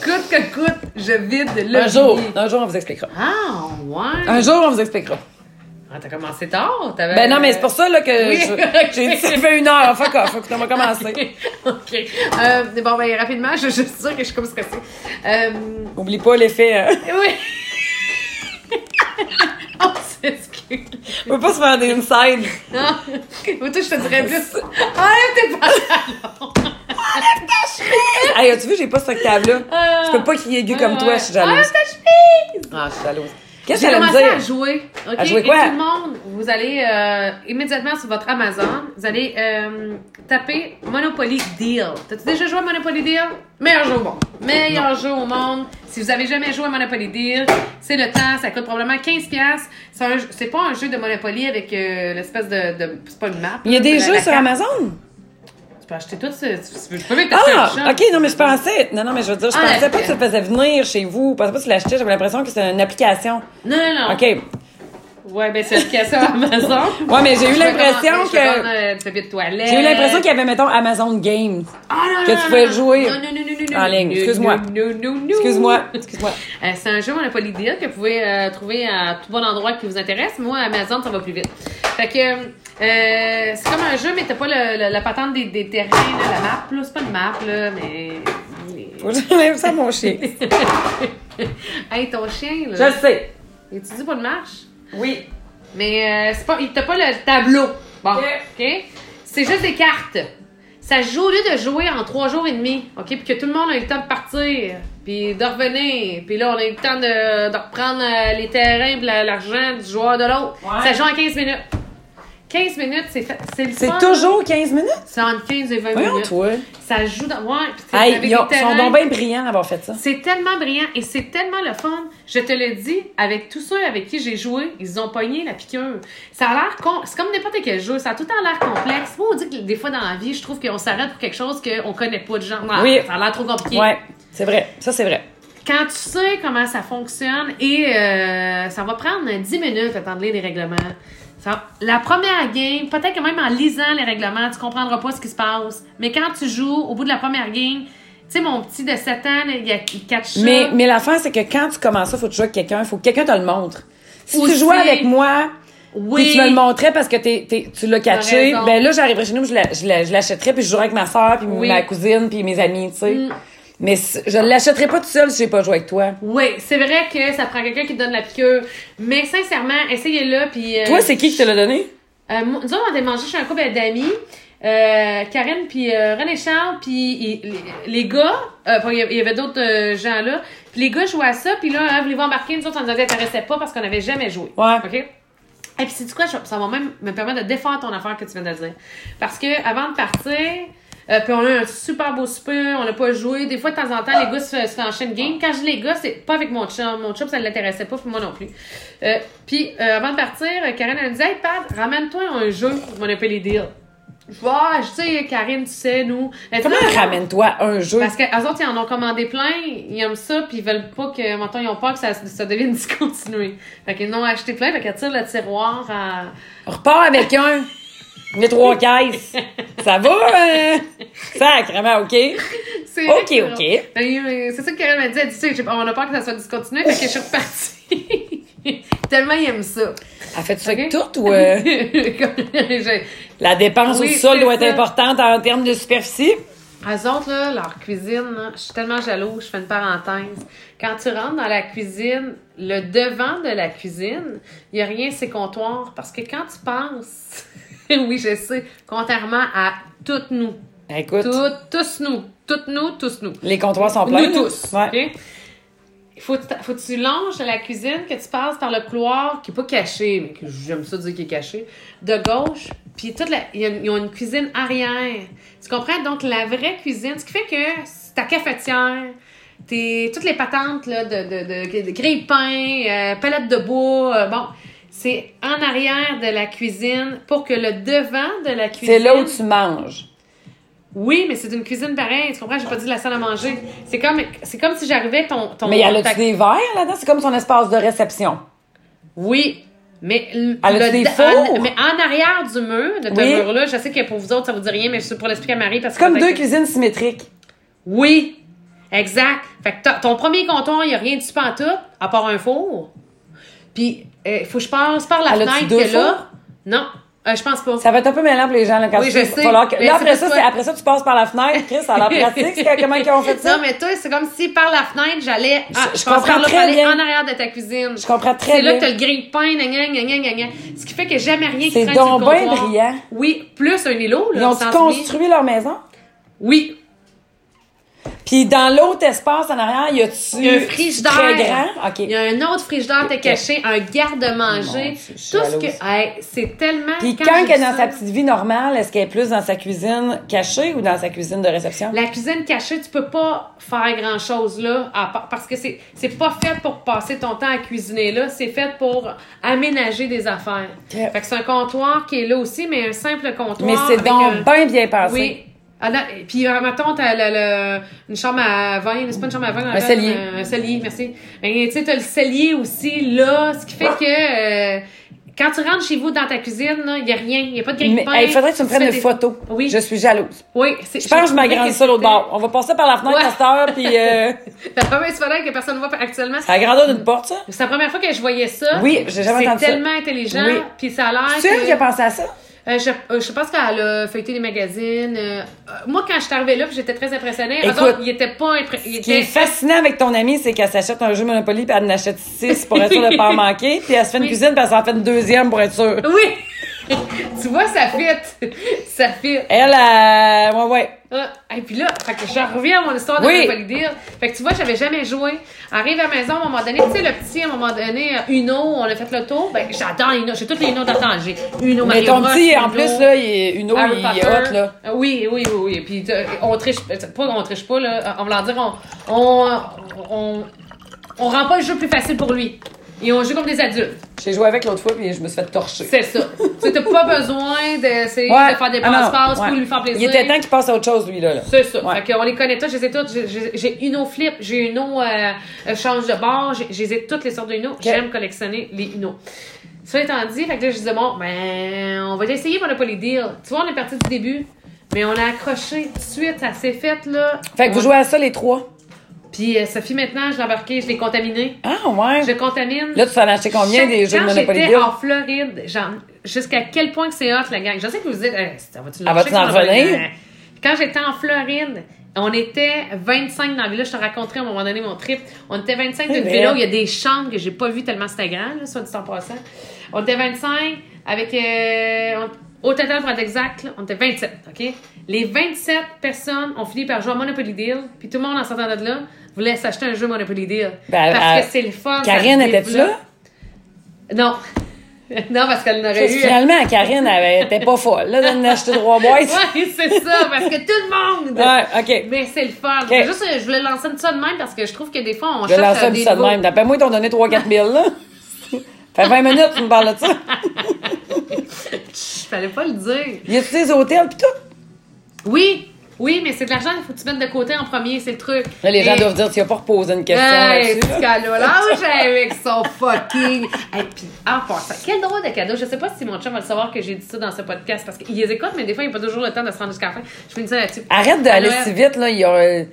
Coûte que coûte, je vide le Un jour. Un jour, on vous expliquera. Ah, ouais. Un jour, on vous expliquera. Ah, t'as commencé tard? T'avais... Ben non, mais c'est pour ça là, que Oui, j'ai dit ça fait une heure. Fuck off. Faut que on va commencer. OK. Euh, bon, ben rapidement, je, je suis sûre que je suis comme stressée. Euh, Oublie pas l'effet. Euh, oui. On s'excuse. on peut pas se faire des inside. Non. Moi, toi, je te dirais plus. Enlève tes pantalons. Hey, as-tu vu, j'ai pas ce octave-là? Ah. Je peux pas crier aigu comme toi, je suis jalouse. Enlève ta chemise. Ah, je suis jalouse. Qu'est-ce que à jouer. OK? À jouer Et quoi? tout le monde, vous allez euh, immédiatement sur votre Amazon, vous allez euh, taper Monopoly Deal. T'as-tu déjà joué à Monopoly Deal? Meilleur jeu au monde. Meilleur jeu au monde. Si vous avez jamais joué à Monopoly Deal, c'est le temps. Ça coûte probablement 15$. C'est, un, c'est pas un jeu de Monopoly avec euh, l'espèce de, de. C'est pas une map. Il y a des jeux sur carte. Amazon? Peux acheter tout. Tu peux, même t'acheter Ah, ok, non, mais je pensais. Non, non, mais je veux dire, je Ah, pensais pas que tu le faisais venir chez vous. Je pensais pas que tu l'achetais. J'avais l'impression que c'était une application. Non, non, non. Ok. Ouais, ben c'est l'application Amazon. Ouais, mais j'ai eu l'impression que. euh. J'ai eu l'impression qu'il y avait, mettons, Amazon Games. Ah, non, que non, tu non, pouvais non. jouer Non, non, non, non, non, en ligne. Excuse-moi. Excuse-moi. Excuse-moi. Euh, c'est un jeu Monopoly Deal que vous pouvez euh, trouver à tout bon endroit qui vous intéresse. Moi, Amazon, ça va plus vite. Fait que euh, c'est comme un jeu, mais t'as pas le- le- la patente des, des terrains, là, la map. là. C'est pas une map, là, mais. J'enlève ça mon chien. hey, ton chien, Je là. le sais. Il tu dis pas de marche? Oui. Mais euh, c'est pas, il t'a pas le tableau. Bon, Ok. C'est juste des cartes. Ça se joue au lieu de jouer en trois jours et demi, OK? Puis que tout le monde a eu le temps de partir, puis de revenir. Puis là, on a eu le temps de, de reprendre euh, les terrains l'argent du joueur de l'autre. Ouais. Ça se joue en 15 minutes. 15 minutes, c'est fait. C'est le C'est fun. toujours 15 minutes? C'est entre 15 et 20 Voyons, minutes. toi. Ça joue dans. Ouais, Hey, avec ils ont- sont donc bien brillants d'avoir fait ça. C'est tellement brillant et c'est tellement le fun. Je te le dis, avec tous ceux avec qui j'ai joué, ils ont pogné la piqûre. Ça a l'air con. C'est comme n'importe quel jeu. Ça a tout temps l'air complexe. Moi, on dit que des fois dans la vie, je trouve qu'on s'arrête pour quelque chose qu'on connaît pas de genre. Oui. Ça a l'air trop compliqué. Ouais, c'est vrai. Ça, c'est vrai. Quand tu sais comment ça fonctionne et euh, ça va prendre 10 minutes à lire les règlements. Ça- la première game, peut-être que même en lisant les règlements, tu comprendras pas ce qui se passe. Mais quand tu joues, au bout de la première game, tu sais, mon petit de 7 ans, il, a- catch ça. Mais, mais l'affaire, c'est que quand tu commences ça, faut que tu joues avec quelqu'un, faut que quelqu'un te le montre. Si Aussi. tu jouais avec moi, Oui. puis tu me le montrais parce que t'es, t'es- tu l'as catché, ben là, j'arriverais chez nous, je, la- je, la- je l'achèterais, puis je jouerais avec ma soeur, puis Oui. Mm. ma cousine, puis mes amis, tu sais. Mais je l'achèterais pas tout seul si j'ai pas joué avec toi. Oui, c'est vrai que ça prend quelqu'un qui te donne la piqûre. Mais sincèrement, essayez-le. Puis, euh, Toi, c'est qui qui te l'a donné? Euh, nous autres, on était mangé chez un couple d'amis. Euh, Karen puis euh, René Charles puis les, les gars euh, il y avait- d'autres gens là puis les gars jouaient à ça puis là hein, voulez-vous embarquer? Nous autres ça nous intéressait pas parce qu'on n'avait jamais joué Ouais. ok? Et puis c'est quoi je- ça va même me permettre de défendre ton affaire que tu viens de dire parce que avant de partir euh, puis on a eu un super beau souper, on n'a pas joué. Des fois, de temps en temps, les gars se, se enchaînent game. Quand je les gars, c'est pas avec mon chum. Mon chum, ça ne l'intéressait pas, puis moi non plus. Euh, puis, euh, avant de partir, Karen elle me dit Hey, Pat, ramène-toi un jeu pour Monopoly Deal. Je vois, ah, je sais, Karine, tu sais, nous. Elle Comment Ah, ramène-toi un jeu? Parce qu'eux autres, ils en ont commandé plein, ils aiment ça, puis ils veulent pas que, maintenant, ils ont peur que ça, ça devienne discontinué. Fait qu'ils en ont acheté plein, fait qu'elle tire le tiroir à. On repart avec un. Il a trois caisses. Ça va, hein? Sacrément, OK. C'est Ok, que ok. Ben, euh, C'est ça que Karen m'a dit. Elle dit, tu sais, on a peur que ça soit discontinué, fait que je suis repartie. Tellement ils aiment ça. Elle fait ça avec Ok? tout ou euh, la dépense Oui, au sol doit être importante en termes de superficie? Eux autres, là, leur cuisine, là, je suis tellement jalouse, je fais une parenthèse. Quand tu rentres dans la cuisine, le devant de la cuisine, il n'y a rien, c'est comptoir. Parce que quand tu penses, oui, je sais, contrairement à toutes nous, Écoute, tous nous, toutes nous, tous nous. les comptoirs sont pleins. Nous tous. Ouais. Faut, faut que tu longes la cuisine, que tu passes par le couloir qui est pas caché, mais que j'aime ça dire qu'il est caché, de gauche, puis toute la, ils ont une cuisine arrière. Tu comprends? Donc, la vraie cuisine, ce qui fait que c'est ta cafetière, tes, toutes les patentes là, de, de, de, de grille-pain, euh, palette de bois, euh, bon, c'est en arrière de la cuisine pour que le devant de la cuisine... C'est là où tu manges. Oui, mais c'est une cuisine pareille. Tu comprends? J'ai pas dit la salle à manger. C'est comme, c'est comme si j'arrivais ton, ton. Mais y a ta- tu des verres là-dedans? C'est comme son espace de réception. Oui. Mais, Elle le- des en- mais en arrière du mur, de ce Oui. mur-là, je sais que pour vous autres, ça vous dit rien, mais c'est pour l'expliquer à Marie parce que comme deux cuisines symétriques. Oui. Exact. Fait que ton premier comptoir, il n'y a rien dessus en tout, à part un four. Puis, il faut que je passe par la fenêtre deux que là. Non, euh, je pense pas. Ça va être un peu mêlant pour les gens là, quand Oui, tu je sais. falloir que- Là, après ça, toi. après ça, tu passes par la fenêtre. Chris, ça a l'air pratique. Comment ils ont fait ça? Non, mais toi, c'est comme si par la fenêtre, j'allais. Ah, Je- comprends là très bien. en arrière de ta cuisine. Je comprends très C'est là bien. que t'as le grille-pain. Ce qui fait que jamais rien qui C'est donc bien brillant. Oui, plus un îlot, là. Ils ont construit leur maison? Oui. Puis dans l'autre espace en arrière, y a-tu Il y a un frigidaire. très grand? OK. Il y a un autre frigidaire de caché, un garde-manger. Tout ce que. Hey, c'est tellement. Puis quand quand elle est dans ça- sa petite vie normale, est-ce qu'elle est plus dans sa cuisine cachée ou dans sa cuisine de réception? La cuisine cachée, tu peux pas faire grand chose là, à part- parce que c'est c'est pas fait pour passer ton temps à cuisiner là, c'est fait pour aménager des affaires. Fait que c'est un comptoir qui est là aussi, mais un simple comptoir. Mais c'est donc un- bien bien pensé. Oui. Ah, là, et puis, euh, mettons, t'as le, le- une chambre à vin, c'est pas une chambre à vin, appelle, cellier. euh, Un cellier, merci. Mais, tu sais, t'as le cellier aussi, là, ce qui fait que, euh, quand tu rentres chez vous dans ta cuisine, il y a rien, il y a pas de Mais grille-pain. hey, il faudrait que tu me prennes une des- photo. Oui. Je suis jalouse. Oui, c'est- Je pense que je m'agrandis ça l'autre bord. On va passer par la fenêtre Ouais. à cette heure, puis euh, La première fenêtre que personne ne voit actuellement. c'est la grandeur d'une porte, ça? C'est la première fois que je voyais ça. Oui, j'ai jamais entendu ça. C'est tellement intelligent. Oui. Puis ça a l'air. Elle que- qui a pensé à ça? Euh, je, euh, je pense qu'elle a feuilleté les magazines. Euh, moi, quand je suis arrivée là, j'étais très impressionnée. Écoute, autres, ils étaient pas impressionnés. Ce qui est fascinant avec ton amie, c'est qu'elle s'achète un jeu Monopoly, puis elle en achète six pour être sûre de ne pas en manquer, puis elle se fait une Oui. cuisine, puis elle s'en fait une deuxième pour être sûre. Oui! Tu vois, ça fit. ça fit. Elle, euh, ouais, ouais. Ah, et puis là, fait que je reviens à mon histoire de Oui. Monopoly Deal. Fait que tu vois, j'avais jamais joué. Arrive à la maison, à un moment donné, tu sais, le petit, à un moment donné, euh, Uno, on a fait le tour. Ben, j'adore Uno. J'ai tous les Uno d'antan. J'ai Uno, Mais Mario ton petit, en Uno. plus, là, il est, une eau, Harry il est hot, là. Euh, Oui, oui, oui, oui. Puis on triche pas, on triche pas là. On va leur dire, on, on, on, on rend pas le jeu plus facile pour lui. Et on joue comme des adultes. J'ai joué avec l'autre fois, puis je me suis fait torcher. C'est ça. tu t'as pas besoin d'essayer Ouais. de faire des Ah passe-passe ouais. pour lui faire plaisir. Il était temps qu'il passe à autre chose, lui, là. là. C'est ça. Ouais. Fait qu'on les connaît tous, je les ai toutes. J'ai- Uno Flip, j'ai Uno euh, euh, change de bord, j'ai j'ai les ai toutes les sortes de Uno. J'aime collectionner les Uno. Ça étant dit, fait que là, je disais, bon, ben, on va essayer Monopoly Deal. Tu vois, on est parti du début, mais on a accroché tout de suite, ça s'est fait, là. Fait que vous On- jouez à ça les trois? Puis euh, Sophie, maintenant, je l'ai embarqué, je l'ai contaminé. Ah, ouais. Je contamine. Là, tu t'en as acheté combien Chaque- des jeux de quand Monopoly j'étais Deal? en Floride, genre, jusqu'à quel point que c'est hot, la gang? Je sais que vous dites, euh, ça va-tu Ah, en revenir? Quand j'étais en Floride, on était 25 dans la villa. Je te raconterai à un moment donné mon trip. On était 25 C'est d'une villa où il y a des chambres que j'ai pas vues tellement c'était grand, là, soit dit en passant. On était 25 avec. euh, on- au total, pour être exact, là, on était 27, OK? Les 27 personnes ont fini par jouer à Monopoly Deal, puis tout le monde en sortant de là voulait s'acheter un jeu Monopoly Deal. Ben, parce que c'est le fun. Karine, développe. là? Non. non, parce qu'elle n'aurait eu. Finalement, Karine, elle était pas folle, là, d'en acheter trois boîtes. Ouais, c'est ça, parce que tout le monde. Ouais, OK. Mais c'est le fun. Juste, euh, je voulais lancer ça de même parce que je trouve que des fois, on Je cherche lancer à un des ça de même. D'après moi, ils t'ont donné 3-4 000, là. Fait 20 minutes, tu me parles de ça. Chut, Fallait pas le dire. Y a-tu des hôtels pis tout? Oui, oui, mais c'est de l'argent, il faut que tu mettes de côté en premier, c'est le truc. Là, les gens doivent dire, tu vas pas reposer une question Hey, ce là. gars-là, lâche avec son fucking. Et puis, en passant, quel drôle de cadeau. Je sais pas si mon chum va le savoir que j'ai dit ça dans ce podcast parce qu'il les écoute, mais des fois, il n'a pas toujours le temps de se rendre jusqu'à la fin. Je finis ça là-dessus. Arrête d'aller si vite, là. il y a, euh,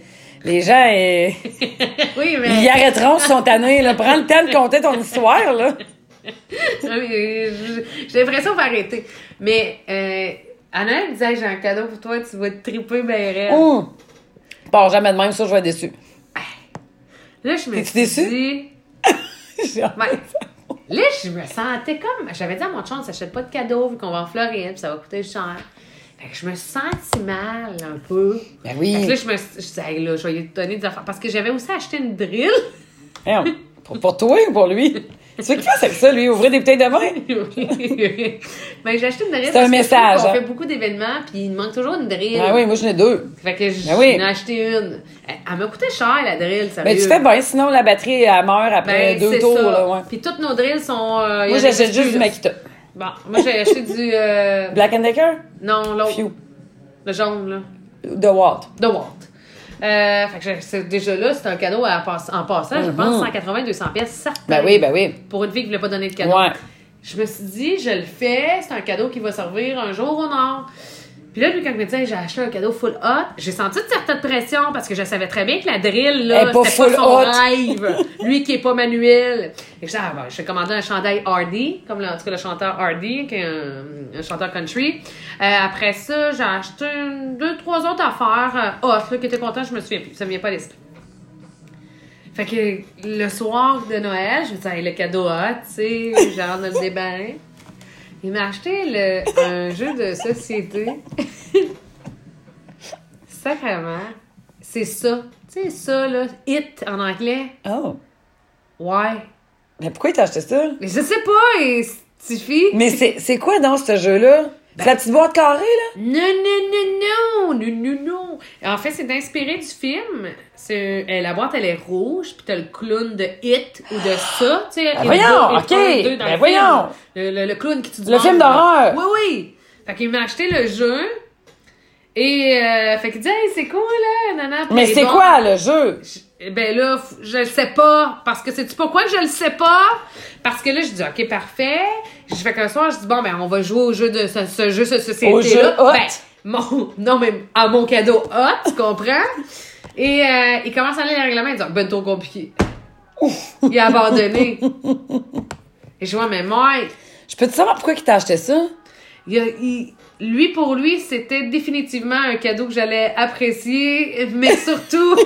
les gens, euh, Oui, mais. ils arrêteront ils sont tannés, là. Prends le temps de compter ton histoire, là. J'ai l'impression qu'il va arrêter. Mais euh, Anna elle me disait Hey, j'ai un cadeau pour toi, tu vas te triper bien raide. Pars jamais de même, ça, je vais être déçu. Là, je me suis déçue? dit. Ouais. Là, je me sentais comme. J'avais dit à mon chum, s'achète pas de cadeau vu qu'on va en Floride, puis ça va coûter cher. Fait que je me senti mal un peu. Ben Fait que oui. là, je me suis Hey, là, je vais lui donner des affaires. Parce que j'avais aussi acheté une drill. Pour toi ou pour lui? Tu veux qu'il fasse avec ça, lui? Ouvrir des bouteilles de vin? Mais j'ai acheté une drill. C'est un message, qu'on hein. fait beaucoup d'événements, puis il me manque toujours une drill. Ah oui, moi, j'en ai deux. Fait que j'en Ben oui. ai acheté une. Elle, m'a coûté cher, la drill, sérieux. Ben, tu fais bien, sinon la batterie, elle meurt après Ben, deux tours, ça. là, ouais. Puis toutes nos drills sont... euh, Moi, j'achète juste du. Makita. Bon, moi, j'ai acheté du... euh, Black and Decker? Non, l'autre. Le jaune, là. De Walt. De Walt. Euh, fait que déjà là, c'est un cadeau à en passant. Je pense 180, 200 pièces, certain. Mhm. Ben oui, ben oui. Pour une fille qui voulait pas donner de cadeau. Ouais. Je me suis dit, je le fais, c'est un cadeau qui va servir un jour au Nord. Puis là, lui, quand il me dit, j'ai acheté un cadeau full hot, j'ai senti une certaine pression parce que je savais très bien que la drill, là, pas c'était pas full son rêve. lui qui est pas manuel. Et je dis, ah, ben, je commander un chandail Hardy, comme le, en tout cas le chanteur Hardy, qui est un, un chanteur country. Euh, après ça, j'ai acheté une- deux, trois autres affaires euh, hot, là, qui étaient contents, je me souviens plus, ça me vient pas à l'esprit. Fait que le soir de Noël, je me disais, Hey, le cadeau hot, tu sais, j'ai hâte de le déballer. Il m'a acheté le, un jeu de société. Sacrément. C'est ça. Tu sais, ça, là, It en anglais. Oh. Ouais. Mais pourquoi il t'a acheté ça? Mais je sais pas, et Stiffy. Mais c'est c'est quoi dans ce jeu-là? C'est la petite boîte carrée, là? Non, non, non, non, non, non, non. En fait, c'est inspiré du film. C'est, euh, la boîte, elle est rouge, puis t'as le clown de It ou de ça, tu sais. It voyons, 2, It ok. 1, 2 dans Ben le voyons. film. Le, le- le clown qui du Le film d'horreur. Oui, oui. Fait qu'il m'a acheté le jeu. Et, euh, fait qu'il dit, hey, c'est cool, là, nana. Mais c'est bon. quoi, le jeu? Je- Ben là, je le sais pas. Parce que c'est-tu pourquoi je le sais pas? Parce que là, je dis, OK, parfait. Je fais qu'un soir, je dis, bon, ben, on va jouer au jeu de ce, ce jeu, ce société-là. Au jeu hot. Ben, mon, non, mais à mon cadeau hot, tu comprends? Et euh, il commence à lire les règlements, il dit, ben, trop compliqué. il a abandonné. Et je vois, mais moi, Je peux te savoir pourquoi il t'a acheté ça? il, a- il- lui, pour lui, c'était définitivement un cadeau que j'allais apprécier, mais surtout,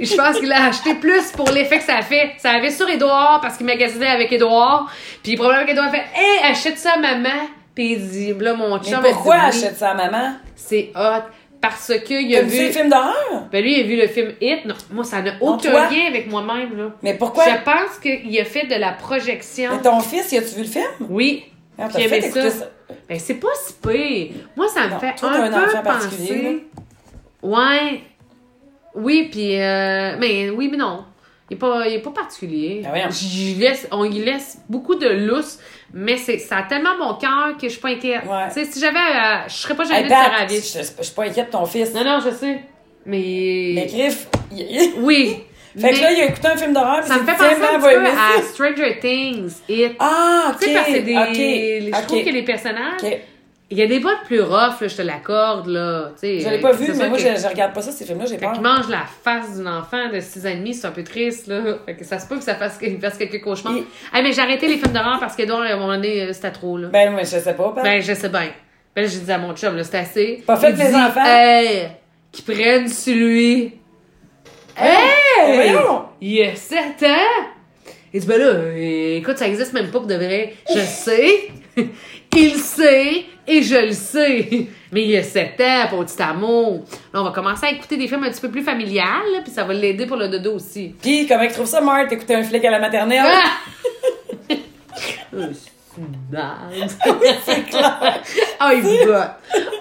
je pense qu'il l'a acheté plus pour l'effet que ça a fait. Ça avait sur Édouard, parce qu'il magasinait avec Édouard, puis probablement qu'Édouard a fait « Hey, achète ça à maman! » Puis il dit, là, mon Mais chum a pourquoi dit achète ça à maman? C'est hot. Parce qu'il a vu vu... ces films d'horreur? Ben lui, il a vu le film Hit. Non, moi, ça n'a aucun lien avec moi-même, là. Mais pourquoi? Je pense qu'il a fait de la projection. Mais ton fils, y a-tu vu le film? Oui. Ah, Puis fait écouter ça. ça. Ben, c'est pas si pire. Moi, ça me Non, fait toi, un, un peu penser. Ouais. Oui, puis euh, mais oui, mais non. Il est pas, il est pas particulier. Ben. J'y laisse, on y laisse beaucoup de lousse, mais c'est, ça a tellement mon cœur que je suis pas inquiète. Ouais. Si j'avais, euh, je serais pas gênée Hey, de faire la je, vie. je- je suis pas inquiète de ton fils. Non, non, je sais. Mais. Mais Griff, Oui. Fait que là, il a écouté un film d'horreur, ça me fait penser un aimer à. Stranger Things, It. Ah, ok. Tu sais, parce que des. Je trouve que les personnages. Il y a des bouts plus rough, là, je te l'accorde, là. Tu sais, Je l'ai pas vu, mais moi, que- je, je regarde pas ça, ces films-là, j'ai Fait peur. qu'il mange la face d'un enfant de 6 ans et demi, c'est un peu triste, là. Fait que ça se peut que ça fasse, qu'il fasse quelques cauchemars. Ah, mais j'ai arrêté les films d'horreur parce que, donc, à un moment donné, euh, c'était trop, là. Ben, mais je sais pas. Ben, je sais bien. Ben, j'ai dit à mon chum, là, c'est assez. Pas fait les enfants? Hey, qui prennent sur lui. Hey! voyons! Il a 7 ans! Il dit, ben là, euh, écoute, ça existe même pas pour de vrai. Je sais. Il sait. Et je le sais. Mais il a 7 ans, pour petit amour. Là, on va commencer à écouter des films un petit peu plus familiales, puis ça va l'aider pour le dodo aussi. Pis, comment tu trouves ça, Marthe, écouter un flic à la maternelle? Ah! Euh, c'est clair. Ah, il bougonne.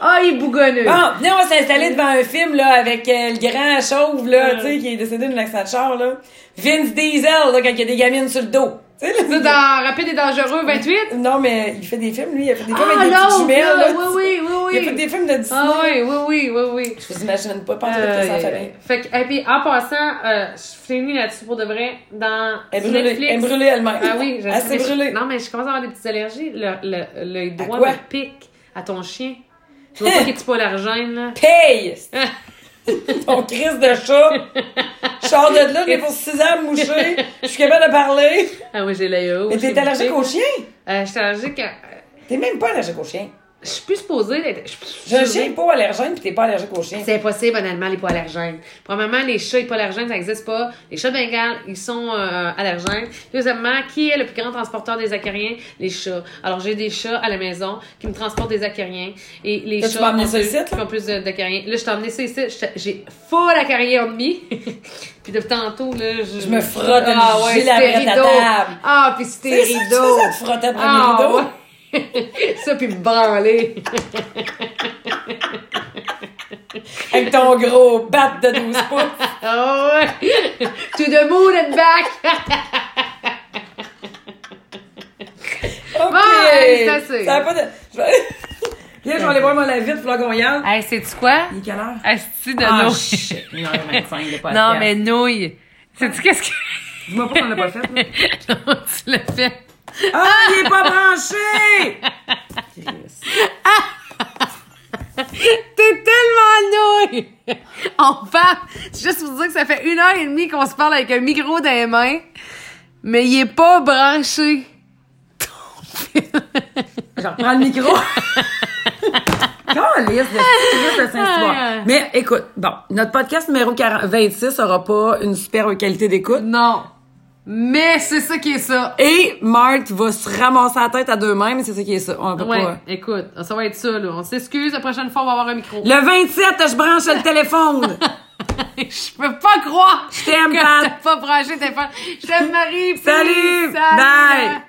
Ah, il bougonne. Bon, venez, on va s'installer devant un film, là, avec euh, le grand chauve, là, tu sais, qui est décédé d'un accident de char, là. Vince Diesel, là, quand il y a des gamines sur le dos. Tu sais, là, C'est dans Rapide et Dangereux 28? Non, mais il fait des films, lui, il a fait des films Ah, avec des petites jumelles, là, oui, oui, oui, oui. Il a fait des films de Disney. Ah oui, oui, oui, oui, oui. Je vous imagine pas, pas en Euh, tout cas, sans famille. fait que, et puis, en passant, euh, je finis là-dessus pour de vrai, dans Elle brûlée, Netflix. elle brûlée elle-même. Ah oui, je Elle s'est brûlée. Non, mais je commence à avoir des petites allergies. Le, le, le quoi? me pique à ton chien. Tu vois pas qu'il est pas l'argène, là? Paye! Ton crise de chat! Je sors de là, j'ai pour 6 ans mouché. Je suis capable de parler. Ah oui, j'ai l'œil haut. Mais t'es allergique au chien? Euh, je suis allergique à... T'es même pas allergique au chien. Je suis plus supposée d'être... J'ai un chien pas allergène pis t'es pas allergique au chien. C'est impossible, honnêtement, les hypoallergènes. Premièrement, les chats hypoallergènes, ça n'existe pas. Les chats de Bengale, ils sont euh, allergènes. Deuxièmement, qui est le plus grand transporteur des acariens? Les chats. Alors, j'ai des chats à la maison qui me transportent des acariens. Et les Là, tu chats m'as amené ont ça ici, là? qui ont plus de- d'acariens. Là, je t'ai emmené ça ici. J'ai full acarien en demi. puis depuis tantôt, là, je... Je me frotte le ah, ouais, rideau. table. Ah, puis c'était C'est ça tu rideau. tu frottais après Ah, mes rideaux? ouais. ça, puis me branler. Avec ton gros bat de 12 pouces. Ah ouais! to the moon and back! OK. Bon, allez, c'est assez. Ça a pas de... Je vais... Viens, je vais aller voir mon la vite, faut qu'on y aille. Hey, sais-tu quoi? Il est quelle heure? Asti de Ah, nouilles. shit. 1h25 de podcast. Non, mais nouilles. Sais-tu qu'est-ce que. Dis-moi pas qu'on l'a pas fait, là. non, tu l'as fait. Ah, il est pas branché! T'es tellement nouille! On parle. C'est juste pour dire que ça fait une heure et demie qu'on se parle avec un micro dans les mains, mais il est pas branché. Je reprends le micro. Calisse de Saint-Cyboire. Mais écoute, bon, notre podcast numéro 40 26 aura pas une super qualité d'écoute. Non. Mais c'est ça qui est ça. Et Marthe va se ramasser la tête à deux mêmes, c'est ça qui est ça. On peut Ouais, pas. écoute, ça va être ça, là. On s'excuse, la prochaine fois, on va avoir un micro. Le 27, je branche le téléphone. Je peux pas croire Je t'aime, que t'as pas branché tes téléphone. Je t'aime, Marie. Salut. Peace. Bye.